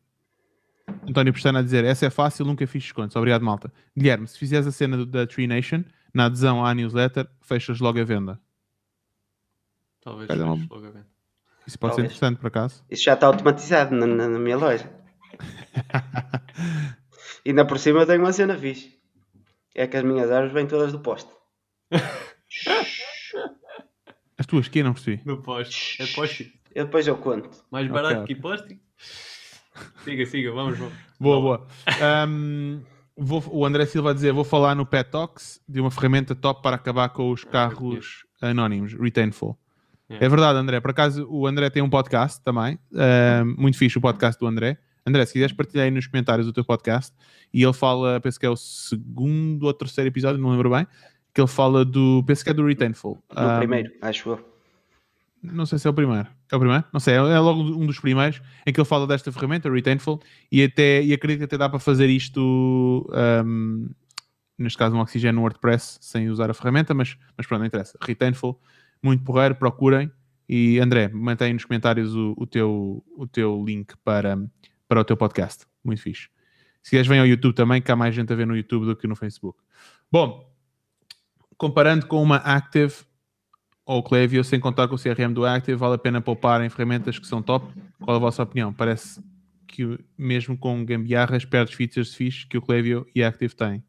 António Pestana a dizer essa é fácil, nunca fiz descontos. Obrigado, malta. Guilherme, se fizeres a cena do, da Tree Nation na adesão à newsletter, fechas logo a venda. Talvez feches uma... logo a venda. Isso pode Talvez. ser interessante, por acaso. Isso já está automatizado na, na, na minha loja. Ainda por cima eu tenho uma cena fixe. É que as minhas árvores vêm todas do poste. As tuas que não percebi. Do poste. É poste. Eu depois eu conto. Mais barato okay, que poste? Siga, siga, vamos, vamos. Boa, boa. Um, vou, o André Silva a dizer: vou falar no Pet Talks de uma ferramenta top para acabar com os carros anónimos, Retainful. É verdade, André. Por acaso, o André tem um podcast também. muito fixe o podcast do André. André, se quiseres partilhar aí nos comentários o teu podcast e ele fala, penso que é o segundo ou terceiro episódio, não lembro bem, que ele fala do, penso que é do Retainful. No um, primeiro, acho eu. Não sei se é o primeiro. É o primeiro? Não sei, é logo um dos primeiros em que ele fala desta ferramenta, Retainful, e, até, e acredito que até dá para fazer isto, um, neste caso um oxigênio no WordPress, sem usar a ferramenta, mas, mas pronto, não interessa. Retainful, muito porreiro, procurem. E André, mantém nos comentários o, o, teu, o teu link para, para o teu podcast. Muito fixe. Se quiseres, vem ao YouTube também, que há mais gente a ver no YouTube do que no Facebook. Bom, comparando com uma Active ou Clevio, sem contar com o CRM do Active, vale a pena poupar em ferramentas que são top? Qual a vossa opinião? Parece que mesmo com gambiarras perdes features fixe que o Clevio e Active têm.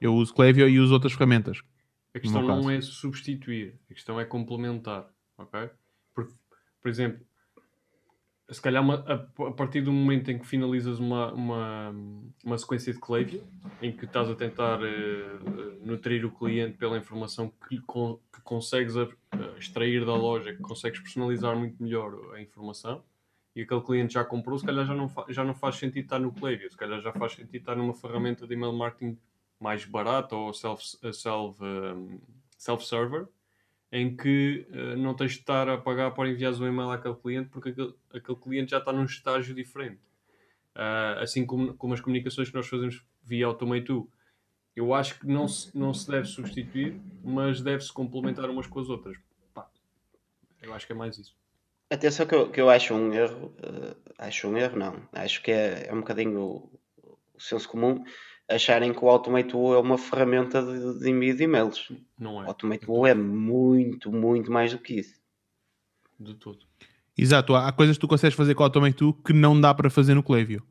Eu uso Clevio e uso outras ferramentas. A questão não é substituir, a questão é complementar, ok? Por, por exemplo, se calhar uma, a, a, partir do momento em que finalizas uma, uma, uma sequência de Klaviyo, em que estás a tentar uh, nutrir o cliente pela informação que, con, que consegues a, extrair da loja, que consegues personalizar muito melhor a informação, e aquele cliente já comprou, se calhar já não, já não faz sentido estar no Klaviyo, se calhar já faz sentido estar numa ferramenta de email marketing mais barata ou self-server, self, self -server, em que uh, não tens de estar a pagar para enviar um e-mail àquele cliente porque aquele, aquele cliente já está num estágio diferente. Uh, assim como, como as comunicações que nós fazemos via Automate eu acho que não se, não se deve substituir, mas deve-se complementar umas com as outras. Pá, eu acho que é mais isso. Atenção que eu, que eu acho um erro, uh, acho um erro não, acho que é, é um bocadinho o, o senso comum, acharem que o Automate Woo é uma ferramenta de, de envio de e-mails. Não O é. Automate Woo é muito, muito mais do que isso. De todo. Exato, há coisas que tu consegues fazer com o Automate 2 que não dá para fazer no Klaviyo.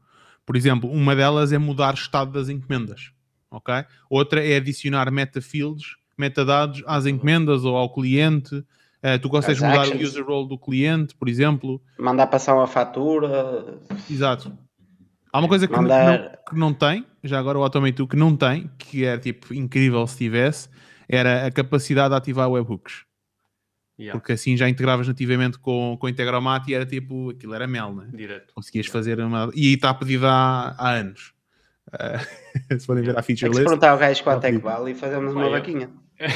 Por exemplo, uma delas é mudar o estado das encomendas, ok? Outra é adicionar metafields, metadados às encomendas ou ao cliente. Eh, tu consegues As mudar actions. o user role do cliente, por exemplo. Mandar passar uma fatura, Exato. Há uma coisa que, Mandar- não, que não tem, já agora o Automate 2 que não tem, que é tipo incrível se tivesse, era a capacidade de ativar webhooks. Yeah. Porque assim já integravas nativamente com, com o Integromat e era tipo, aquilo era mel, né? Direto. conseguias fazer uma. E está pedido há, há anos. Eh, se podem ver a feature se list. perguntar ao gajo quanto é vale e fazemos Pá, uma vaquinha.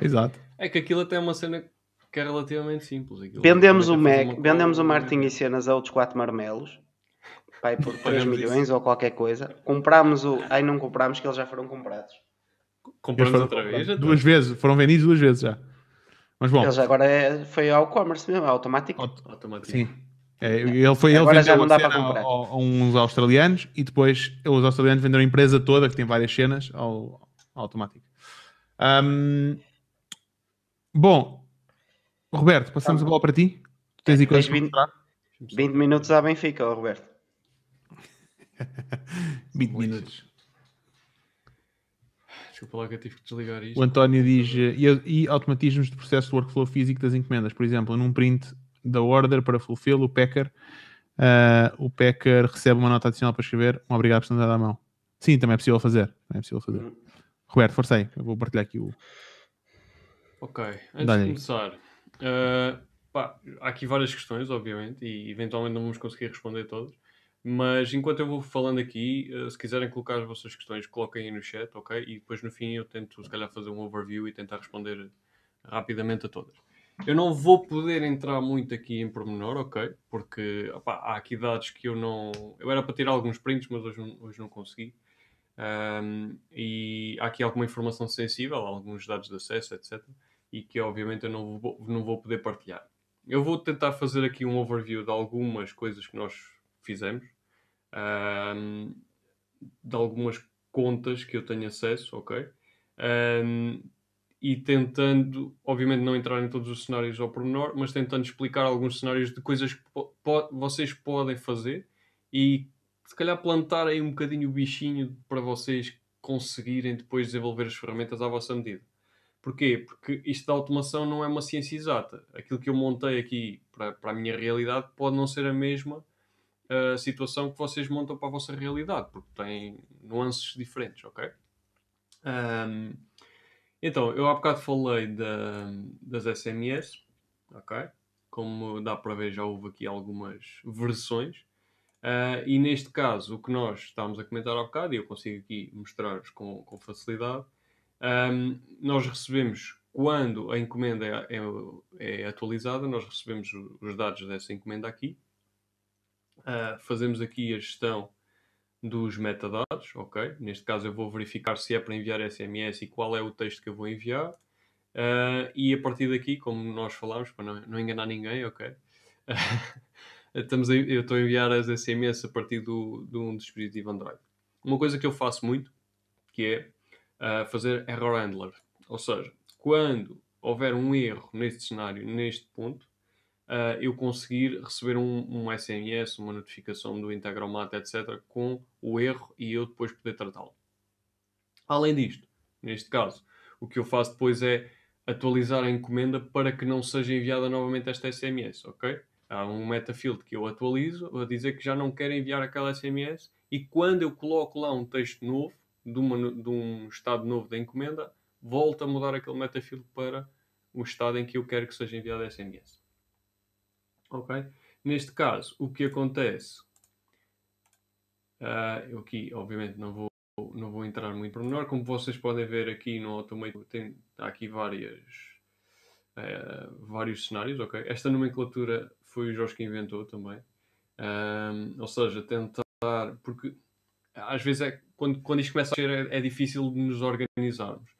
Exato. É que aquilo até é uma cena que é relativamente simples. Aquilo Vendemos o é fazer Mac, vendemos o marketing e cenas a outros 4 marmelos. Pai, por 3 Pagamos milhões ou qualquer coisa. Comprámos o. Ai, não comprámos que eles já foram comprados. Compramos Eles outra vez. então. Duas vezes, foram vendidos duas vezes já. Mas bom, Eles agora é, foi ao commerce mesmo, automático. aut- Automático. sim. É, ele foi ele já vendeu não a dá para cena comprar. ao- a uns australianos e depois os australianos venderam a empresa toda, que tem várias cenas, ao, ao automático. Ahm, bom, Roberto, passamos Tá. a bola para ti. Tu tens aí coisas para 20 mostrar? 20 minutos à Benfica, Roberto. 20 Muito. minutos. Desculpa lá que eu tive que desligar isto. O António diz eh, e, e automatismos de processo de workflow físico das encomendas. Por exemplo, num print da order para fulfill, o packer, eh, o packer recebe uma nota adicional para escrever um obrigado por estar à mão. Sim, também é possível fazer. Também é possível fazer. Uhum. Roberto, força aí. Eu vou partilhar aqui o. Ok, antes de começar, eh, pá, há aqui várias questões, obviamente, e eventualmente não vamos conseguir responder todas. Mas enquanto eu vou falando aqui, eh, se quiserem colocar as vossas questões, coloquem aí no chat, ok? E depois no fim eu tento, se calhar, fazer um overview e tentar responder rapidamente a todas. Eu não vou poder entrar muito aqui em pormenor, ok? Porque há aqui dados que eu não. Eu era para tirar alguns prints, mas hoje não, hoje não consegui. Um, e há aqui alguma informação sensível, alguns dados de acesso, etc. E que obviamente eu não vou, não vou poder partilhar. Eu vou tentar fazer aqui um overview de algumas coisas que nós fizemos, de algumas contas que eu tenho acesso, ok? Um, e tentando, obviamente, não entrar em todos os cenários ao pormenor, mas tentando explicar alguns cenários de coisas que po- vocês podem fazer e se calhar plantar aí um bocadinho o bichinho para vocês conseguirem depois desenvolver as ferramentas à vossa medida. Porquê? Porque isto da automação não é uma ciência exata. Aquilo que eu montei aqui para, para a minha realidade pode não ser a mesma uh, situação que vocês montam para a vossa realidade, porque tem nuances diferentes, ok? Um, então, eu há bocado falei da, das SMS, ok? Como dá para ver, já houve aqui algumas versões. Uh, e neste caso, o que nós estávamos a comentar há bocado, e eu consigo aqui mostrar-vos com, com facilidade, um, nós recebemos, quando a encomenda é, é- é atualizada, nós recebemos os dados dessa encomenda aqui, Uh, fazemos aqui a gestão dos metadados, ok? Neste caso eu vou verificar se é para enviar SMS e qual é o texto que eu vou enviar. Uh, e a partir daqui, como nós falámos, para não, não enganar ninguém, ok? Estamos a- eu estou a enviar as SMS a partir do, de um dispositivo Android. Uma coisa que eu faço muito, que é uh, fazer error handler. Ou seja, quando houver um erro neste cenário, neste ponto, uh, eu conseguir receber um, um SMS, uma notificação do Integromat, etc., com o erro e eu depois poder tratá-lo. Além disto, neste caso, o que eu faço depois é atualizar a encomenda para que não seja enviada novamente esta SMS, ok? Há um metafield que eu atualizo a dizer que já não quero enviar aquela SMS e quando eu coloco lá um texto novo, de, uma de um estado novo da encomenda, volta a mudar aquele metafield para o estado em que eu quero que seja enviada a SMS. Ok? Neste caso, o que acontece? ah, eu aqui, obviamente, não vou, não vou entrar muito por menor. Como vocês podem ver aqui no Automate, tem há aqui várias, eh, vários cenários. Ok? Esta nomenclatura foi o Jorge que inventou também. Ahm, ou seja, tentar. Porque às vezes é, quando, quando isto começa a ser, é, é difícil de nos organizarmos.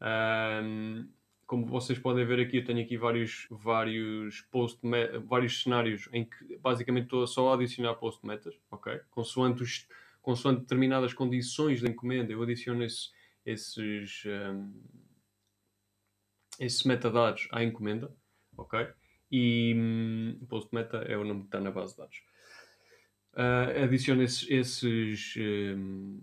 Ahm, como vocês podem ver aqui, eu tenho aqui vários, vários, post vários cenários em que basicamente estou só a adicionar post metas, ok? Consoante, os, consoante determinadas condições da encomenda, eu adiciono esse, esses, um, esses metadados à encomenda, ok? E um, post meta é o nome que está na base de dados. Uh, adiciono esses, esses, um,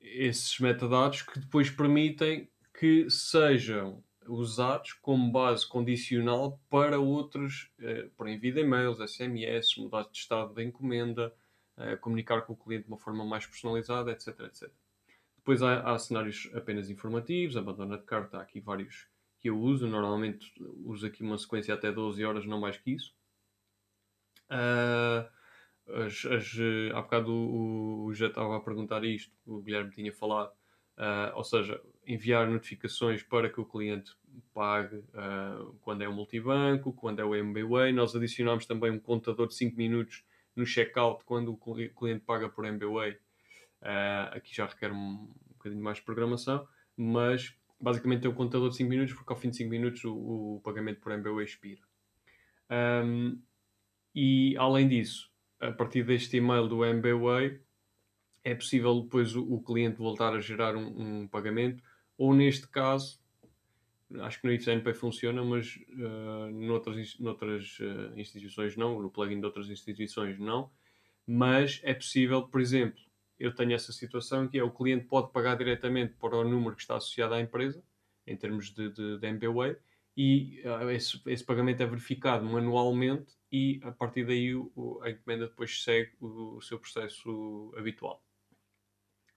esses metadados que depois permitem que sejam usados como base condicional para outros, uh, por envio de e-mails, SMS, mudar de estado da encomenda, uh, comunicar com o cliente de uma forma mais personalizada, etc. etc. Depois há, há cenários apenas informativos, abandona de carta, há aqui vários que eu uso. Normalmente uso aqui uma sequência até 12 horas, não mais que isso. Uh, as, as, há bocado o, o já estava a perguntar isto, o Guilherme tinha falado, uh, ou seja, enviar notificações para que o cliente pague uh, quando é o multibanco, quando é o MBWay. Nós adicionamos também um contador de 5 minutos no checkout quando o cliente paga por MBWay. Uh, aqui já requer um, um bocadinho mais de programação, mas basicamente tem um contador de 5 minutos porque ao fim de 5 minutos o, o pagamento por MBWay expira. Um, e além disso, a partir deste e-mail do MBWay, é possível depois o, o cliente voltar a gerar um, um, pagamento, ou neste caso, acho que no IFNP funciona, mas uh, noutras, noutras uh, instituições não, no plugin de outras instituições não, mas é possível, por exemplo, eu tenho essa situação que é o cliente pode pagar diretamente para o número que está associado à empresa, em termos de, de, de MBWay, e uh, esse, esse, pagamento é verificado manualmente e a partir daí o, a encomenda depois segue o, o, seu processo habitual.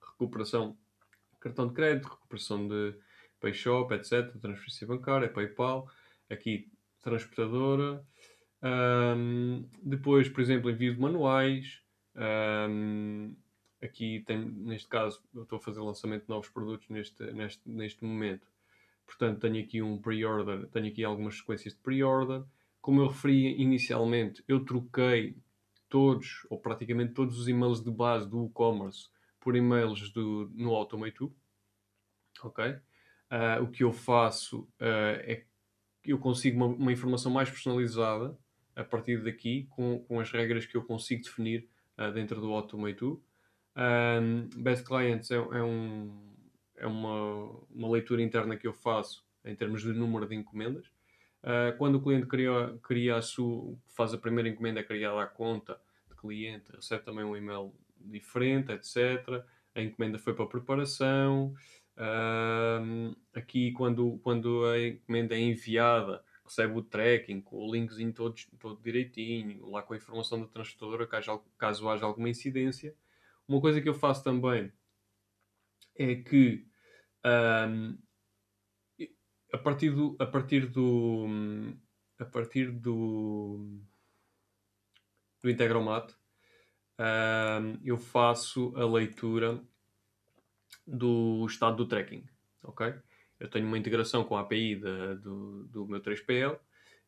Recuperação cartão de crédito, recuperação de PayShop, etc., transferência bancária, PayPal, aqui transportadora, um, depois, por exemplo, envio de manuais, um, aqui tem, neste caso, eu estou a fazer lançamento de novos produtos neste, neste, neste momento. Portanto, tenho aqui um pre-order, tenho aqui algumas sequências de pre-order. Como eu referi inicialmente, eu troquei todos, ou praticamente todos os e-mails de base do e-commerce por e-mails do, no Automate Ok? Uh, o que eu faço uh, é que eu consigo uma, uma, informação mais personalizada a partir daqui, com, com as regras que eu consigo definir uh, dentro do Automate um, Best Clients é, é, um, é uma, uma leitura interna que eu faço em termos de número de encomendas. Quando o cliente cria, cria a sua, faz a primeira encomenda, é criada a conta de cliente, recebe também um e-mail diferente, etc. A encomenda foi para preparação. Uh, aqui, quando, quando a encomenda é enviada, recebe o tracking com o linkzinho todo, todo direitinho, lá com a informação da transportadora, caso, caso haja alguma incidência. Uma coisa que eu faço também é que um, a partir do a partir do a partir do do Integromat eu faço a leitura do estado do tracking, ok? Eu tenho uma integração com a API de, do, do meu 3PL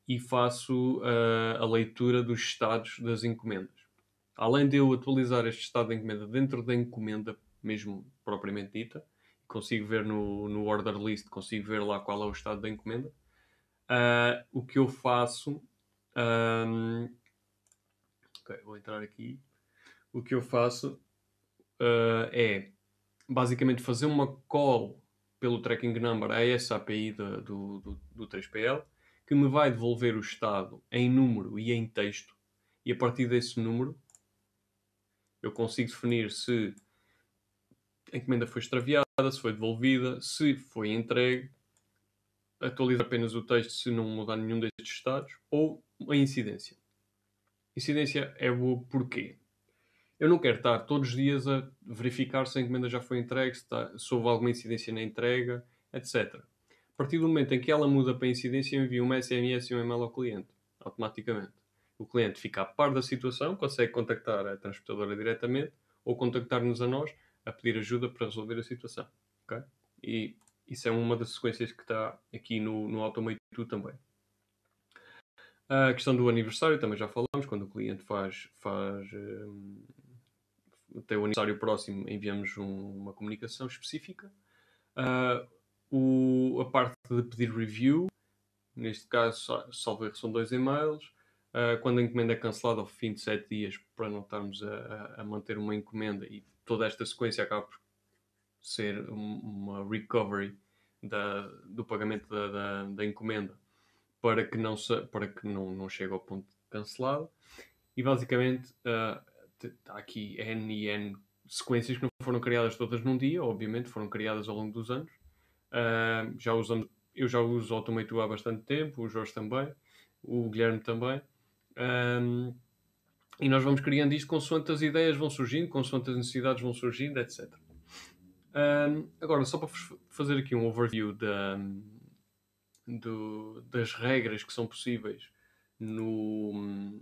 e faço uh, a leitura dos estados das encomendas além de eu atualizar este estado de encomenda dentro da encomenda, mesmo propriamente dita, consigo ver no, no order list, consigo ver lá qual é o estado da encomenda. Uh, o que eu faço. Um, ok, vou entrar aqui. O que eu faço uh, é basicamente fazer uma call pelo tracking number a essa API do, do, do, do 3PL que me vai devolver o estado em número e em texto. E a partir desse número eu consigo definir se a encomenda foi extraviada, se foi devolvida, se foi entregue, atualizar apenas o texto se não mudar nenhum destes estados, ou a incidência. Incidência é boa porquê? Eu não quero estar todos os dias a verificar se a encomenda já foi entregue, se, está, se houve alguma incidência na entrega, etc. A partir do momento em que ela muda para incidência, eu envio um SMS e um e-mail ao cliente, automaticamente o cliente fica a par da situação, consegue contactar a transportadora diretamente ou contactar-nos a nós a pedir ajuda para resolver a situação. Okay? E isso é uma das sequências que está aqui no, no Automate 2 também. A questão do aniversário também já falamos, quando o cliente faz, faz um, tem o aniversário próximo, enviamos um, uma comunicação específica. Uh, o, a parte de pedir review, neste caso, salvo erro, são dois e-mails. uh, quando a encomenda é cancelada ao fim de 7 dias, para não estarmos a, a, manter uma encomenda e toda esta sequência acaba por ser uma recovery da, do pagamento da, da, da, encomenda para que não, se, para que não, não chegue ao ponto cancelado. E basicamente uh, há aqui N e N sequências que não foram criadas todas num dia, obviamente, foram criadas ao longo dos anos. Uh, já usamos, eu já uso Automate há bastante tempo, o Jorge também, o Guilherme também. Um, e nós vamos criando isto consoante as ideias vão surgindo, consoante as necessidades vão surgindo, etc. Um, agora, só para fazer aqui um overview da, do, das regras que são possíveis no,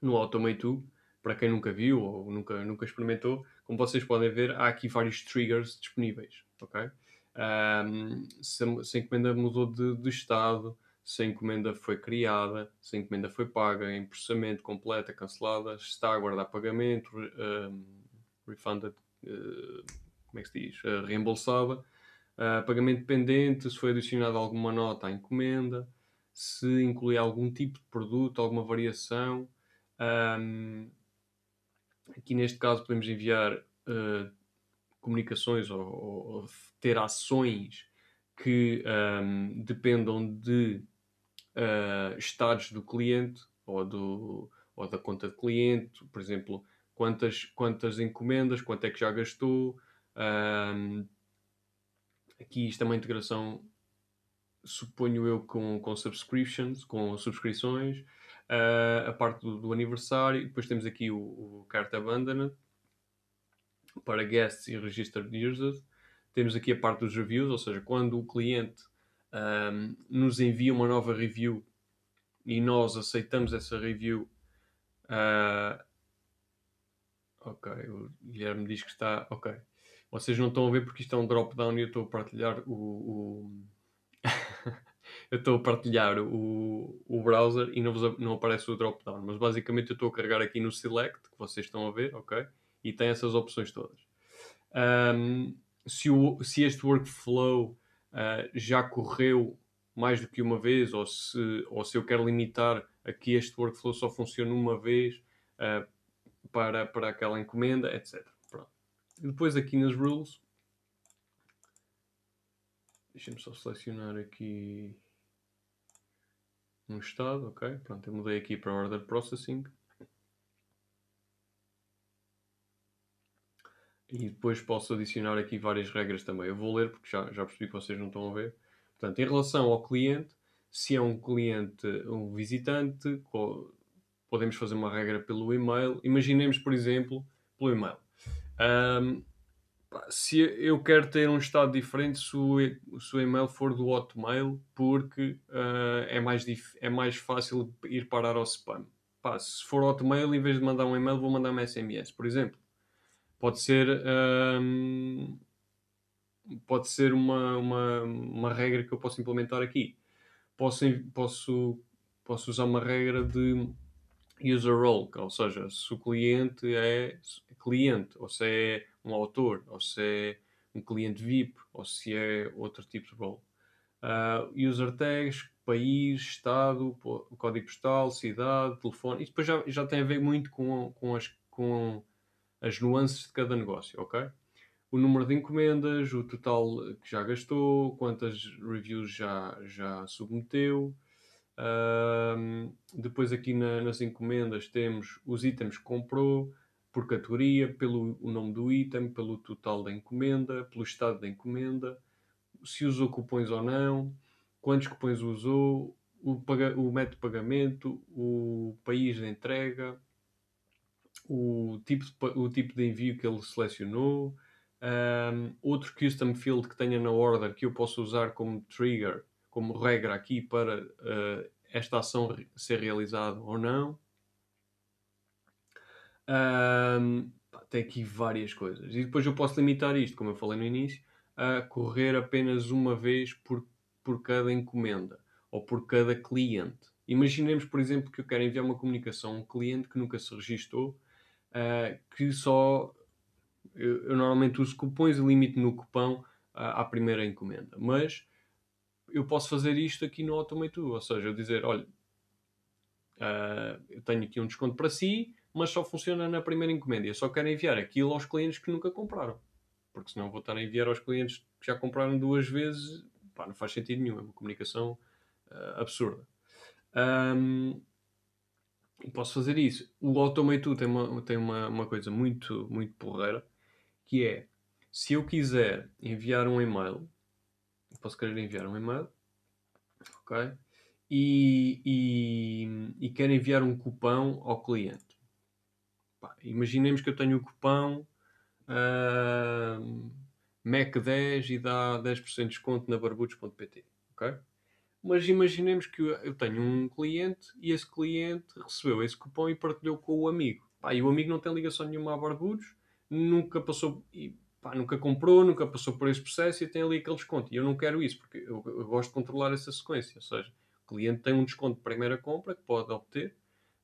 no Automate 2, para quem nunca viu ou nunca, nunca experimentou, como vocês podem ver, há aqui vários triggers disponíveis. ok? Um, se, se, a encomenda mudou de, de, estado, se a encomenda foi criada, se a encomenda foi paga em processamento, completa, cancelada, está a aguardar pagamento, um, refunded, uh, como é que se diz? Uh, reembolsada, uh, pagamento pendente, se foi adicionada alguma nota à encomenda, se inclui algum tipo de produto, alguma variação. Um, aqui neste caso podemos enviar uh, comunicações ou, ou, ter ações que um, dependam de uh, estados do cliente ou, do, ou da conta de cliente, por exemplo, quantas, quantas encomendas, quanto é que já gastou. Um, aqui isto é uma integração, suponho eu, com, com subscriptions, com subscrições, uh, a parte do, do, aniversário, depois temos aqui o, o Cart Abandoned, para guests e registered users. Temos aqui a parte dos reviews, ou seja, quando o cliente um, nos envia uma nova review e nós aceitamos essa review. Uh, ok, o Guilherme diz que está. Ok. Vocês não estão a ver porque isto é um drop-down e eu estou a partilhar o. o... eu estou a partilhar o, o browser e não, vos, não aparece o drop-down. Mas basicamente eu estou a carregar aqui no select, que vocês estão a ver, ok? e tem essas opções todas. Um, se, o, se este workflow uh, já correu mais do que uma vez, ou se, ou se eu quero limitar a que este workflow só funcione uma vez uh, para, para aquela encomenda, etc. Pronto. Depois aqui nas rules, deixem-me só selecionar aqui um estado, ok? Pronto, eu mudei aqui para Order Processing. E depois posso adicionar aqui várias regras também. Eu vou ler porque já, já percebi que vocês não estão a ver. Portanto, em relação ao cliente, se é um cliente, um visitante, podemos fazer uma regra pelo e-mail. Imaginemos, por exemplo, pelo e-mail. Um, se eu quero ter um estado diferente se o, se o e-mail for do Hotmail, porque uh, é, mais é mais fácil ir parar ao spam. Pá, se for Hotmail, em vez de mandar um e-mail, vou mandar um SMS, por exemplo pode ser um, pode ser uma, uma, uma regra que eu posso implementar aqui. Posso, posso, posso usar uma regra de user role, ou seja, se o cliente é cliente, ou se é um autor, ou se é um cliente VIP, ou se é outro tipo de role. Uh, user tags, país, estado, código postal, cidade, telefone. Isso depois já, já tem a ver muito com, com, as, com as nuances de cada negócio, ok? O número de encomendas, o total que já gastou, quantas reviews já, já submeteu. Um, depois aqui na, nas encomendas temos os itens que comprou, por categoria, pelo o nome do item, pelo total da encomenda, pelo estado da encomenda, se usou cupons ou não, quantos cupons usou, o, o método de pagamento, o país de entrega, o tipo de, o tipo de envio que ele selecionou, um, outro custom field que tenha na order que eu possa usar como trigger, como regra aqui para uh, esta ação ser realizada ou não. Um, tem aqui várias coisas. E depois eu posso limitar isto, como eu falei no início, a correr apenas uma vez por, por cada encomenda ou por cada cliente. Imaginemos, por exemplo, que eu quero enviar uma comunicação a um cliente que nunca se registou uh, que só eu, eu, normalmente uso cupons e limito no cupão uh, à primeira encomenda. Mas eu posso fazer isto aqui no Automate ou seja, eu dizer, olha, uh, eu tenho aqui um desconto para si, mas só funciona na primeira encomenda. Eu só quero enviar aquilo aos clientes que nunca compraram. Porque senão vou estar a enviar aos clientes que já compraram duas vezes. Pá, não faz sentido nenhum. É uma comunicação uh, absurda. Um, posso fazer isso. O Automate tem, uma, tem uma, uma coisa muito, muito porreira, que é, se eu quiser enviar um e-mail, posso querer enviar um e-mail, ok? E, e, e quero enviar um cupão ao cliente. Pá, imaginemos que eu tenho o cupão uh, MEC10 e dá 10% de desconto na barbudos.pt, ok? Mas imaginemos que eu tenho um cliente e esse cliente recebeu esse cupom e partilhou com o amigo. Pá, e o amigo não tem ligação nenhuma a Barbudos, nunca passou, e, pá, nunca comprou, nunca passou por esse processo e tem ali aquele desconto. E eu não quero isso, porque eu, eu gosto de controlar essa sequência. Ou seja, o cliente tem um desconto de primeira compra que pode obter,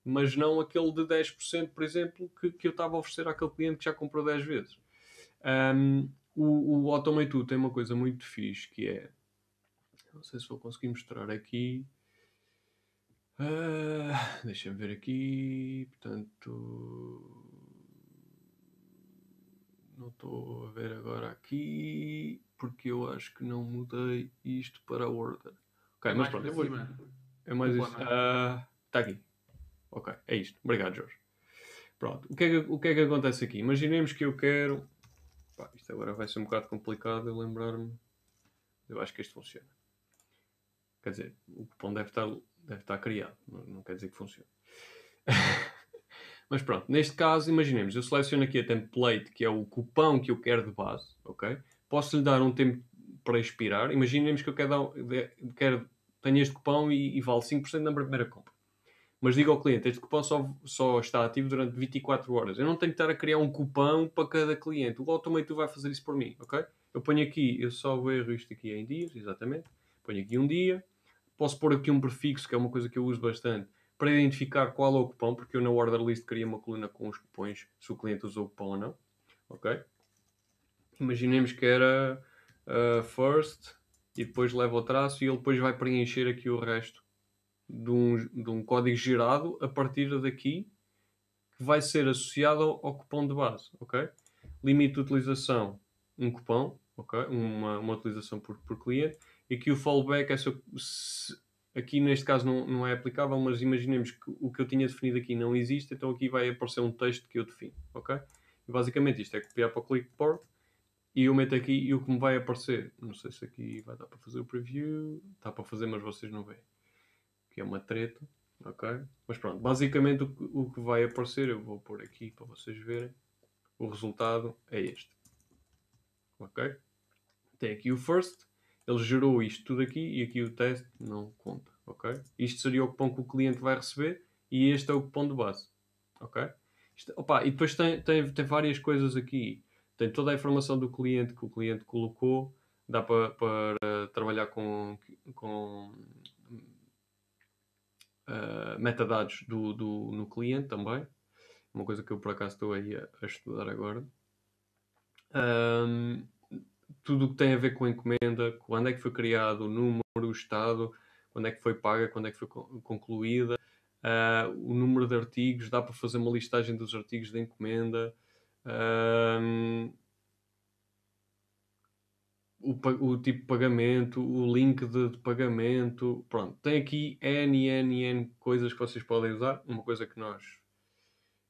mas não aquele de 10%, por exemplo, que, que eu estava a oferecer àquele cliente que já comprou 10 vezes. Um, o, o Automate tem uma coisa muito fixe que é não sei se vou conseguir mostrar aqui. Uh, Deixa-me ver aqui. Portanto. Não estou a ver agora aqui. Porque eu acho que não mudei isto para order. Ok, é mas pronto, vou. É mais isto. Está uh, aqui. Ok, é isto. Obrigado, Jorge. Pronto, o que, é que, o que é que acontece aqui? Imaginemos que eu quero. Pá, isto agora vai ser um bocado complicado eu lembrar-me. Eu acho que isto funciona. Quer dizer, o cupom deve estar, deve estar criado, não, não quer dizer que funcione. Mas pronto, neste caso, imaginemos, eu seleciono aqui a template, que é o cupão que eu quero de base, ok? Posso lhe dar um tempo para expirar. Imaginemos que eu quero, dar, quero tenho este cupão e, e vale 5% na primeira compra. Mas digo ao cliente, este cupão só, só está ativo durante 24 horas. Eu não tenho que estar a criar um cupão para cada cliente. O Automate vai fazer isso por mim, ok? Eu ponho aqui, eu só erro isto aqui em dias, exatamente. Ponho aqui um dia, Posso pôr aqui um prefixo, que é uma coisa que eu uso bastante, para identificar qual é o cupom, porque eu na order list queria uma coluna com os cupons, se o cliente usou o cupom ou não. Ok? Imaginemos que era uh, first e depois leva o traço e ele depois vai preencher aqui o resto de um, de um código gerado a partir daqui que vai ser associado ao, ao cupom de base. Ok? Limite de utilização, um cupom, ok? Uma, uma utilização por, por cliente e que o fallback é se, se, aqui neste caso não, não é aplicável, mas imaginemos que o que eu tinha definido aqui não existe, então aqui vai aparecer um texto que eu defino, ok? E basicamente isto é copiar para o clipboard e eu meto aqui e o que me vai aparecer, não sei se aqui vai dar para fazer o preview, está para fazer, mas vocês não veem, que é uma treta, ok? Mas pronto, basicamente o que, o que vai aparecer, eu vou pôr aqui para vocês verem, o resultado é este, ok? Tem aqui o first, ele gerou isto tudo aqui e aqui o teste não conta, ok? Isto seria o cupom que o cliente vai receber e este é o cupom de base, ok? Isto, opa, e depois tem, tem, tem várias coisas aqui. Tem toda a informação do cliente que o cliente colocou, dá para, para trabalhar com, com uh, metadados do, do, no cliente também. Uma coisa que eu por acaso estou aí a, a estudar agora. Um, tudo o que tem a ver com a encomenda, quando é que foi criado, o número, o estado, quando é que foi paga, quando é que foi concluída, uh, o número de artigos, dá para fazer uma listagem dos artigos da encomenda, uh, o, o, tipo de pagamento, o link de, de, pagamento, pronto, tem aqui N, N, N coisas que vocês podem usar. Uma coisa que nós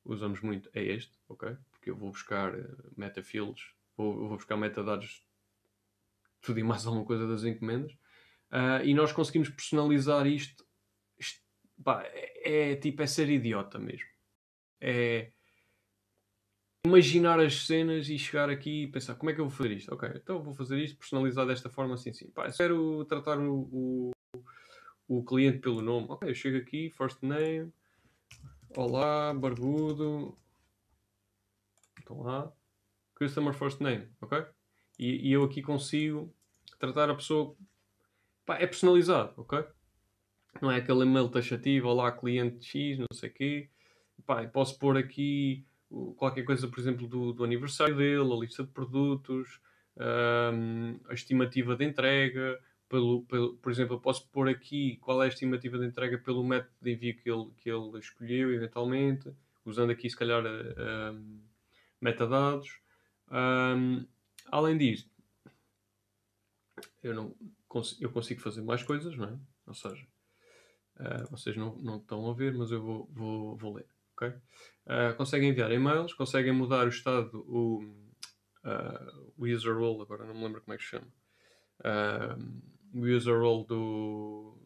usamos muito é este, ok? Porque eu vou buscar uh, metafields, vou, vou buscar metadados tudo e mais alguma coisa das encomendas. Uh, e nós conseguimos personalizar isto. isto pá, é, é, tipo, é ser idiota mesmo. É imaginar as cenas e chegar aqui e pensar como é que eu vou fazer isto? Ok, então vou fazer isto, personalizar desta forma assim, sim. Pá, quero tratar o, o, o, cliente pelo nome. Ok, eu chego aqui, first name, olá, barbudo, estão lá, customer first name, ok? E, e, eu aqui consigo tratar a pessoa. Pá, é personalizado, ok? Não é aquele e-mail taxativo, olá cliente X, não sei o quê. Pá, posso pôr aqui qualquer coisa, por exemplo, do, do aniversário dele, a lista de produtos, um, a estimativa de entrega. pelo, pelo, por exemplo, eu posso pôr aqui qual é a estimativa de entrega pelo método de envio que ele, que ele escolheu, eventualmente, usando aqui, se calhar, metadados. Um, além disto, eu, não, eu consigo fazer mais coisas, não é? Ou seja, uh, vocês não, não estão a ver, mas eu vou, vou, vou ler. Okay? Uh, conseguem enviar e-mails, conseguem mudar o estado, o, uh, o user role, agora não me lembro como é que se chama. o user role do,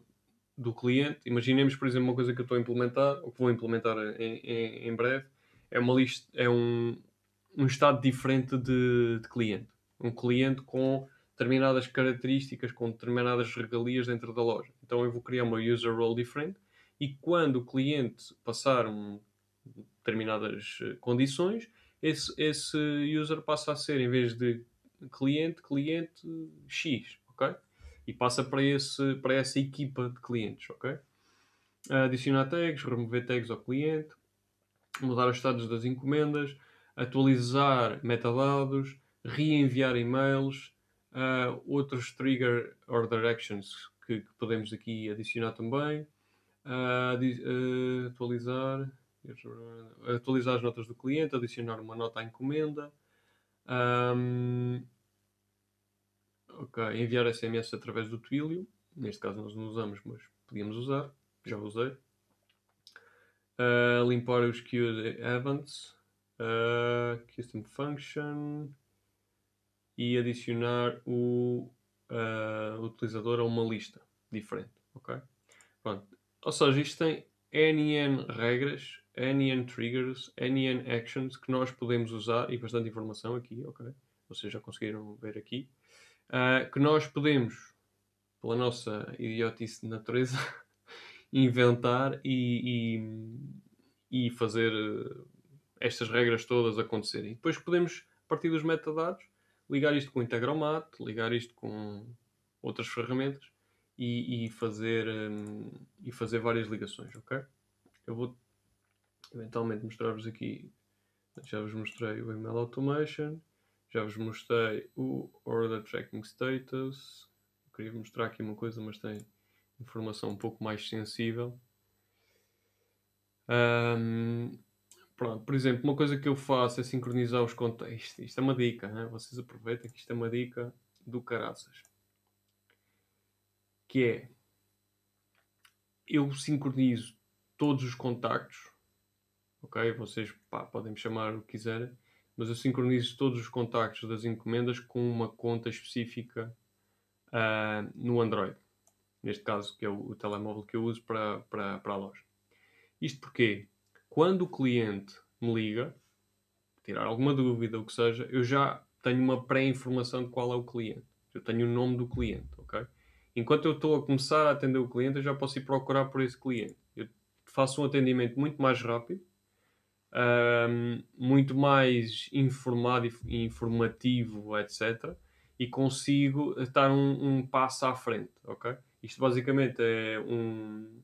do cliente. Imaginemos, por exemplo, uma coisa que eu estou a implementar, ou que vou implementar em, em, em breve, é uma lista, é um, um estado diferente de, de cliente. Um cliente com determinadas características, com determinadas regalias dentro da loja. Então eu vou criar uma user role diferente e quando o cliente passar um, determinadas eh, condições, esse, esse user passa a ser, em vez de cliente, cliente X, ok? E passa para, esse, para essa equipa de clientes, ok? Adicionar tags, remover tags ao cliente, mudar os estados das encomendas, atualizar metadados, reenviar e-mails, uh, outros trigger or directions que, que, podemos aqui adicionar também, uh, uh, atualizar, atualizar as notas do cliente, adicionar uma nota à encomenda, um, ok, enviar SMS através do Twilio, neste caso nós não usamos, mas podíamos usar, já usei. Uh, limpar os queued events, uh, custom function e adicionar o uh, utilizador a uma lista diferente, ok? Pronto. Ou seja, isto tem NN regras, NN triggers, NN actions que nós podemos usar e bastante informação aqui, ok? Vocês já conseguiram ver aqui. Uh, que nós podemos, pela nossa idiotice de natureza, inventar e, e, e fazer estas regras todas acontecerem. Depois podemos, a partir dos metadados, ligar isto com o Integromat, ligar isto com outras ferramentas e, e fazer, um, e fazer várias ligações, ok? Eu vou eventualmente mostrar-vos aqui, já vos mostrei o email automation, já vos mostrei o order tracking status, eu queria mostrar aqui uma coisa, mas tem informação um pouco mais sensível. Um, Pronto, por exemplo, uma coisa que eu faço é sincronizar os contextos. Isto é uma dica, né? vocês aproveitem que isto é uma dica do caraças. Que é, eu sincronizo todos os contactos, ok? Vocês pá, podem me chamar o que quiserem, mas eu sincronizo todos os contactos das encomendas com uma conta específica uh, no Android. Neste caso, que é o, o telemóvel que eu uso para, para, para a loja. Isto porquê? quando o cliente me liga, tirar alguma dúvida, o que seja, eu já tenho uma pré-informação de qual é o cliente. Eu tenho o nome do cliente, ok? Enquanto eu estou a começar a atender o cliente, eu já posso ir procurar por esse cliente. Eu faço um atendimento muito mais rápido, um, muito mais informado e informativo, etc. E consigo estar um, um passo à frente, ok? Isto basicamente é um,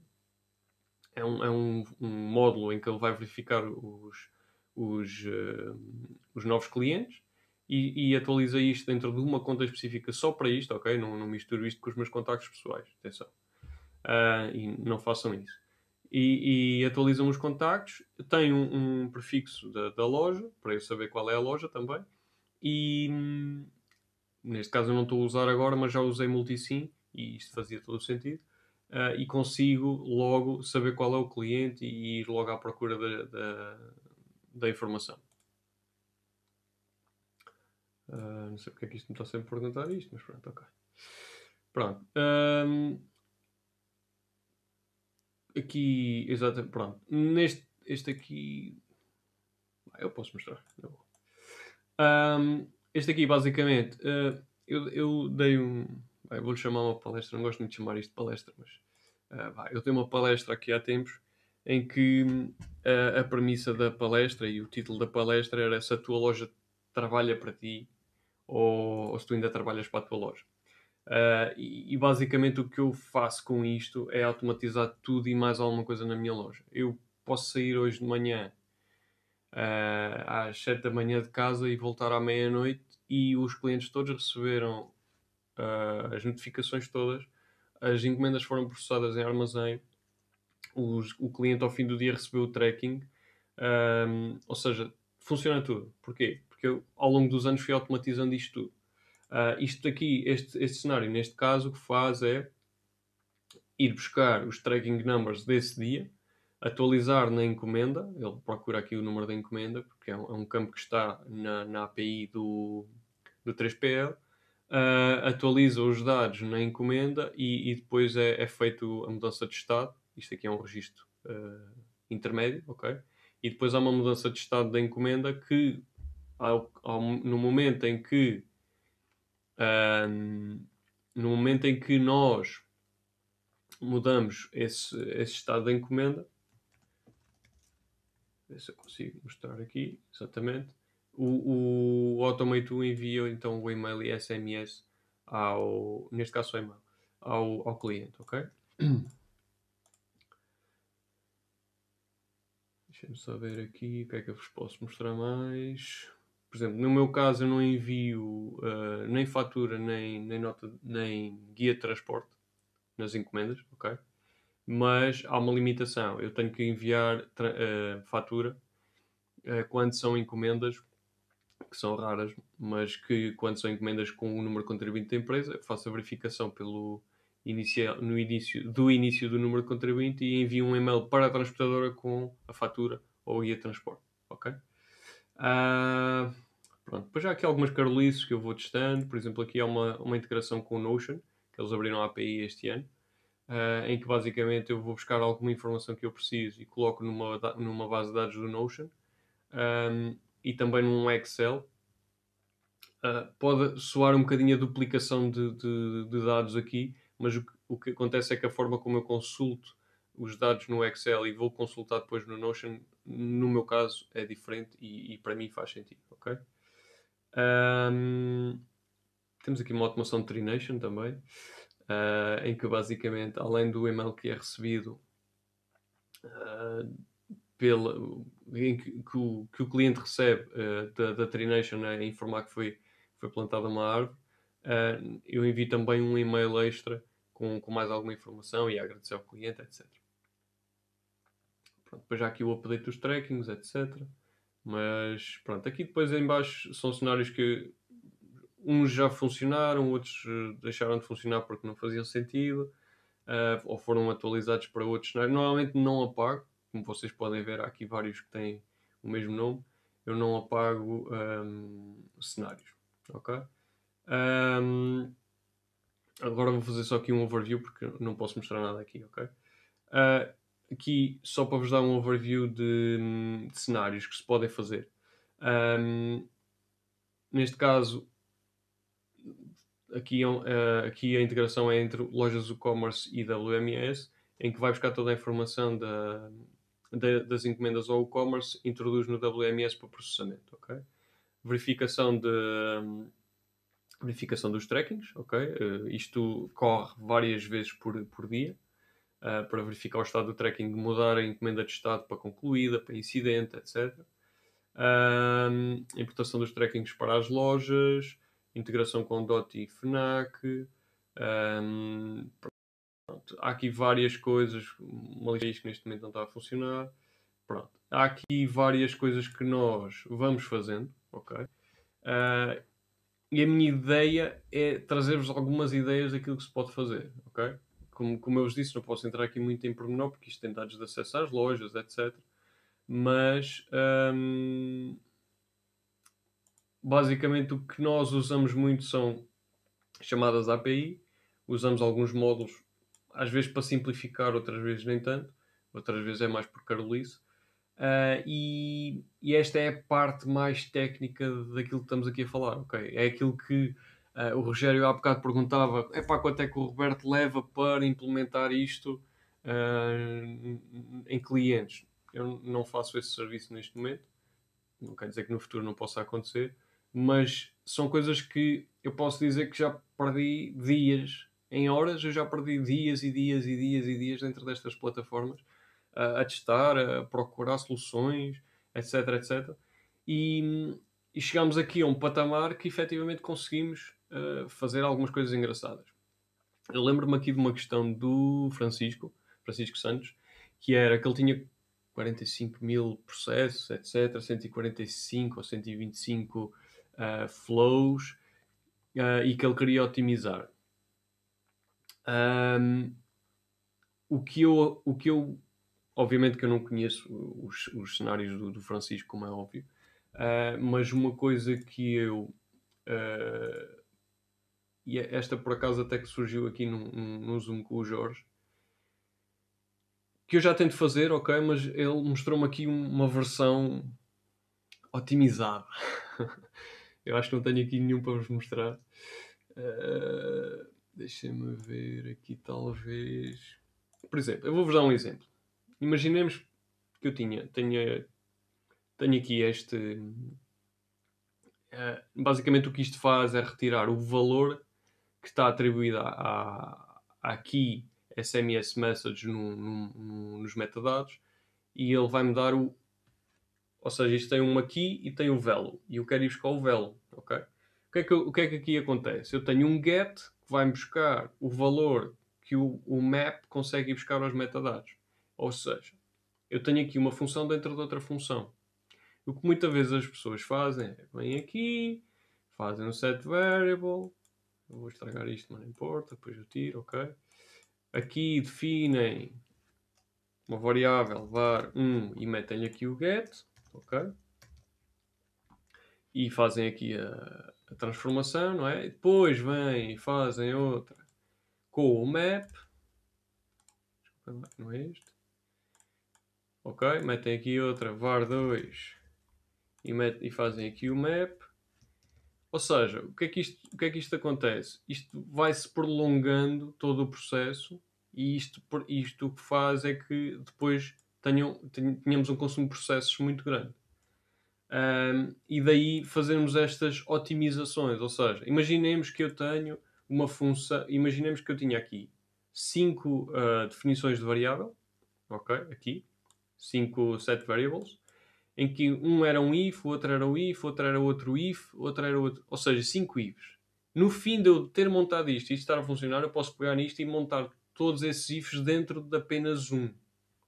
é um, é um, um módulo em que ele vai verificar os, os, uh, os novos clientes e, e, atualiza isto dentro de uma conta específica só para isto, ok? Não, não misturo isto com os meus contactos pessoais, atenção. Uh, e não façam isso. E, e atualizam os contactos, tem um, um prefixo da, da, loja, para eu saber qual é a loja também. E hum, neste caso eu não estou a usar agora, mas já usei multisim e isto fazia todo o sentido uh, e consigo logo saber qual é o cliente e ir logo à procura da, da, da informação. Uh, não sei porque é que isto me está sempre a perguntar isto, mas pronto, ok. Pronto. Um, aqui, exatamente, pronto. Neste, este aqui, eu posso mostrar. Um, este aqui, basicamente, uh, eu, eu dei um, vou-lhe chamar uma palestra, não gosto muito de chamar isto de palestra, mas uh, eu tenho uma palestra aqui há tempos em que uh, a premissa da palestra e o título da palestra era se a tua loja trabalha para ti ou, ou se tu ainda trabalhas para a tua loja. Uh, e, basicamente o que eu faço com isto é automatizar tudo e mais alguma coisa na minha loja. Eu posso sair hoje de manhã uh, às 7 da manhã de casa e voltar à meia-noite e os clientes todos receberam uh, as notificações todas, as encomendas foram processadas em armazém, os, o cliente ao fim do dia recebeu o tracking, ou seja, funciona tudo. Porquê? Porque eu, ao longo dos anos fui automatizando isto tudo. Uh, isto aqui, este, este cenário, neste caso, o que faz é ir buscar os tracking numbers desse dia, atualizar na encomenda, ele procura aqui o número da encomenda, porque é um, é um campo que está na, na API do, do 3PL, uh, ah, atualiza os dados na encomenda e, e depois é, é, feito a mudança de estado. Isto aqui é um registro uh, intermédio, ok? E depois há uma mudança de estado da encomenda que, ao, ao, no momento em que no momento em que nós mudamos esse, esse estado da encomenda, ver se eu consigo mostrar aqui exatamente. O, o Automate envia então o e-mail e SMS ao, neste caso o e-mail, ao, ao cliente, ok? Deixa-me só ver aqui o que é que eu vos posso mostrar mais. Por exemplo, no meu caso eu não envio uh, nem fatura, nem, nem nota, nem guia de transporte nas encomendas, ok? Mas há uma limitação. Eu tenho que enviar uh, fatura uh, quando são encomendas que são raras, mas que quando são encomendas com o número de contribuinte da empresa, faço a verificação pelo inicial, no início, do início do número de contribuinte e envio um e-mail para a transportadora com a fatura ou o guia de transporte, ok? Uh, pronto. Depois já aqui algumas carolices que eu vou testando. Por exemplo, aqui há uma, uma integração com o Notion, que eles abriram a API este ano, uh, em que basicamente eu vou buscar alguma informação que eu preciso e coloco numa, numa base de dados do Notion um, e também num Excel. Uh, pode soar um bocadinho a duplicação de, de, de dados aqui, mas o o que acontece é que a forma como eu consulto os dados no Excel e vou consultar depois no Notion, no meu caso, é diferente e, e para mim faz sentido, ok? Um, temos aqui uma automação de Trination também, uh, em que basicamente, além do email que é recebido uh, pela, que, que, o, que, o, cliente recebe uh, da, da Trination a informar que foi, foi plantada uma árvore, eu envio também um e-mail extra com, com mais alguma informação e agradecer ao cliente, etc. Pronto, depois já aqui o update dos trackings, etc. Mas pronto, aqui depois em baixo são cenários que uns já funcionaram, outros eh, deixaram de funcionar porque não faziam sentido, uh, ou foram atualizados para outros cenários. Normalmente não apago, como vocês podem ver, há aqui vários que têm o mesmo nome. Eu não apago um, cenários, ok? Um, agora vou fazer só aqui um overview porque não posso mostrar nada aqui, ok? Uh, aqui só para vos dar um overview de, de cenários que se podem fazer. Um, neste caso, aqui, uh, aqui a integração é entre lojas e-commerce e WMS, em que vai buscar toda a informação da, da, das encomendas ao e-commerce, introduz no WMS para processamento, ok? Verificação de verificação dos trackings, ok? Uh, isto corre várias vezes por, por dia uh, para verificar o estado do tracking, mudar a encomenda de estado para concluída, para incidente, etc. Importação dos trackings para as lojas, integração com DOT e FNAC. Um, há aqui várias coisas, uma lista que neste momento não está a funcionar. Pronto. Há aqui várias coisas que nós vamos fazendo, ok? Uh, e a minha ideia é trazer-vos algumas ideias daquilo que se pode fazer, ok? Como, como eu vos disse, não posso entrar aqui muito em pormenor porque isto tem dados de acesso às lojas, etc. Mas hum, basicamente o que nós usamos muito são chamadas API, usamos alguns módulos, às vezes para simplificar, outras vezes nem tanto, outras vezes é mais por carolice. Uh, e, e, esta é a parte mais técnica daquilo que estamos aqui a falar, ok? É aquilo que uh, o Rogério há bocado perguntava: é para quanto é que o Roberto leva para implementar isto uh, em clientes? Eu não faço esse serviço neste momento, não quer dizer que no futuro não possa acontecer, mas são coisas que eu posso dizer que já perdi dias, em horas, eu já perdi dias e dias e dias e dias dentro destas plataformas a, a testar, a procurar soluções, etc, etc. E, e chegamos aqui a um patamar que efetivamente conseguimos uh, fazer algumas coisas engraçadas. Eu lembro-me aqui de uma questão do Francisco, Francisco Santos, que era que ele tinha 45 mil processos, etc., 145 ou 125 uh, flows, uh, e que ele queria otimizar. Um, o, que eu, o que eu, obviamente que eu não conheço os, os cenários do, do, Francisco, como é óbvio, uh, mas uma coisa que eu e é esta por acaso até que surgiu aqui num Zoom com o Jorge, que eu já tento fazer, ok, mas ele mostrou-me aqui uma versão otimizada. eu acho que não tenho aqui nenhum para vos mostrar. Uh, Deixem-me ver aqui, talvez. Por exemplo, eu vou-vos dar um exemplo. Imaginemos que eu tinha, tenho, tenho aqui este. Uh, basicamente, o que isto faz é retirar o valor que está atribuída a, a, aqui SMS message no, no, no, nos metadados e ele vai-me dar o. Ou seja, isto tem um aqui e tem o velo. E eu quero ir buscar o velo. ok? O que, é que, o que é que aqui acontece? Eu tenho um get que vai buscar o valor que o, o map consegue ir buscar aos metadados. Ou seja, eu tenho aqui uma função dentro de outra função. O que muitas vezes as pessoas fazem é vêm aqui, fazem um set variable, eu vou estragar isto, mas não importa, depois eu tiro, ok? Aqui definem uma variável var1 e metem aqui o get, ok? E fazem aqui a, a transformação, não é? Depois vêm e fazem outra com o map. Não é este? Ok, metem aqui outra var2 e, met, e fazem aqui o map. Ou seja, o que é que isto, o que é que isto acontece? Isto vai-se prolongando todo o processo e isto, isto o que faz é que depois tenham, tenhamos um consumo de processos muito grande. Um, e daí fazermos estas otimizações. Ou seja, imaginemos que eu tenho uma função, imaginemos que eu tinha aqui cinco uh, definições de variável, ok? Aqui, cinco set variables, em que um era um if, outro era o if, outro era outro if, outro era outro. Ou seja, cinco ifs. No fim de eu ter montado isto e isto estar a funcionar, eu posso pegar nisto e montar todos esses ifs dentro de apenas um.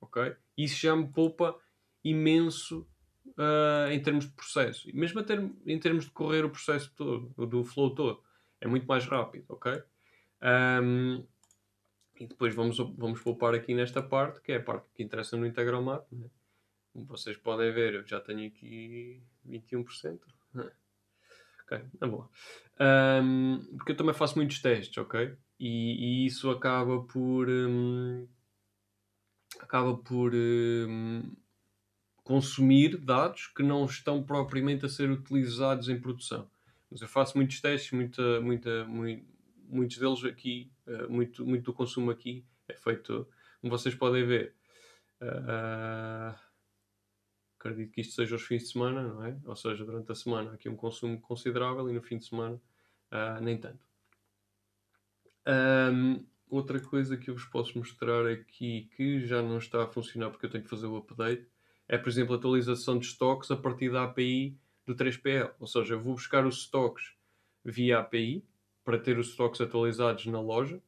Ok? Isso já me poupa imenso uh, em termos de processo. Mesmo até em termos de correr o processo todo, do flow todo. É muito mais rápido, ok? Um, e depois vamos, vamos poupar aqui nesta parte, que é a parte que interessa no Integromat. Né? Como vocês podem ver, eu já tenho aqui 21%. ok, na boa. Um, porque eu também faço muitos testes, ok? E, e isso acaba por. Um, acaba por um, consumir dados que não estão propriamente a ser utilizados em produção. Mas eu faço muitos testes, muita, muita, muito, muitos deles aqui, uh, muito, muito do consumo aqui é feito, como vocês podem ver. Uh, acredito que isto seja os fins de semana, não é? Ou seja, durante a semana há aqui um consumo considerável e no fim de semana uh, nem tanto. Um, outra coisa que eu vos posso mostrar aqui que já não está a funcionar porque eu tenho que fazer o update é, por exemplo, a atualização de stocks a partir da API do 3PL. Ou seja, eu vou buscar os stocks via API para ter os stocks atualizados na loja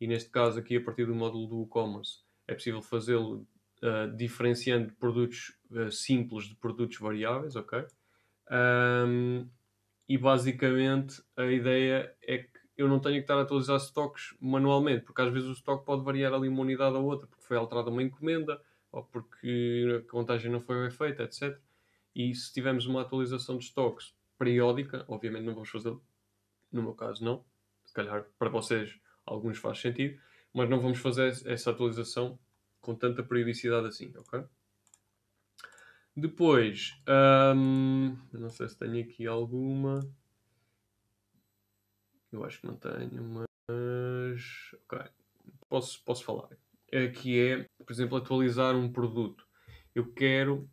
e neste caso aqui a partir do módulo do e-commerce é possível fazê-lo uh, diferenciando produtos uh, simples de produtos variáveis, ok? Um, e basicamente a ideia é que eu não tenho que estar a atualizar stocks manualmente, porque às vezes o stock pode variar ali uma unidade ou outra, porque foi alterada uma encomenda ou porque a contagem não foi bem feita, etc. E se tivermos uma atualização de stocks periódica, obviamente não vamos fazer, no meu caso não, se calhar para vocês alguns faz sentido, mas não vamos fazer essa atualização com tanta periodicidade assim, ok? Depois, hum, não sei se tenho aqui alguma. Eu acho que não tenho, mas. Ok. Posso, posso falar. É que é, por exemplo, atualizar um produto. Eu quero.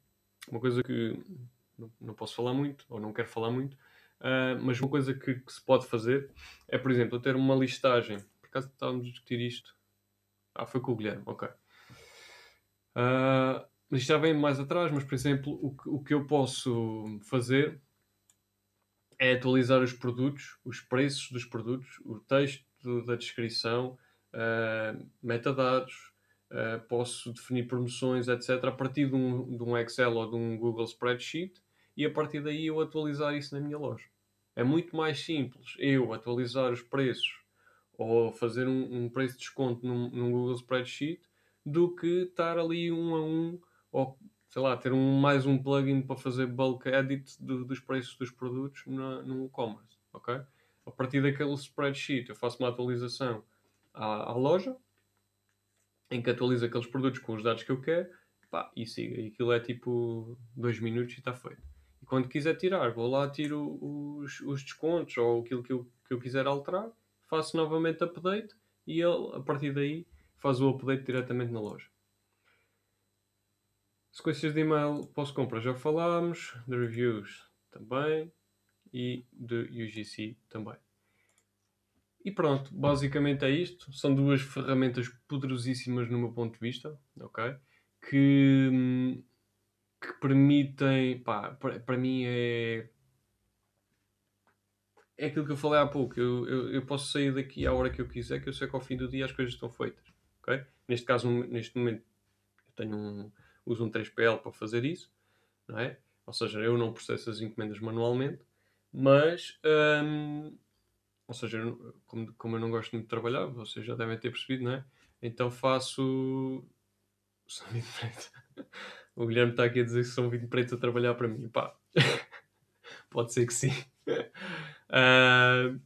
Uma coisa que não, não posso falar muito, ou não quero falar muito, uh, mas uma coisa que, que, se pode fazer é, por exemplo, ter uma listagem. Por acaso estávamos a discutir isto. Ah, foi com o Guilherme, ok. Uh, isto já vem mais atrás, mas por exemplo, o que, o que eu posso fazer é atualizar os produtos, os preços dos produtos, o texto da descrição, uh, metadados, uh, posso definir promoções, etc., a partir de um, de um Excel ou de um Google Spreadsheet e a partir daí eu atualizar isso na minha loja. É muito mais simples eu atualizar os preços ou fazer um, um preço de desconto num, num, Google Spreadsheet do que estar ali um a um ou sei lá, ter um, mais um plugin para fazer bulk edit de, dos preços dos produtos no e-commerce, ok? A partir daquele spreadsheet eu faço uma atualização à, à, loja em que atualizo aqueles produtos com os dados que eu quero pá, e siga. E aquilo é tipo dois minutos e está feito. E quando quiser tirar, vou lá, tiro os, os descontos ou aquilo que eu, que eu quiser alterar, faço novamente update e ele, a partir daí, faz o update diretamente na loja. Sequências de e-mail pós-compra já falámos, de reviews também e de UGC também. E pronto, basicamente é isto. São duas ferramentas poderosíssimas no meu ponto de vista, ok? Que, que permitem, pá, para, mim é é aquilo que eu falei há pouco. Eu, eu, eu, posso sair daqui à hora que eu quiser, que eu sei que ao fim do dia as coisas estão feitas. Okay? Neste caso, neste momento, eu tenho um, uso um 3PL para fazer isso, não é? Ou seja, eu não processo as encomendas manualmente, mas, hum, ou seja, como, como eu não gosto muito de trabalhar, vocês já devem ter percebido, não é? Então faço. São. O Guilherme está aqui a dizer que são vinho preto a trabalhar para mim. Pá, pode ser que sim. Uh...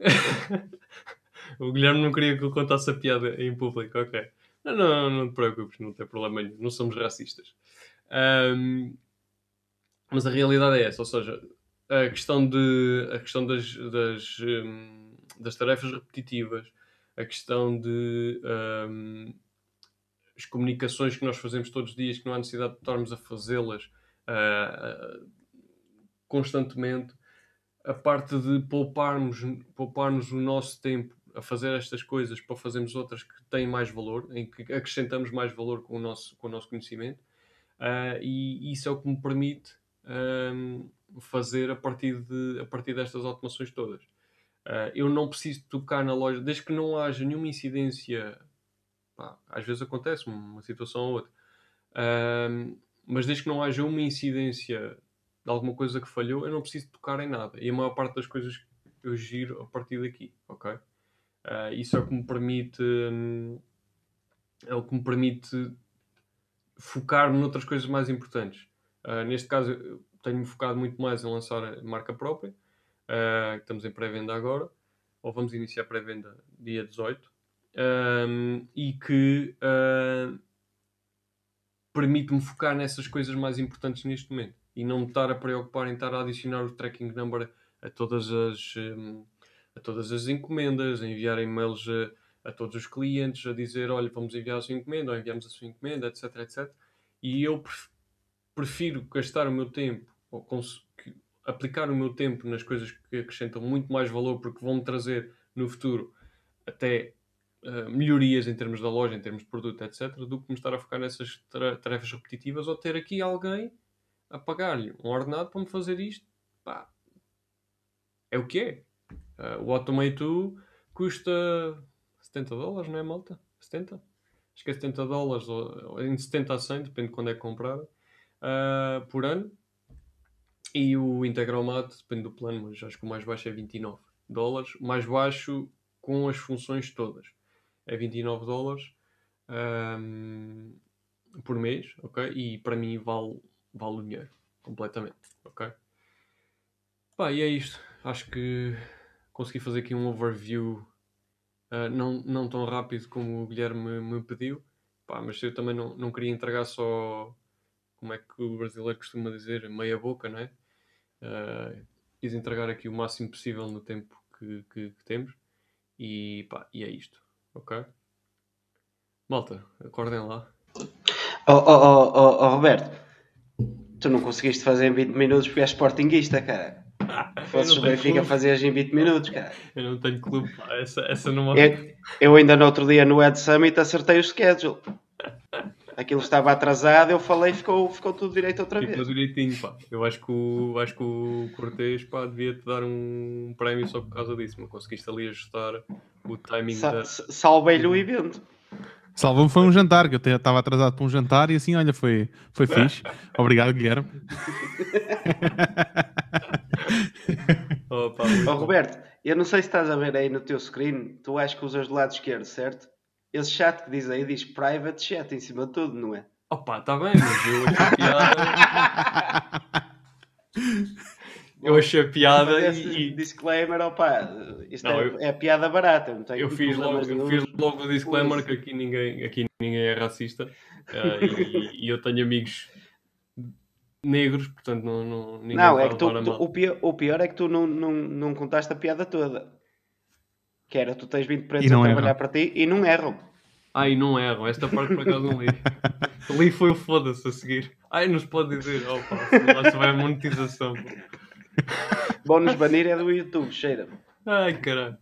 o Guilherme não queria que eu contasse a piada em público, ok. Não, não, não te preocupes, não tem problema nenhum, não somos racistas. Um, mas a realidade é essa, ou seja, a questão, de, a questão das, das, um, das tarefas repetitivas, a questão de um, as comunicações que nós fazemos todos os dias, que não há necessidade de estarmos a fazê-las uh, constantemente, a parte de pouparmos, pouparmos o nosso tempo a fazer estas coisas para fazermos outras que têm mais valor, em que acrescentamos mais valor com o nosso, com o nosso conhecimento. Uh, e isso é o que me permite um, fazer a partir, de, a partir destas automações todas. Uh, eu não preciso tocar na loja, desde que não haja nenhuma incidência. Pá, às vezes acontece uma situação ou outra, mas desde que não haja uma incidência de alguma coisa que falhou, eu não preciso tocar em nada. E a maior parte das coisas eu giro a partir daqui, ok? Uh, isso é o que me permite hum, é o que me permite focar-me noutras coisas mais importantes. Uh, neste caso, tenho-me focado muito mais em lançar marca própria, uh, estamos em pré-venda agora, ou vamos iniciar pré-venda dia 18, um, e que permite-me focar nessas coisas mais importantes neste momento e não me estar a preocupar em estar a adicionar o tracking number a todas as. Um, a todas as encomendas, a enviar e-mails a, a, todos os clientes, a dizer, olha, vamos enviar a sua encomenda, ou enviamos a sua encomenda, etc, etc. E eu prefiro gastar o meu tempo, ou aplicar o meu tempo nas coisas que acrescentam muito mais valor, porque vão-me trazer no futuro até uh, melhorias em termos da loja, em termos de produto, etc., do que me estar a focar nessas tarefas repetitivas, ou ter aqui alguém a pagar-lhe um ordenado para me fazer isto. Pá, é o que é. Uh, o Automate 2 custa 70 dólares, não é, malta? 70? Acho que é 70 dólares, ou, em 70 a 100, depende de quando é comprado, uh, por ano. E o Integromat, depende do plano, mas acho que o mais baixo é 29 dólares. O mais baixo com as funções todas é 29 dólares um, por mês, ok? E para mim vale, vale o dinheiro, completamente, ok? Pá, e é isto. Acho que consegui fazer aqui um overview uh, não, não tão rápido como o Guilherme me pediu, Pá, mas eu também não, não queria entregar só, como é que o brasileiro costuma dizer, meia boca, não é? Uh, quis entregar aqui o máximo possível no tempo que, que, que temos e, pá, e é isto, ok? Malta, acordem lá. Oh, oh, oh, oh, oh Roberto, tu não conseguiste fazer em 20 minutos porque és sportinguista, cara. Fosses o Benfica fazias em 20 minutos, cara. Eu não tenho clube, essa, essa não eu, eu ainda no outro dia no Ed Summit acertei o schedule. aquilo estava atrasado, eu falei e ficou, ficou tudo direito outra Ficou vez. direitinho, pá. Eu acho que o, acho que o Cortês, pá, devia-te dar um prémio só por causa disso, mas conseguiste ali ajustar o timing Sa- da... sa- Salvei-lhe o evento. Salvou-me foi um jantar, que eu estava atrasado para um jantar e assim, olha, foi, foi fixe. Obrigado, Guilherme. Oh, Ó bom. Roberto, eu não sei se estás a ver aí no teu screen, tu acho que usas do lado esquerdo, certo? Esse chat que diz aí diz private chat em cima de tudo, não é? Opa, tá bem, mas eu. eu achei piada Mas esse e, disclaimer, opá, isto Não, é, eu- é piada barata. eu Não tenho eu fiz logo, eu fiz logo o disclaimer que aqui ninguém, aqui ninguém é racista eh, e, e eu tenho amigos negros, portanto não, não, ninguém Não, vai é que tu, a tu- o, pior, o pior é que tu não, não, não contaste a piada toda. Que era, tu tens 20 pretos a trabalhar erram. para ti e não erram. Ai, não erram, esta parte por acaso não li. li foi o foda-se a seguir. Ai, nos pode dizer, opa, lá se vai a monetização. pô. Bom nos banir é do YouTube, cheira. Ai, caralho.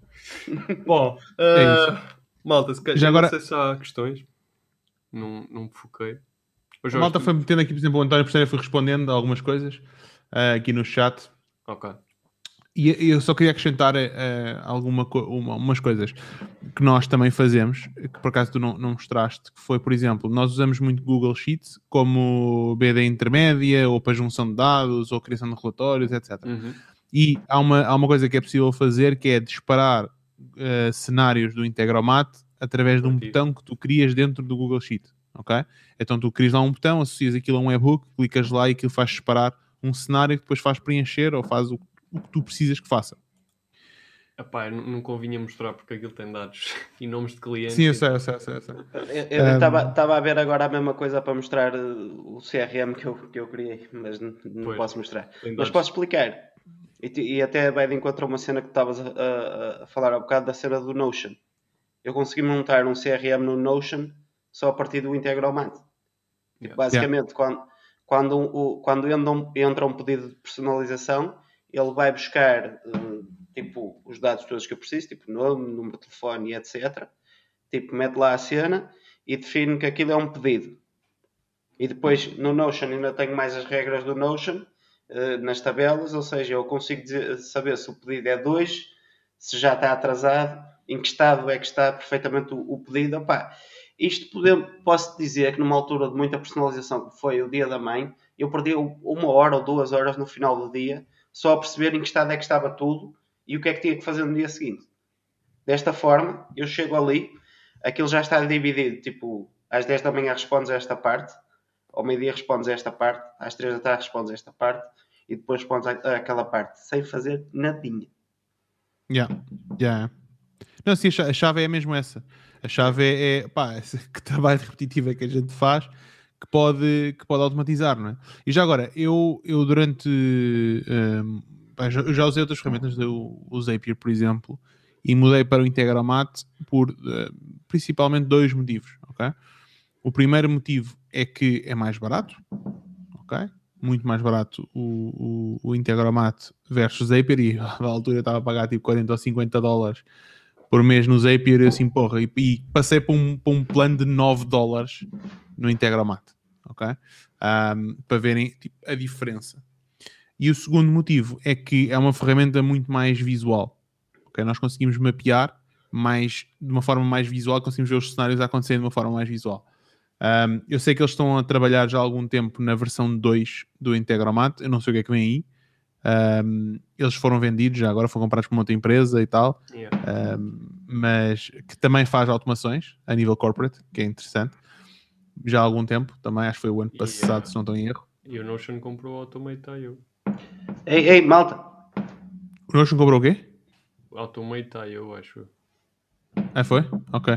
Bom, É ah, malta, se calhar Já agora- não sei se há questões. Não, não me foquei. Hoje A malta foi metendo aqui, por exemplo, o António Porceira foi respondendo a algumas coisas ah, aqui no chat. Ok. E eu só queria acrescentar eh, alguma co- uma- umas coisas que nós também fazemos, que por acaso tu não, não mostraste, que foi, por exemplo, nós usamos muito Google Sheets como BD intermédia, ou para junção de dados, ou criação de relatórios, etc. Uhum. E há uma, há uma coisa que é possível fazer, que é disparar eh, cenários do Integromat através de um botão que tu crias dentro do Google Sheet, ok? Então tu crias lá um botão, associas aquilo a um webhook, clicas lá e aquilo faz disparar um cenário que depois faz preencher ou faz o, o que tu precisas que faça. Epá, não, não convinha mostrar porque aquilo tem dados e nomes de clientes. Sim, eu sei, eu sei, eu sei. eu sei. Eu Um, estava a ver agora a mesma coisa para mostrar uh, o CRM que eu, que eu criei, mas não Pois. posso mostrar. Mas posso explicar. E, e até vai de encontro a uma cena que estavas a, a- a falar há bocado da cena do Notion. Eu consegui montar um CRM no Notion só a partir do Integromat. Yeah. Basicamente, quando, quando, um- o- quando entra, um, entra um pedido de personalização, ele vai buscar eh, tipo, os dados todos que eu preciso, tipo nome, número de telefone etc. Tipo, mete lá a cena e define que aquilo é um pedido. E depois no Notion ainda tenho mais as regras do Notion eh, nas tabelas, ou seja, eu consigo dizer- saber se o pedido é 2, se já está atrasado, em que estado é que está perfeitamente o, o pedido. Opá, isto podemos, posso dizer que numa altura de muita personalização, que foi o dia da mãe, eu perdi uma hora ou duas horas no final do dia só a perceber em que estado é que estava tudo e o que é que tinha que fazer no dia seguinte. Desta forma, eu chego ali, aquilo já está dividido, tipo, às 10 da manhã respondes a esta parte, ao meio-dia respondes a esta parte, às 3 da tarde respondes a esta parte e depois respondes àquela parte, sem fazer nadinha. Yeah, yeah. Não, sim, a cha- a chave é mesmo essa. A chave é, é pá, que trabalho repetitivo é que a gente faz que pode, que pode automatizar, não é? E já agora, eu, eu durante. hum, eu já usei outras ferramentas, eu usei Zapier, por exemplo, e mudei para o Integromat por eh, principalmente dois motivos, ok? O primeiro motivo é que é mais barato, ok? Muito mais barato o, o, o Integromat versus Zapier e à altura eu estava a pagar tipo 40 ou 50 dólares por mês no Zapier eu assim, porra, e, e passei para um, para um plano de 9 dólares no Integromat, ok? Ahm, para verem tipo, a diferença. E o segundo motivo é que é uma ferramenta muito mais visual, ok? Nós conseguimos mapear mais, de uma forma mais visual, conseguimos ver os cenários a acontecerem de uma forma mais visual. Um, eu sei que eles estão a trabalhar já há algum tempo na versão 2 do Integromat, eu não sei o que é que vem aí. Um, eles foram vendidos, já agora foram comprados por uma outra empresa e tal, Yeah. um, mas que também faz automações a nível corporate, que é interessante. Já há algum tempo, também acho que foi o ano passado, eh, se não estou em erro. E o Notion comprou o Automate.io. Ei, ei, malta, O Notion comprou o quê? Automate.io, acho eu. Ah, foi? Ok.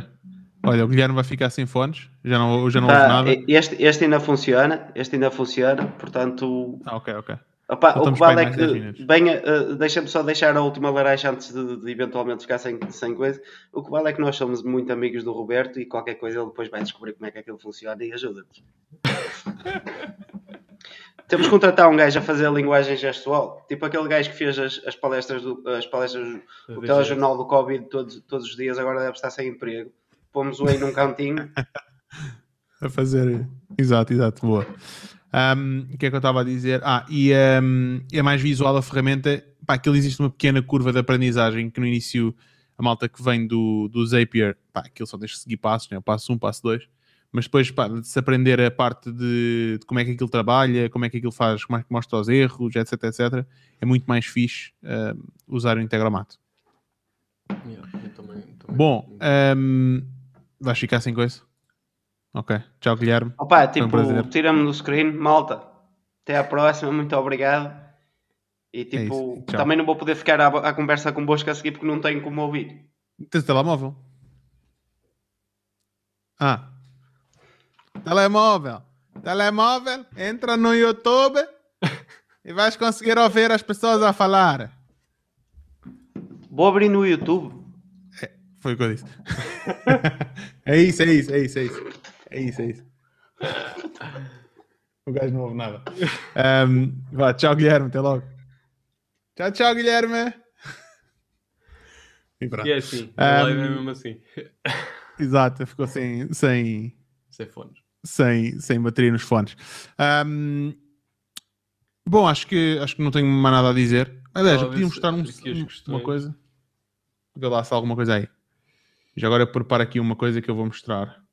Olha, o Guilherme vai ficar sem fones, já não, já não Tá, ouve nada. este, este ainda funciona, este ainda funciona, portanto, Ah, ok, ok. Opá, o que vale é aí mais 10 que, minutos. venha, eh, deixa-me só deixar a última laranja antes de, de eventualmente ficar sem, sem coisa. O que vale é que nós somos muito amigos do Roberto e qualquer coisa ele depois vai descobrir como é que aquilo funciona e ajuda-nos. Temos que contratar um gajo a fazer a linguagem gestual, tipo aquele gajo que fez as, as palestras do, as palestras o telejornal do Covid todos, todos os dias, agora deve estar sem emprego. Pomos-o aí num cantinho a fazer. Exato, exato, boa. Um, o que é que eu estava a dizer? Ah, e um, é mais visual a ferramenta. Pá, aquilo existe uma pequena curva de aprendizagem que no início a malta que vem do, do Zapier, pá, aquilo só deixa seguir passos, né? passo 1, um, passo 2, mas depois pá, de se aprender a parte de, de, como é que aquilo trabalha, como é que aquilo faz, como é que mostra os erros, etc, etc, é muito mais fixe uh, usar o Integromat. Yeah, também, também. Bom, um, vais ficar sem coisa? Ok. Tchau, Guilherme. Opa, tipo, um tira-me do screen, malta. Até à próxima, muito obrigado. E É tipo, tchau. também não vou poder ficar à, à conversa convosco a seguir porque não tenho como ouvir. Tens telemóvel? Ah. Telemóvel. Telemóvel, entra no YouTube e vais conseguir ouvir as pessoas a falar. Vou abrir no YouTube. Foi o que eu disse. é isso, é isso, é isso, é isso. É isso, é isso. O gajo não ouve nada. Ahm, vá, tchau, Guilherme. Até logo. Tchau, tchau, Guilherme. E pronto. E é assim, live é Um, mesmo assim. Exato, ficou sem, sem, Sem fones. sem, sem bateria nos fones. Ahm, bom, acho que, acho que não tenho mais nada a dizer. Aliás, eu podia mostrar um- uma coisa. Vê lá se há alguma coisa aí. Já agora eu preparo aqui uma coisa que eu vou mostrar.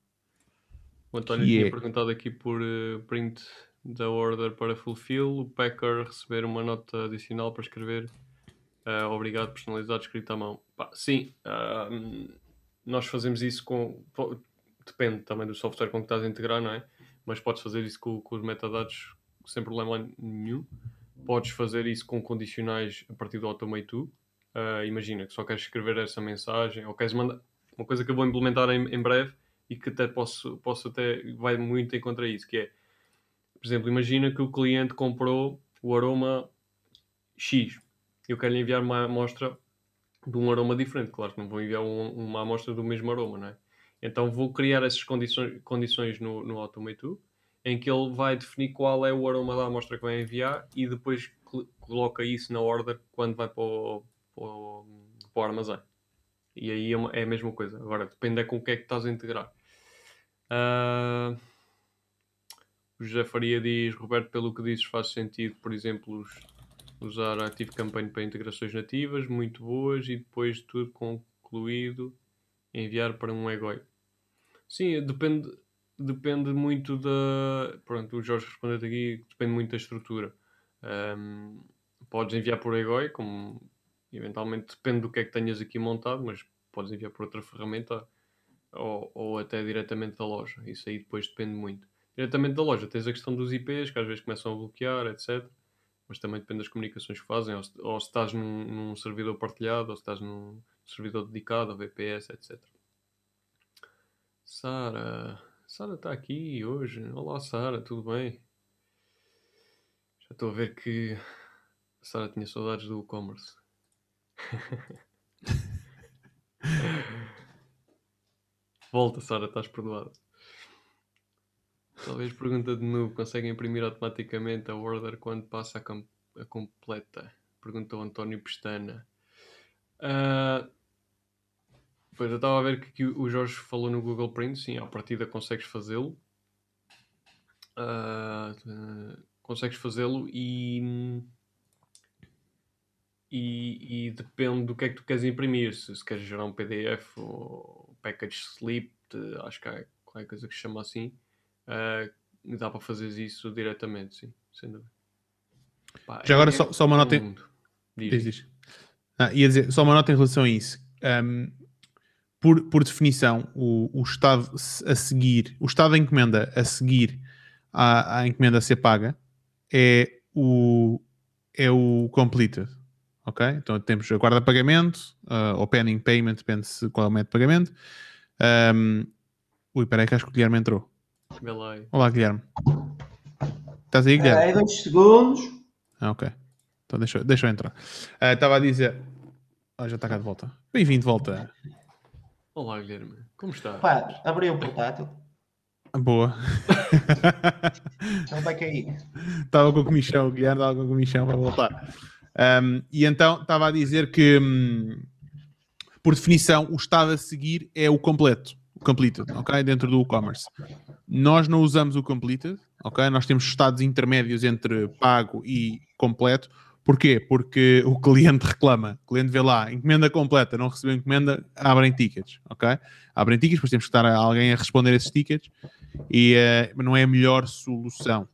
O António tinha é- perguntado aqui por eh, print da order para fulfill. O packer receber uma nota adicional para escrever eh, obrigado personalizado escrito à mão. Pá, sim, hum, nós fazemos isso com. Depende também do software com que estás a integrar, não é? Mas podes fazer isso com, com os metadados sem problema nenhum. Podes fazer isso com condicionais a partir do Automate 2. Ah, imagina que só queres escrever essa mensagem ou queres mandar. Uma coisa que eu vou implementar em, em breve e que até posso, posso até vai muito em contra isso, que é, por exemplo, imagina que o cliente comprou o aroma X. Eu quero lhe enviar uma amostra de um aroma diferente. Claro que não vou enviar um- uma amostra do mesmo aroma, não é? Então vou criar essas condições, condições no, no Automate 2, em que ele vai definir qual é o aroma da amostra que vai enviar e depois coloca isso na order quando vai para o, para o, para o armazém. E aí é, é a mesma coisa. Agora, depende é com o que é que estás a integrar. Ah, o José Faria diz, Roberto, pelo que dizes faz sentido, por exemplo, os- usar a Active Campaign para integrações nativas, muito boas, e depois de tudo concluído, enviar para um EGOI. Sim, depende, depende muito da... Pronto, o Jorge respondeu aqui, depende muito da estrutura. Ahm, podes enviar por EGOI, como eventualmente depende do que é que tenhas aqui montado, mas podes enviar por outra ferramenta ou, ou até diretamente da loja. Isso aí depois depende muito. Diretamente da loja tens a questão dos IPs, que às vezes começam a bloquear, etc. Mas também depende das comunicações que fazem, ou se, ou se estás num, num servidor partilhado, ou se estás num servidor dedicado, ou VPS, etc. Sara. Sara está aqui hoje. Olá, Sara, tudo bem? Já estou a ver que a Sara tinha saudades do e-commerce. Volta, Sara, estás perdoada. Talvez pergunta de novo: conseguem imprimir automaticamente a order quando passa a, com- a completa? Perguntou António Pestana. Ah, pois eu estava a ver que aqui o Jorge falou no Google Print, sim, à partida consegues fazê-lo. Ah, eh, consegues fazê-lo e, e, e depende do que é que tu queres imprimir. Se, se queres gerar um PDF ou package slip, de- acho que há qualquer coisa que se chama assim, ah, dá para fazer isso diretamente, sim, sem dúvida. Pá, Já agora é- só- só uma um nota em-. Diz, Diz. Ah, ia dizer, só uma nota em relação a isso. Ahm, por, por definição, o, o estado a seguir, o estado da encomenda a seguir à, à encomenda a ser paga é o, é o completed. Ok? Então temos a guarda de pagamento, ah, ou pending payment, depende se qual é o método de pagamento. Ahm, ui, peraí que acho que o Guilherme entrou. Olá, Guilherme. Estás aí, Guilherme? Aí, dois segundos. Ah, ok. Então deixa, eu- deixa eu entrar. Ah, Estava a dizer. Ah, já está cá de volta. Bem-vindo de volta. Olá, Guilherme. Como está? Pá, abri o portátil. Boa. Ele vai cair. Estava com comichão, o Guilherme estava com comichão para voltar. Ahm, e então estava a dizer que, hum, por definição, o estado a seguir é o completo. completed, ok? Dentro do e-commerce. Nós não usamos o completed, ok? Nós temos estados intermédios entre pago e completo. Porquê? Porque o cliente reclama. O cliente vê lá, encomenda completa, não recebeu encomenda, abrem tickets, ok? Abrem tickets, depois temos que estar alguém a responder esses tickets e uh, não é a melhor solução.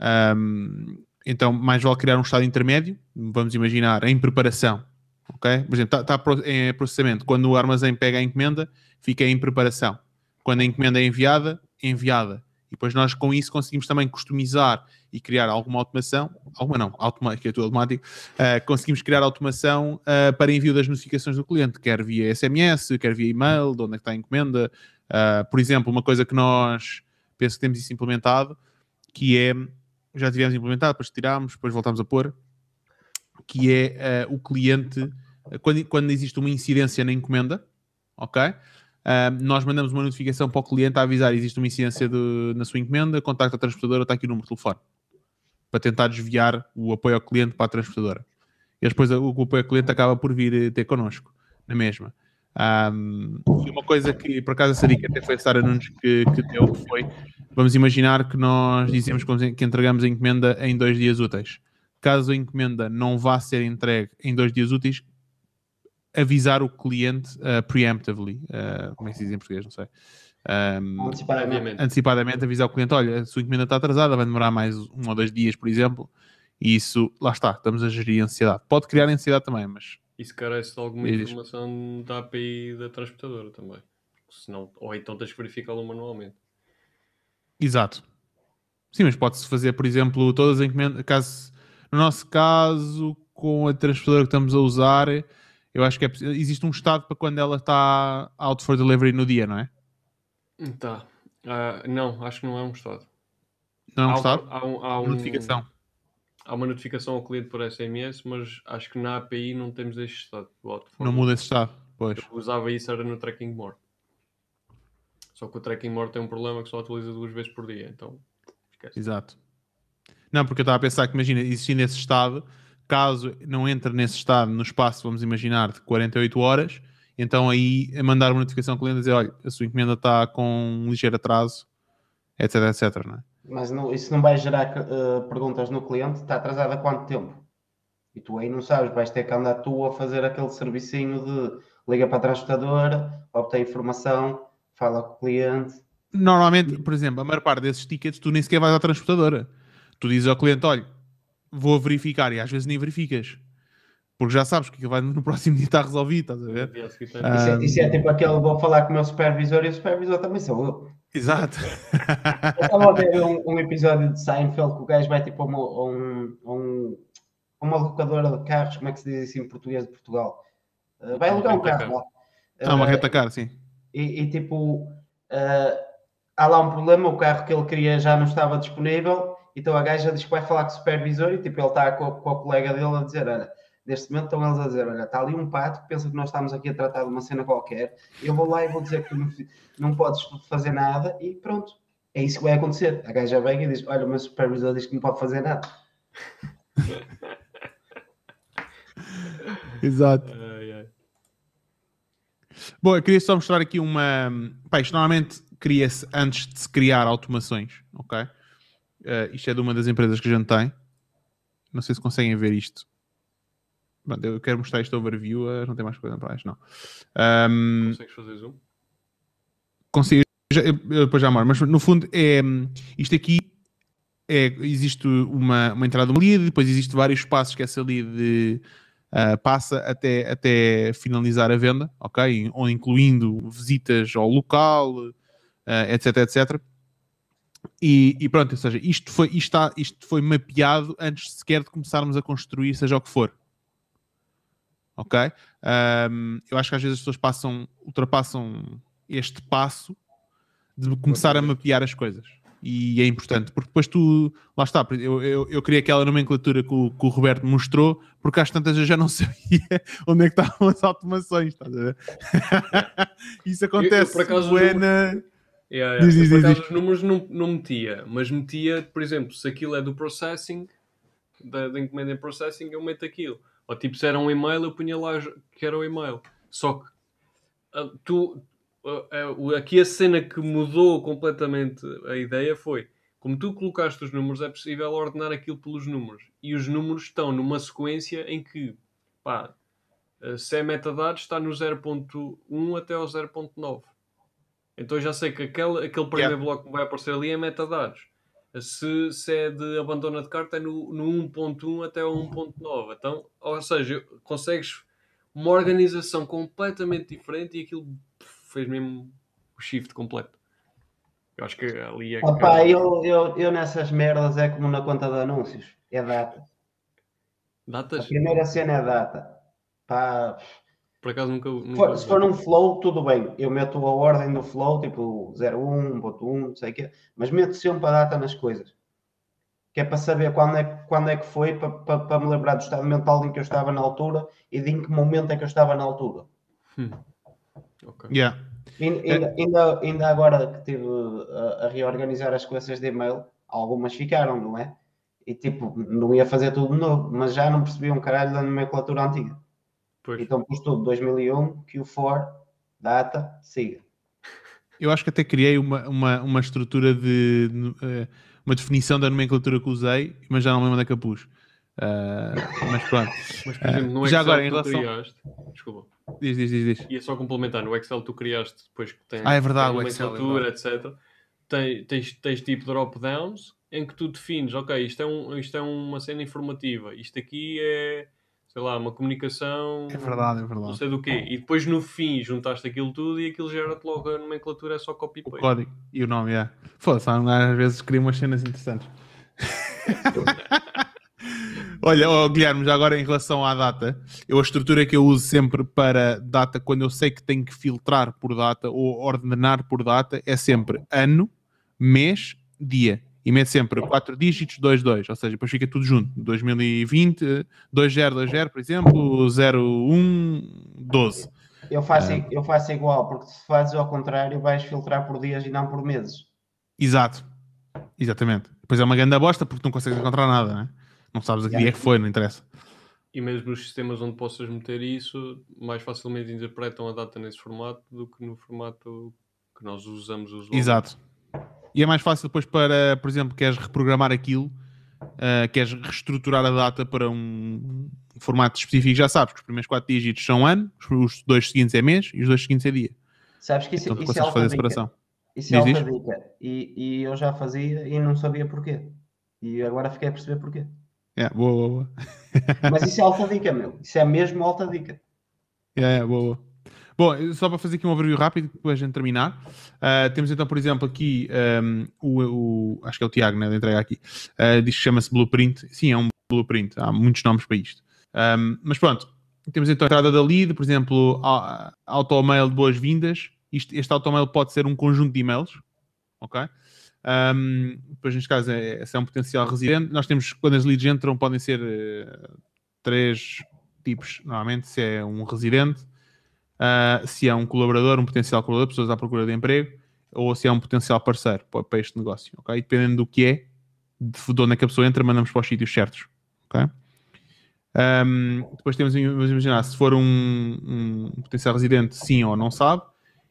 Um, então, mais vale criar um estado intermédio, vamos imaginar, em preparação, ok? Por exemplo, está tá em processamento. Quando o armazém pega a encomenda, fica em preparação. Quando a encomenda é enviada, enviada. E depois nós com isso conseguimos também customizar e criar alguma automação, alguma não, automática, é tudo automático, uh, conseguimos criar automação uh, para envio das notificações do cliente, quer via SMS, quer via e-mail, de onde é que está a encomenda. Uh, por exemplo, uma coisa que nós penso que temos isso implementado, que é, já tivemos implementado, depois tirámos, depois voltámos a pôr, que é o cliente, quando, quando existe uma incidência na encomenda, ok? Uh, nós mandamos uma notificação para o cliente a avisar existe uma incidência de, na sua encomenda, contacta a transportadora, está aqui o número de telefone para tentar desviar o apoio ao cliente para a transportadora. E depois o, o apoio ao cliente acaba por vir eh, ter connosco, na mesma. Um, e uma coisa que, por acaso, a Sadiqa até foi a Sara Nunes que, que deu, que foi, vamos imaginar que nós dizemos que entregamos a encomenda em dois dias úteis. Caso a encomenda não vá ser entregue em dois dias úteis, avisar o cliente uh, preemptively, uh, como é que se diz em português, não sei. Um, antecipadamente. antecipadamente avisar o cliente, olha, a sua encomenda está atrasada, vai demorar mais um ou dois dias, por exemplo, e isso, lá está, estamos a gerir a ansiedade. Pode criar ansiedade também, mas... Isso carece de alguma informação da API da transportadora também. Senão, ou então tens que verificá-lo manualmente. Exato. Sim, mas pode-se fazer, por exemplo, todas as encomendas, caso, no nosso caso, com a transportadora que estamos a usar, eu acho que é, existe um estado para quando ela está out for delivery no dia, não é? Tá. Uh, não, acho que não é um estado. Não é um há, estado? Há, um, há uma notificação. Há uma notificação ao cliente por SMS, mas acho que na API não temos este estado. Não muda esse estado, pois. Eu usava isso era no tracking more. Só que o tracking more tem um problema que só atualiza duas vezes por dia, então esquece. Exato. Não, porque eu estava a pensar que, imagina, existir nesse estado, caso não entre nesse estado no espaço, vamos imaginar, de 48 horas, então aí é mandar uma notificação ao cliente a dizer, olha, a sua encomenda está com um ligeiro atraso, etc, etc, não é? Mas não, isso não vai gerar uh, perguntas no cliente, está atrasado há quanto tempo? E tu aí não sabes, vais ter que andar tu a fazer aquele servicinho de liga para a transportadora, obtém informação, fala com o cliente. Normalmente, por exemplo, a maior parte desses tickets tu nem sequer vais à transportadora. Tu dizes ao cliente, olha, vou verificar e às vezes nem verificas. Porque já sabes que vai no próximo dia está resolvido, estás a ver? Isso é, isso é tipo aquele, vou falar com o meu supervisor e o supervisor também sou eu. Exato. Eu estava a ver um, um, episódio de Seinfeld que o gajo vai tipo a, uma, a um, a um, uma locadora de carros, como é que se diz assim em português de Portugal? Uh, vai alugar um carro lá. Ah, uma reta cara, sim. E, e tipo, uh, há lá um problema, o carro que ele queria já não estava disponível então a gaja diz que vai falar com o supervisor e tipo, ele está com, com a colega dele a dizer: Olha, neste momento estão eles a dizer: Olha, está ali um pato que pensa que nós estamos aqui a tratar de uma cena qualquer. Eu vou lá e vou dizer que não, não podes fazer nada e pronto. É isso que vai acontecer. A gaja vem e diz: Olha, o meu supervisor diz que não pode fazer nada. Exato. Bom, eu queria só mostrar aqui uma. Pá, isto normalmente cria-se antes de se criar automações, ok? Uh, isto é de uma das empresas que a gente tem. Não sei se conseguem ver isto. Pronto, eu quero mostrar este overview. Uh, não tem mais coisa para isto, não. Um, Consegues fazer zoom? Consigo. Já, eu depois já moro. Mas no fundo, é, isto aqui é, existe uma, uma entrada de uma lead, depois existe vários passos que essa lead uh, passa até, até finalizar a venda, ok? Ou incluindo visitas ao local, uh, etc, etc. E, e, pronto, ou seja, isto foi, isto, está, isto foi mapeado antes sequer de começarmos a construir, seja o que for. Ok? Um, eu acho que às vezes as pessoas passam, ultrapassam este passo de começar a mapear as coisas. E é importante, porque depois tu, lá está, eu, eu, eu queria aquela nomenclatura que o, que o Roberto mostrou, porque às tantas eu já não sabia onde é que estavam as automações, estás a ver? Isso acontece eu, eu, por acaso, é na Yeah, yeah. Diz, diz, por acaso, os números não, não metia, mas metia, por exemplo, se aquilo é do processing, da, da encomenda em processing, eu meto aquilo. Ou tipo, se era um e-mail, eu punha lá que era o e-mail. Só que uh, tu, uh, aqui a cena que mudou completamente a ideia foi como tu colocaste os números, é possível ordenar aquilo pelos números. E os números estão numa sequência em que, pá, uh, se é metadados, está no 0.1 até ao 0.9. Então eu já sei que aquele, aquele primeiro Yeah. bloco que vai aparecer ali é metadados. Se, se é de abandona de carta, é no, no 1.1 até ao 1.9. Então, ou seja, consegues uma organização completamente diferente e aquilo fez mesmo o shift completo. Eu acho que ali é que. Opa, eu, eu, eu nessas merdas é como na conta de anúncios. É data. A Datas? primeira cena é data. Pá, Por acaso nunca. nunca for- se for num flow, tudo bem. Eu meto a ordem do flow, tipo 01, 1.1, não sei o quê. Mas meto sempre a data nas coisas. Que é para saber quando é, que- quando é que foi, para, para, para me lembrar do estado mental em que eu estava na altura e de em que momento é que eu estava na altura. Ok. Yeah. Ainda, ainda, ainda, ainda agora que estive a, a reorganizar as coisas de e-mail, algumas ficaram, não é? E tipo, não ia fazer tudo de novo, mas já não percebi um caralho da nomenclatura antiga. Pois. Então pus tudo 2001, Q4, data, siga. Eu acho que até criei uma, uma, uma estrutura de eh, uma definição da nomenclatura que usei, mas já não me lembro onde é que a pus. Ah, mas pronto, Mas, por exemplo, no Eh, já Excel agora, em que tu relação- criaste. Desculpa. diz, diz, diz, diz. Ia só complementar. No Excel tu criaste depois que tem. Ah, é verdade, tem o Excel, é nomenclatura, etc. Tem, tens, tens tipo drop-downs em que tu defines, ok, isto é, um, isto é uma cena informativa, isto aqui é, sei lá, uma comunicação. É verdade, é Não verdade. sei do quê. E depois no fim juntaste aquilo tudo e aquilo gera-te logo a nomenclatura, é só O copy-paste. código e o nome, é. Foda-se, às vezes cria umas cenas interessantes. Olha, ó, Guilherme, já agora em relação à data, eu a estrutura que eu uso sempre para data, quando eu sei que tenho que filtrar por data ou ordenar por data, é sempre ano, mês, dia. E mete sempre 4 dígitos, 2, 2. Ou seja, depois fica tudo junto. 2020, 20, 20, por exemplo, 01, 12. Eu faço, eu faço igual, porque se fazes ao contrário, vais filtrar por dias e não por meses. Exato. Exatamente. Depois é uma grande bosta porque não consegues encontrar nada, né? Não sabes a que Yeah. dia é que foi, não interessa. E mesmo nos sistemas onde possas meter isso, mais facilmente interpretam a data nesse formato do que no formato que nós usamos usualmente. Exato. E é mais fácil depois para, por exemplo, queres reprogramar aquilo, ah, queres reestruturar a data para um formato específico, já sabes que os primeiros 4 dígitos são ano, os- dois seguintes é mês e os dois seguintes é dia. Sabes que isso, Então isso é fazer a dica. separação. Isso é Diz, alta dica. E, e eu já fazia e não sabia porquê. E agora fiquei a perceber porquê. É, boa, boa, boa. Mas isso é alta dica, meu. Isso é mesmo alta dica. É, é, boa, boa. Bom, só para fazer aqui um overview rápido, depois de terminar. ah, temos então, por exemplo, aqui um, o, o- Acho que é o Tiago, né? De entrega aqui. ah, diz que chama-se Blueprint. Sim, é um Blueprint. Há muitos nomes para isto. Um, mas pronto, temos então a entrada da lead, por exemplo, a- automail de boas-vindas. Este automail pode ser um conjunto de e-mails, ok? Um, depois, neste caso, é, é um potencial residente. Nós temos, quando as leads entram, podem ser eh, três tipos. Normalmente, se é um residente, ah, se é um colaborador, um potencial colaborador, pessoas à procura de emprego, ou se é um potencial parceiro para, para este negócio, ok? E dependendo do que é, de de onde é que a pessoa entra, mandamos para os sítios certos, ok? Um, depois temos, vamos imaginar, se for um, um potencial residente, sim ou não sabe,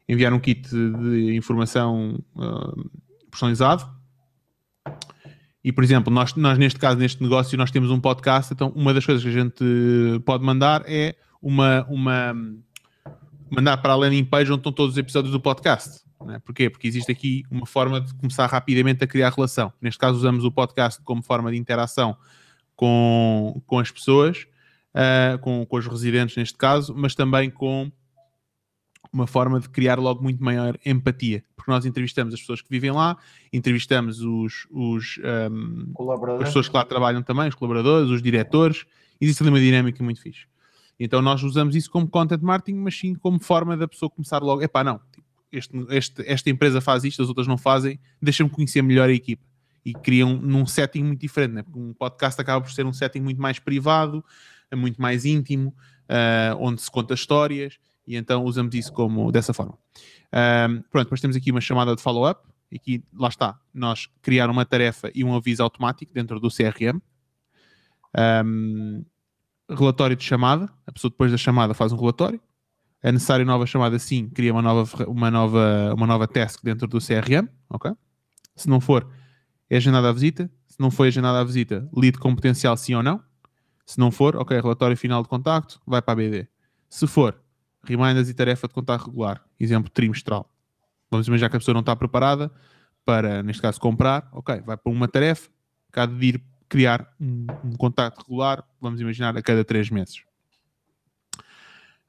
enviar um kit de informação ah, personalizado. E, por exemplo, nós, nós neste caso, neste negócio, nós temos um podcast, então uma das coisas que a gente pode mandar é uma, uma mandar para a landing page onde estão todos os episódios do podcast. Né? Porquê? Porque existe aqui uma forma de começar rapidamente a criar relação. Neste caso, usamos o podcast como forma de interação com, com as pessoas, ah, com, com os residentes neste caso, mas também com uma forma de criar logo muito maior empatia. Porque nós entrevistamos as pessoas que vivem lá, entrevistamos os, os, ahm, Colaborador. as pessoas que lá trabalham também, os colaboradores, os diretores, existe ali uma dinâmica muito fixe. Então nós usamos isso como content marketing, mas sim como forma da pessoa começar logo, epá, não, tipo, este, este- esta empresa faz isto, as outras não fazem, deixa-me conhecer melhor a equipa. E criam num setting muito diferente, né? porque um podcast acaba por ser um setting muito mais privado, muito mais íntimo, ah, onde se conta histórias, e então usamos isso como dessa forma. Ahm, pronto, depois temos aqui uma chamada de follow-up, e aqui, lá está, nós criar uma tarefa e um aviso automático dentro do CRM. Ahm, relatório de chamada, a pessoa depois da chamada faz um relatório, É necessário nova chamada? Sim, cria uma nova, uma nova, uma nova task dentro do CRM, ok? Se não for, é agendada a visita. Se não foi agendada a visita, lead com potencial sim ou não. Se não for, ok, relatório final de contacto, vai para a BD. Se for, reminders e tarefa de contacto regular, exemplo trimestral. Vamos imaginar que a pessoa não está preparada para, neste caso, comprar, ok, vai para uma tarefa, cada de ir criar um, um contacto regular, vamos imaginar, a cada três meses.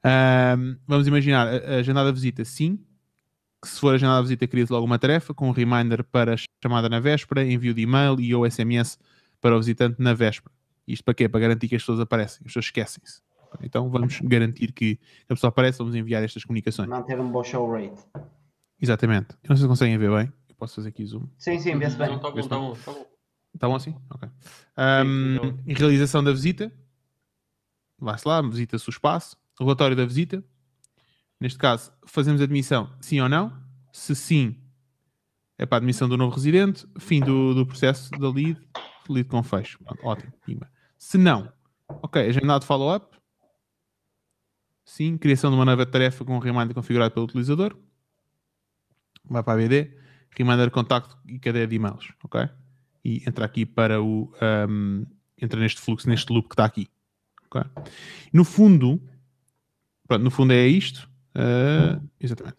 Um, vamos imaginar a, a agendada visita, sim. Que se for agendada visita, cria-se logo uma tarefa com um reminder para chamada na véspera, envio de e-mail e ou SMS para o visitante na véspera. Isto para quê? Para garantir que as pessoas aparecem, as pessoas esquecem-se. Então vamos garantir que a pessoa aparece, vamos enviar estas comunicações. Manter um bom show rate. Exatamente. Eu não sei se conseguem ver bem. Eu posso fazer aqui zoom. Sim, sim, vê-se bem. Não, tá bom, tá bom, tá bom. Está bom assim? Ok. Um, realização da visita. Vai-se lá, visita-se o espaço. Relatório da visita. Neste caso, fazemos admissão, sim ou não. Se sim, é para a admissão do novo residente. Fim do, do processo da lead. Lead com fecho. Ótimo. Se não, ok, agendado follow-up. Sim, criação de uma nova tarefa com um reminder configurado pelo utilizador. Vai para a BD. Reminder de contacto e cadeia de e-mails. Ok? E entra aqui para o. Um, entra neste fluxo, neste loop que está aqui. Okay? No fundo, pronto, no fundo é isto. Uh, exatamente.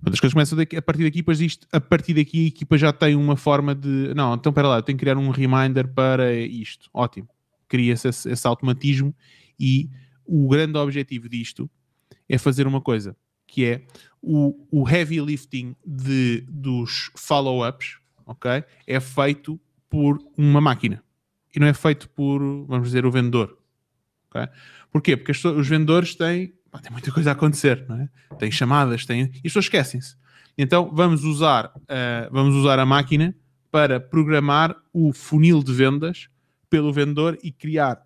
Pronto, as coisas começam daqui, a partir daqui, depois isto, a partir daqui a equipa já tem uma forma de. Não, então espera lá, tenho que criar um reminder para isto. Ótimo. Cria-se esse, esse automatismo e o grande objetivo disto é fazer uma coisa que é o, o heavy lifting de, dos follow-ups, ok? É feito por uma máquina e não é feito por, vamos dizer, o vendedor. Okay? Porquê? Porque os vendedores têm, pá, tem muita coisa a acontecer, não é? Têm chamadas, têm, e as pessoas esquecem-se. Então vamos usar, uh, vamos usar a máquina para programar o funil de vendas pelo vendedor e criar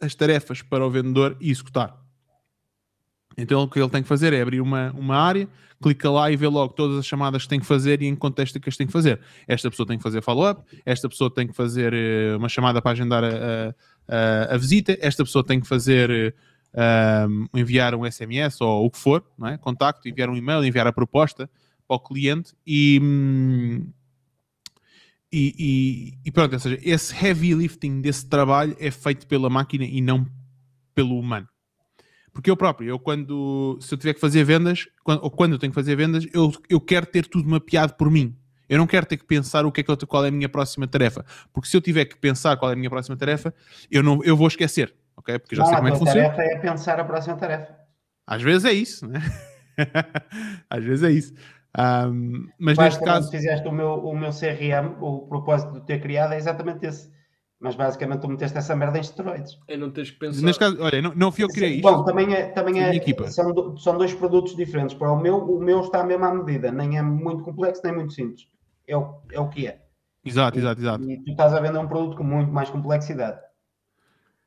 as tarefas para o vendedor e executar. Então o que ele tem que fazer é abrir uma, uma área, clica lá e vê logo todas as chamadas que tem que fazer e em contexto é que as tem que fazer. Esta pessoa tem que fazer follow-up, esta pessoa tem que fazer uh, uma chamada para agendar a, a, a, visita, esta pessoa tem que fazer uh, enviar um SMS ou o que for, não é? contacto, enviar um e-mail, enviar a proposta para o cliente e, hum, e, e, e pronto, ou seja, esse heavy lifting desse trabalho é feito pela máquina e não pelo humano. Porque eu próprio, eu quando, se eu tiver que fazer vendas, quando, ou quando eu tenho que fazer vendas, eu, eu quero ter tudo mapeado por mim. Eu não quero ter que pensar o que é que eu, qual é a minha próxima tarefa. Porque se eu tiver que pensar qual é a minha próxima tarefa, eu, não, eu vou esquecer. Ok? Porque já não, sei como é que funciona. A tarefa é pensar a próxima tarefa. Às vezes é isso, né? Às vezes é isso. Um, mas Vais, neste caso. fizeste o meu, o meu CRM, o propósito de ter criado é exatamente esse mas basicamente tu meteste essa merda em esteroides. É não tens que pensar. Neste caso, olha, não, não fui eu que criei isto. Bom, também é, também é são, do, são dois produtos diferentes. Para o meu, o meu está mesmo à medida, nem é muito complexo, nem muito simples. É o, é o que é. Exato, e, exato, exato. E tu estás a vender um produto com muito mais complexidade.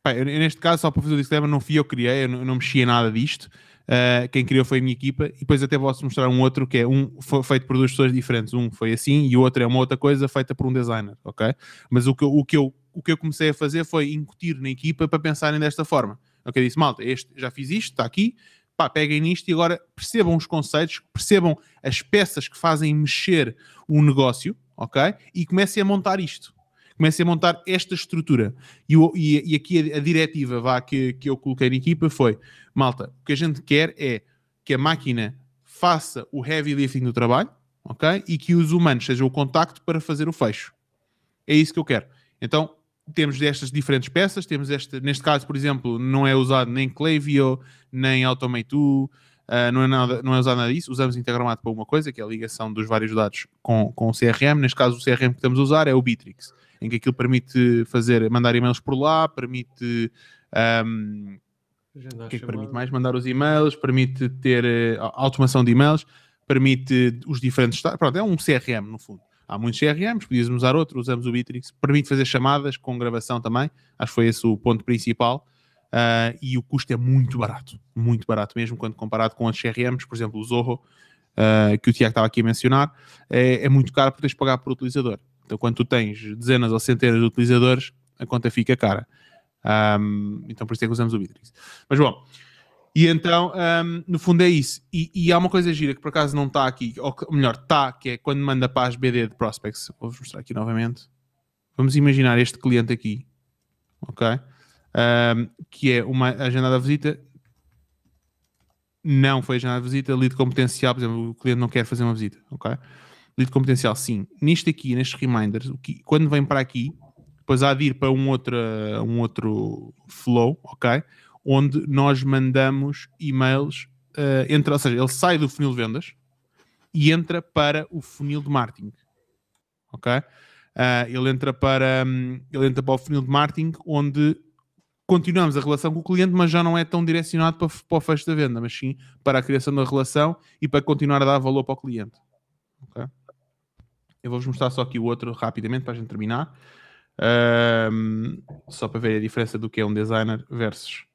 Bem, eu, neste caso, só para fazer o disclaimer, não fui eu que criei, eu não, não mexia nada disto. Uh, quem criou foi a minha equipa, e depois até posso mostrar um outro que é um foi feito por duas pessoas diferentes. Um foi assim e o outro é uma outra coisa feita por um designer, ok? Mas o que, o que eu o que eu comecei a fazer foi incutir na equipa para pensarem desta forma. Ok, disse, malta, este, já fiz isto, está aqui, pá, peguem nisto e agora percebam os conceitos, percebam as peças que fazem mexer o negócio, ok? E comecem a montar isto. Comecem a montar esta estrutura. E, e, e aqui a, a, diretiva vá, que, que eu coloquei na equipa foi, malta, o que a gente quer é que a máquina faça o heavy lifting do trabalho, ok? E que os humanos sejam o contacto para fazer o fecho. É isso que eu quero. Então, temos destas diferentes peças, temos este, neste caso, por exemplo, não é usado nem Klaviyo, nem Automate2, uh, não, é nada, não é usado nada disso, usamos Integromat para uma coisa, que é a ligação dos vários dados com, com o CRM, neste caso o CRM que estamos a usar é o Bitrix, em que aquilo permite fazer, mandar e-mails por lá, permite... Um, o que é que permite mais? Mandar os e-mails, permite ter uh, automação de e-mails, permite os diferentes... Pronto, é um CRM no fundo. Há muitos CRMs, podíamos usar outro, usamos o Bitrix, permite fazer chamadas com gravação também, acho que foi esse o ponto principal. Uh, e o custo é muito barato, muito barato mesmo quando comparado com outros CRMs, por exemplo, o Zorro, uh, que o Tiago estava aqui a mencionar, é, é muito caro porque tens de pagar por utilizador. Então, quando tu tens dezenas ou centenas de utilizadores, a conta fica cara. Um, então, por isso é que usamos o Bitrix. Mas bom, E então, um, no fundo é isso. E, e, há uma coisa gira que por acaso não está aqui, ou, que, melhor, está, que é quando manda para as BD de Prospects. Vou-vos mostrar aqui novamente. Vamos imaginar este cliente aqui, ok? Um, que é uma agendada visita. Não foi agendada visita, lead com potencial, por exemplo, o cliente não quer fazer uma visita, ok? Lead com potencial, sim. Nisto aqui, nestes reminders, o que, quando vem para aqui, depois há de ir para um outro, um outro flow, ok? Onde nós mandamos e-mails, uh, entra, ou seja, ele sai do funil de vendas e entra para o funil de marketing. Ok? Uh, ele, entra para, um, ele entra para o funil de marketing onde continuamos a relação com o cliente, mas já não é tão direcionado para, para o fecho da venda, mas sim para a criação da relação e para continuar a dar valor para o cliente. Ok? Eu vou-vos mostrar só aqui o outro rapidamente para a gente terminar. Um, só para ver a diferença do que é um designer versus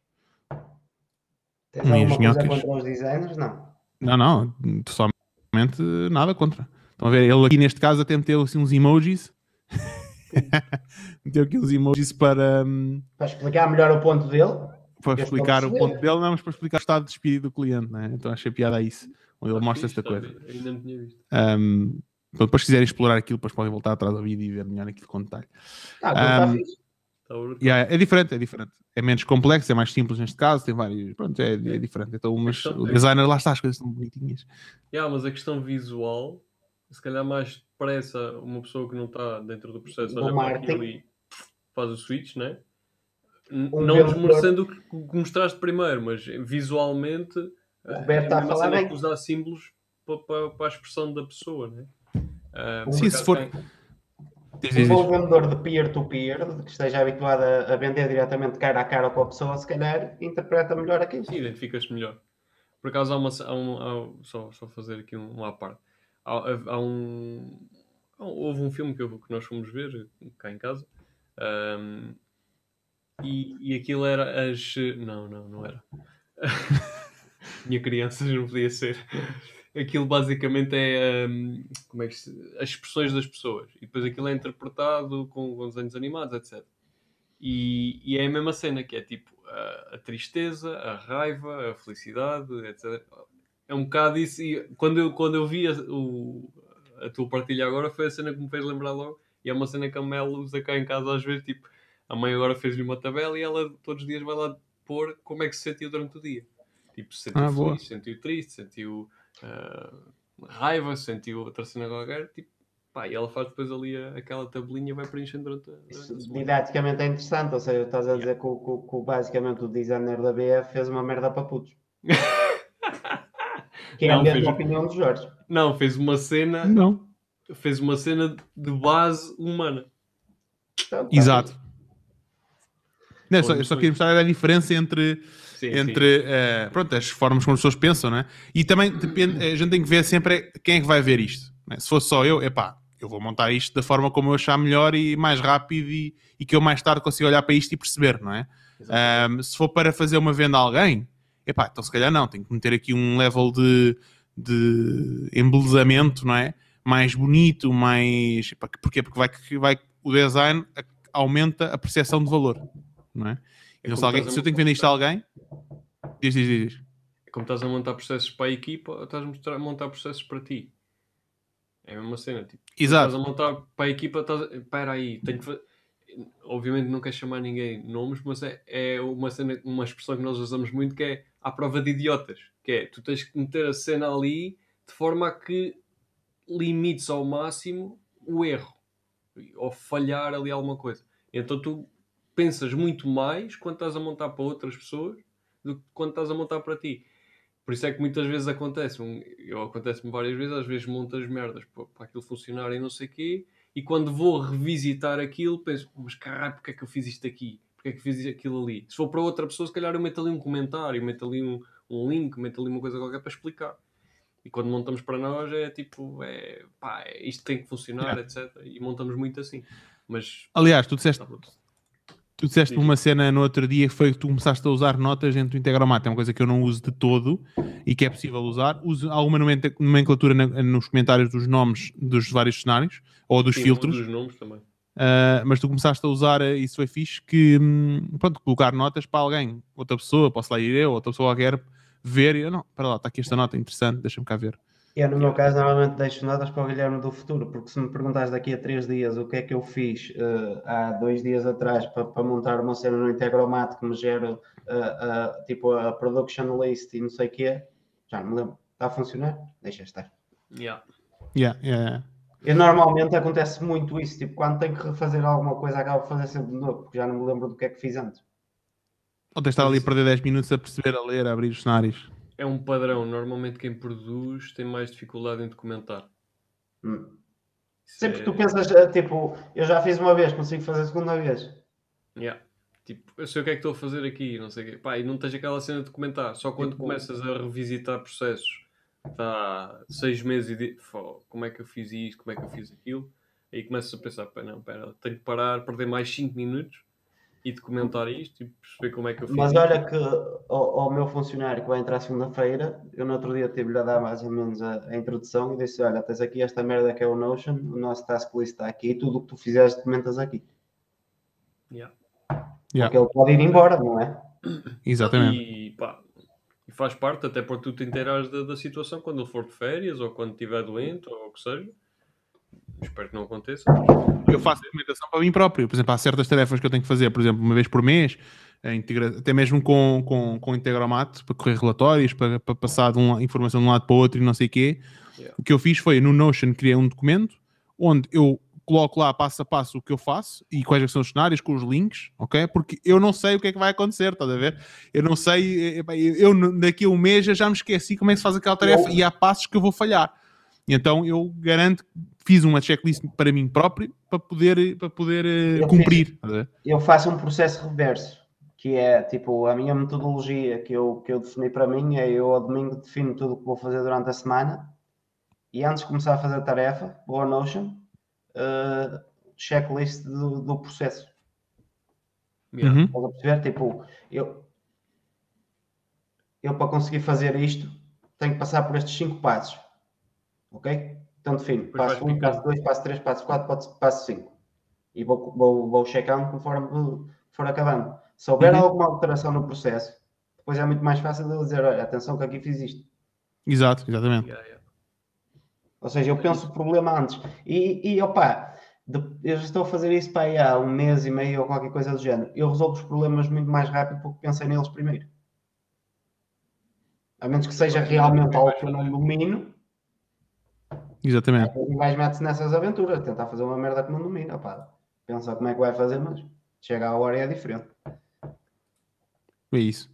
Tens alguma coisa contra os designers? Não. Não, não, somente nada contra. Estão a ver, ele aqui neste caso até meteu assim, uns emojis. meteu aqui uns emojis para. Um... Para explicar melhor o ponto dele. Para explicar o ponto dele, não, mas para explicar o estado de espírito do cliente, né? Então achei piada a isso. Onde ele mostra esta coisa. Ainda não tinha visto. Um, então, depois, se quiserem explorar aquilo, depois podem voltar atrás do vídeo e ver melhor aquilo com detalhe. Ah, então um, está fixe. Yeah, é diferente, é diferente. É menos complexo, é mais simples neste caso, tem vários. Pronto, é, é diferente. Então, mas o designer lá está, as coisas estão bonitinhas. Yeah, mas a questão visual, se calhar mais depressa uma pessoa que não está dentro do processo olha para aquilo e faz o switch, né? Um não desmerecendo o que, mostraste primeiro, mas visualmente o Roberto é está a falar bem. usar símbolos para, para, para, a expressão da pessoa, né? Uh, Sim, se for. Tem se for um vendedor de peer-to-peer, -peer, que esteja habituado a, vender diretamente cara a cara com a pessoa, se calhar interpreta melhor aquilo. Sim, identificas melhor. Por acaso há uma. Há um, há, só, só fazer aqui um, um à parte. Há, há um. Houve um filme que, eu, que nós fomos ver cá em casa. Um, e, e aquilo era as. Não, não, não era. Minha criança não podia ser aquilo basicamente é um, como é que se, as expressões das pessoas e depois aquilo é interpretado com, com desenhos animados, etc. E, e, é a mesma cena que é tipo a, a, tristeza, a raiva, a felicidade, etc. É um bocado isso. E quando eu, quando eu vi a, o, a tua partilha agora, foi a cena que me fez lembrar logo. E é uma cena que a Mel usa cá em casa às vezes. Tipo, a mãe agora fez-lhe uma tabela e ela todos os dias vai lá pôr como é que se sentiu durante o dia. Tipo, se sentiu ah, feliz, sentiu triste, sentiu uh, raiva, sentiu outra cena qualquer, tipo, pá, e ela faz depois ali a, aquela tabelinha e vai preenchendo durante, durante Didaticamente é interessante, ou seja, estás a dizer yeah. que, que, que, basicamente o designer da BF fez uma merda para putos. que é não, a mesma fez... opinião do Jorge. Não, fez uma cena. Não. Fez uma cena de base humana. Então, tá Exato. Não, só, eu só queria mostrar a diferença entre sim, entre sim. Uh, pronto, as formas como as pessoas pensam, né? E também depende, a gente tem que ver sempre quem é que vai ver isto. Né? Se fosse só eu, epá, eu vou montar isto da forma como eu achar melhor e mais rápido e, e que eu mais tarde consiga olhar para isto e perceber, não é? Um, se for para fazer uma venda a alguém, epá, então se calhar não, tenho que meter aqui um level de, de embelezamento, não é? Mais bonito, mais. Epá, porquê? Porque vai, vai, o design aumenta a percepção de valor, não é? Então, se, alguém, se eu tenho que vender isto a alguém, diz, diz, diz. É como estás a montar processos para a equipa, estás a montar processos para ti. É a mesma cena. Tipo, Exato. Estás a montar para a equipa, estás. Espera aí, tenho que. Obviamente não quero chamar ninguém nomes, mas é, é uma cena, uma expressão que nós usamos muito que é à prova de idiotas. Que é, tu tens que meter a cena ali de forma a que limites ao máximo o erro. Ou falhar ali alguma coisa. Então tu pensas muito mais quando estás a montar para outras pessoas do que quando estás a montar para ti. Por isso é que muitas vezes acontece, eu acontece-me várias vezes, às vezes monto as merdas para, para aquilo funcionar e não sei o quê, e quando vou revisitar aquilo, penso, mas caralho, porque é que eu fiz isto aqui? Porque é que fiz aquilo ali? Se for para outra pessoa, se calhar eu meto ali um comentário, meto ali um, um link, meto ali uma coisa qualquer para explicar. E quando montamos para nós é tipo, é, pá, isto tem que funcionar, etc. E montamos muito assim. Mas, Aliás, tu disseste, tá Tu disseste Sim. uma cena no outro dia que foi que tu começaste a usar notas dentro do Integromat. É uma coisa que eu não uso de todo e que é possível usar. Uso alguma nomenclatura nos comentários dos nomes dos vários cenários ou dos Sim, filtros. Dos nomes também. Uh, mas tu começaste a usar, uh, isso foi fixe, que hum, pronto, colocar notas para alguém, outra pessoa, posso lá ir eu, outra pessoa qualquer, ver e eu, não, para lá, está aqui esta nota interessante, deixa-me cá ver. Eu, no meu caso, normalmente deixo notas para o Guilherme do futuro, porque se me perguntares daqui a três dias o que é que eu fiz uh, há dois dias atrás para, para, montar uma cena no Integromat que me gera uh, uh, tipo a production list e não sei o quê, já não me lembro. Está a funcionar? Deixa estar. Yeah. Yeah, yeah. Eu normalmente acontece muito isso, tipo, quando tenho que refazer alguma coisa, acabo de fazer sempre de novo, porque já não me lembro do que é que fiz antes. Ou tens estar ali a perder 10 minutos a perceber, a ler, a abrir os cenários. É um padrão. Normalmente quem produz tem mais dificuldade em documentar. Hum. Sempre é... tu pensas, eh, tipo, eu já fiz uma vez, consigo fazer a segunda vez. Yeah. Tipo, eu sei o que é que estou a fazer aqui, não sei o quê. Pá, e não tens aquela cena de documentar. Só quando tipo... começas a revisitar processos, está seis meses e de... como é que eu fiz isto, como é que eu fiz aquilo, aí começas a pensar, pá, não, pera, tenho que parar, perder mais 5 minutos e documentar isto e perceber como é que eu fiz. Mas olha que ao, ao meu funcionário que vai entrar segunda-feira, eu no outro dia tive-lhe a dar mais ou menos a, a, introdução e disse: Olha, tens aqui esta merda que é o Notion, o nosso task list está aqui, e tudo o que tu fizeres documentas aqui. Yeah. Yeah. Porque ele pode ir embora, não é? Exatamente. E, pá, e faz parte, até para tu te inteirares da, da situação quando ele for de férias ou quando estiver doente ou o que seja. Espero que não aconteça. Eu faço documentação para mim próprio. Por exemplo, há certas tarefas que eu tenho que fazer, por exemplo, uma vez por mês, até mesmo com, com, com Integromat, para correr relatórios, para, para passar de uma informação de um lado para o outro e não sei o quê. Yeah. O que eu fiz foi, no Notion, criei um documento onde eu coloco lá passo a passo o que eu faço e quais é são os cenários com os links, ok? Porque eu não sei o que é que vai acontecer, estás a ver? Eu não sei, eu daqui a um mês já me esqueci como é que se faz aquela tarefa eu... e há passos que eu vou falhar. Então eu garanto que fiz uma checklist para mim próprio para poder, para poder eu cumprir. Fiz, eu faço um processo reverso, que é tipo a minha metodologia que eu, que eu defini para mim é eu ao domingo defino tudo o que vou fazer durante a semana e antes de começar a fazer a tarefa, vou ao Notion, uh, checklist do, do processo. Uhum. Estás a perceber? Tipo, eu, eu para conseguir fazer isto tenho que passar por estes cinco passos Ok? Então defino passo 1, um, passo 2, passo 3, passo 4, passo 5. E vou, vou, vou checando conforme for acabando. Se houver uhum. alguma alteração no processo, depois é muito mais fácil de dizer, olha, atenção que aqui fiz isto. Exato, exatamente. Yeah, yeah. Ou seja, eu penso o problema antes. E, e opa, eu já estou a fazer isso para aí há um mês e meio ou qualquer coisa do género. Eu resolvo os problemas muito mais rápido porque pensei neles primeiro. A menos que seja realmente algo que eu não domino, Exatamente. E mais mete-se nessas aventuras, tentar fazer uma merda que não domina, pá. Pensa como é que vai fazer, mas chega a hora e é diferente. É isso.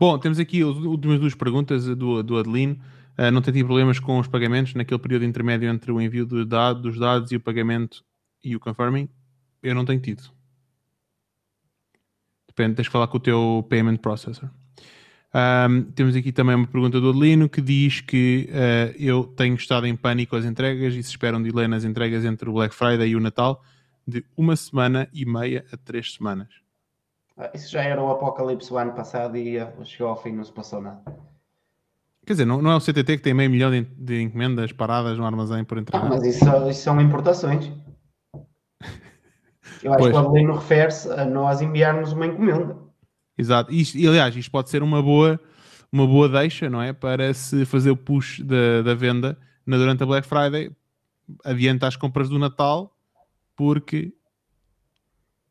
Bom, temos aqui as últimas duas perguntas do, do Adelino. Uh, não tem tido problemas com os pagamentos naquele período intermédio entre o envio do dado, dos dados e o pagamento e o confirming? Eu não tenho tido. Depende, tens que falar com o teu payment processor. Um, temos aqui também uma pergunta do Adelino que diz que uh, eu tenho estado em pânico às entregas e se esperam de ler nas entregas entre o Black Friday e o Natal de uma semana e meia a três semanas. Ah, isso já era o apocalipse o ano passado e chegou ao fim não se passou nada. Quer dizer, não, não é o CTT que tem meio milhão de, de encomendas paradas no armazém por entregar? Ah, mas isso, isso são importações. Eu acho pois. que o Adelino refere-se a nós enviarmos uma encomenda. Exato. E, e, aliás, isto pode ser uma boa, uma boa deixa, não é? Para se fazer o push da, da venda na, durante a Black Friday, adianta as compras do Natal, porque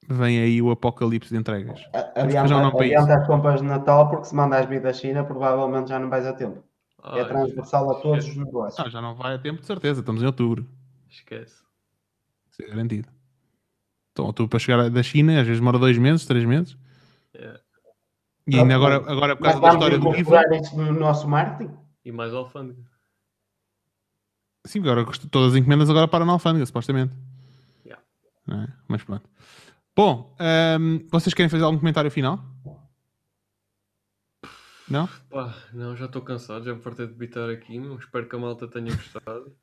vem aí o apocalipse de entregas. Adianta, um adianta as compras de Natal, porque se mandas vir da China, provavelmente já não vais a tempo. é transversal a todos os negócios. Ah, já não vai a tempo, de certeza. Estamos em outubro. Esquece. Isso é garantido. Então, outubro para chegar da China, às vezes demora dois meses, três meses. Yeah. E ainda agora, agora por causa da história do livro. isso no nosso marketing? E mais alfândega. Sim, agora todas as encomendas agora param na alfândega, supostamente. Yeah. É? Mas pronto. Bom, um, vocês querem fazer algum comentário final? Não? Pá, não, já estou cansado, já me fartei de bitar aqui, meu. espero que a malta tenha gostado.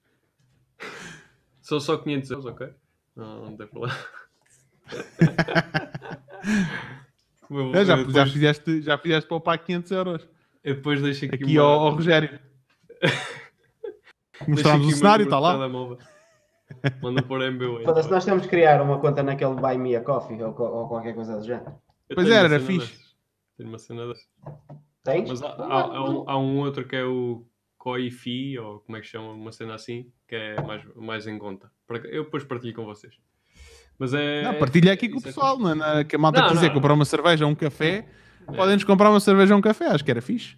São só 500 euros, ok? Não, não tem problema. É, já, depois... já, fizeste, já fizeste poupar 500 euros. Eu depois deixo aqui, aqui uma... ao, ao Rogério. Mostramos o cenário, está lá. Manda pôr MBA. Foda-se, nós temos que criar uma conta naquele Buy Me a Coffee ou, ou qualquer coisa do género. Eu Pois era, era fixe. dessas. Tenho uma cena dessas. Tens? Mas há, há- há um, há um outro que é o Coifi, ou como é que chama, uma cena assim, que é mais, mais em conta. Eu depois partilho com vocês. Mas é. Não, partilha aqui com o é pessoal, não é? Na- que a malta Não, quiser não. comprar uma cerveja ou um café, É. podem-nos comprar uma cerveja ou um café, acho que era fixe.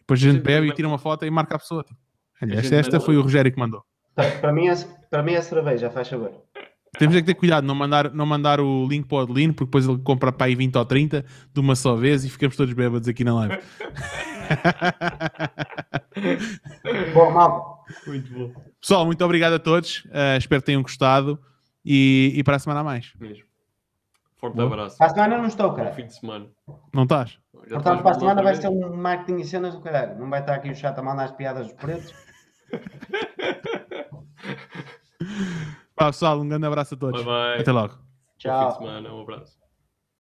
Depois a gente bebe e mas- tira uma foto e marca a pessoa. tipo, Olha, esta, esta foi o Rogério que mandou. Tá, Para mim, é, para mim é cerveja, faz favor. Temos é que ter cuidado, não mandar, não mandar o link para o Adelino, porque depois ele compra para aí 20 ou 30 de uma só vez e ficamos todos bêbados aqui na live. Bom, mal. Muito bom. Pessoal, muito obrigado a todos. eh, espero que tenham gostado e, e para a semana a mais. Mesmo. Forte Boa. abraço. Para a semana não estou, Bom cara. fim de semana. Não estás? Já Portanto, estás para a bom semana vai ser um marketing e cenas do caralho. Não vai estar aqui o chato a mandar as piadas dos pretos. Pá, pessoal, um grande abraço a todos. Bye bye. Até logo. Bom fim Tchau. de semana. Um abraço.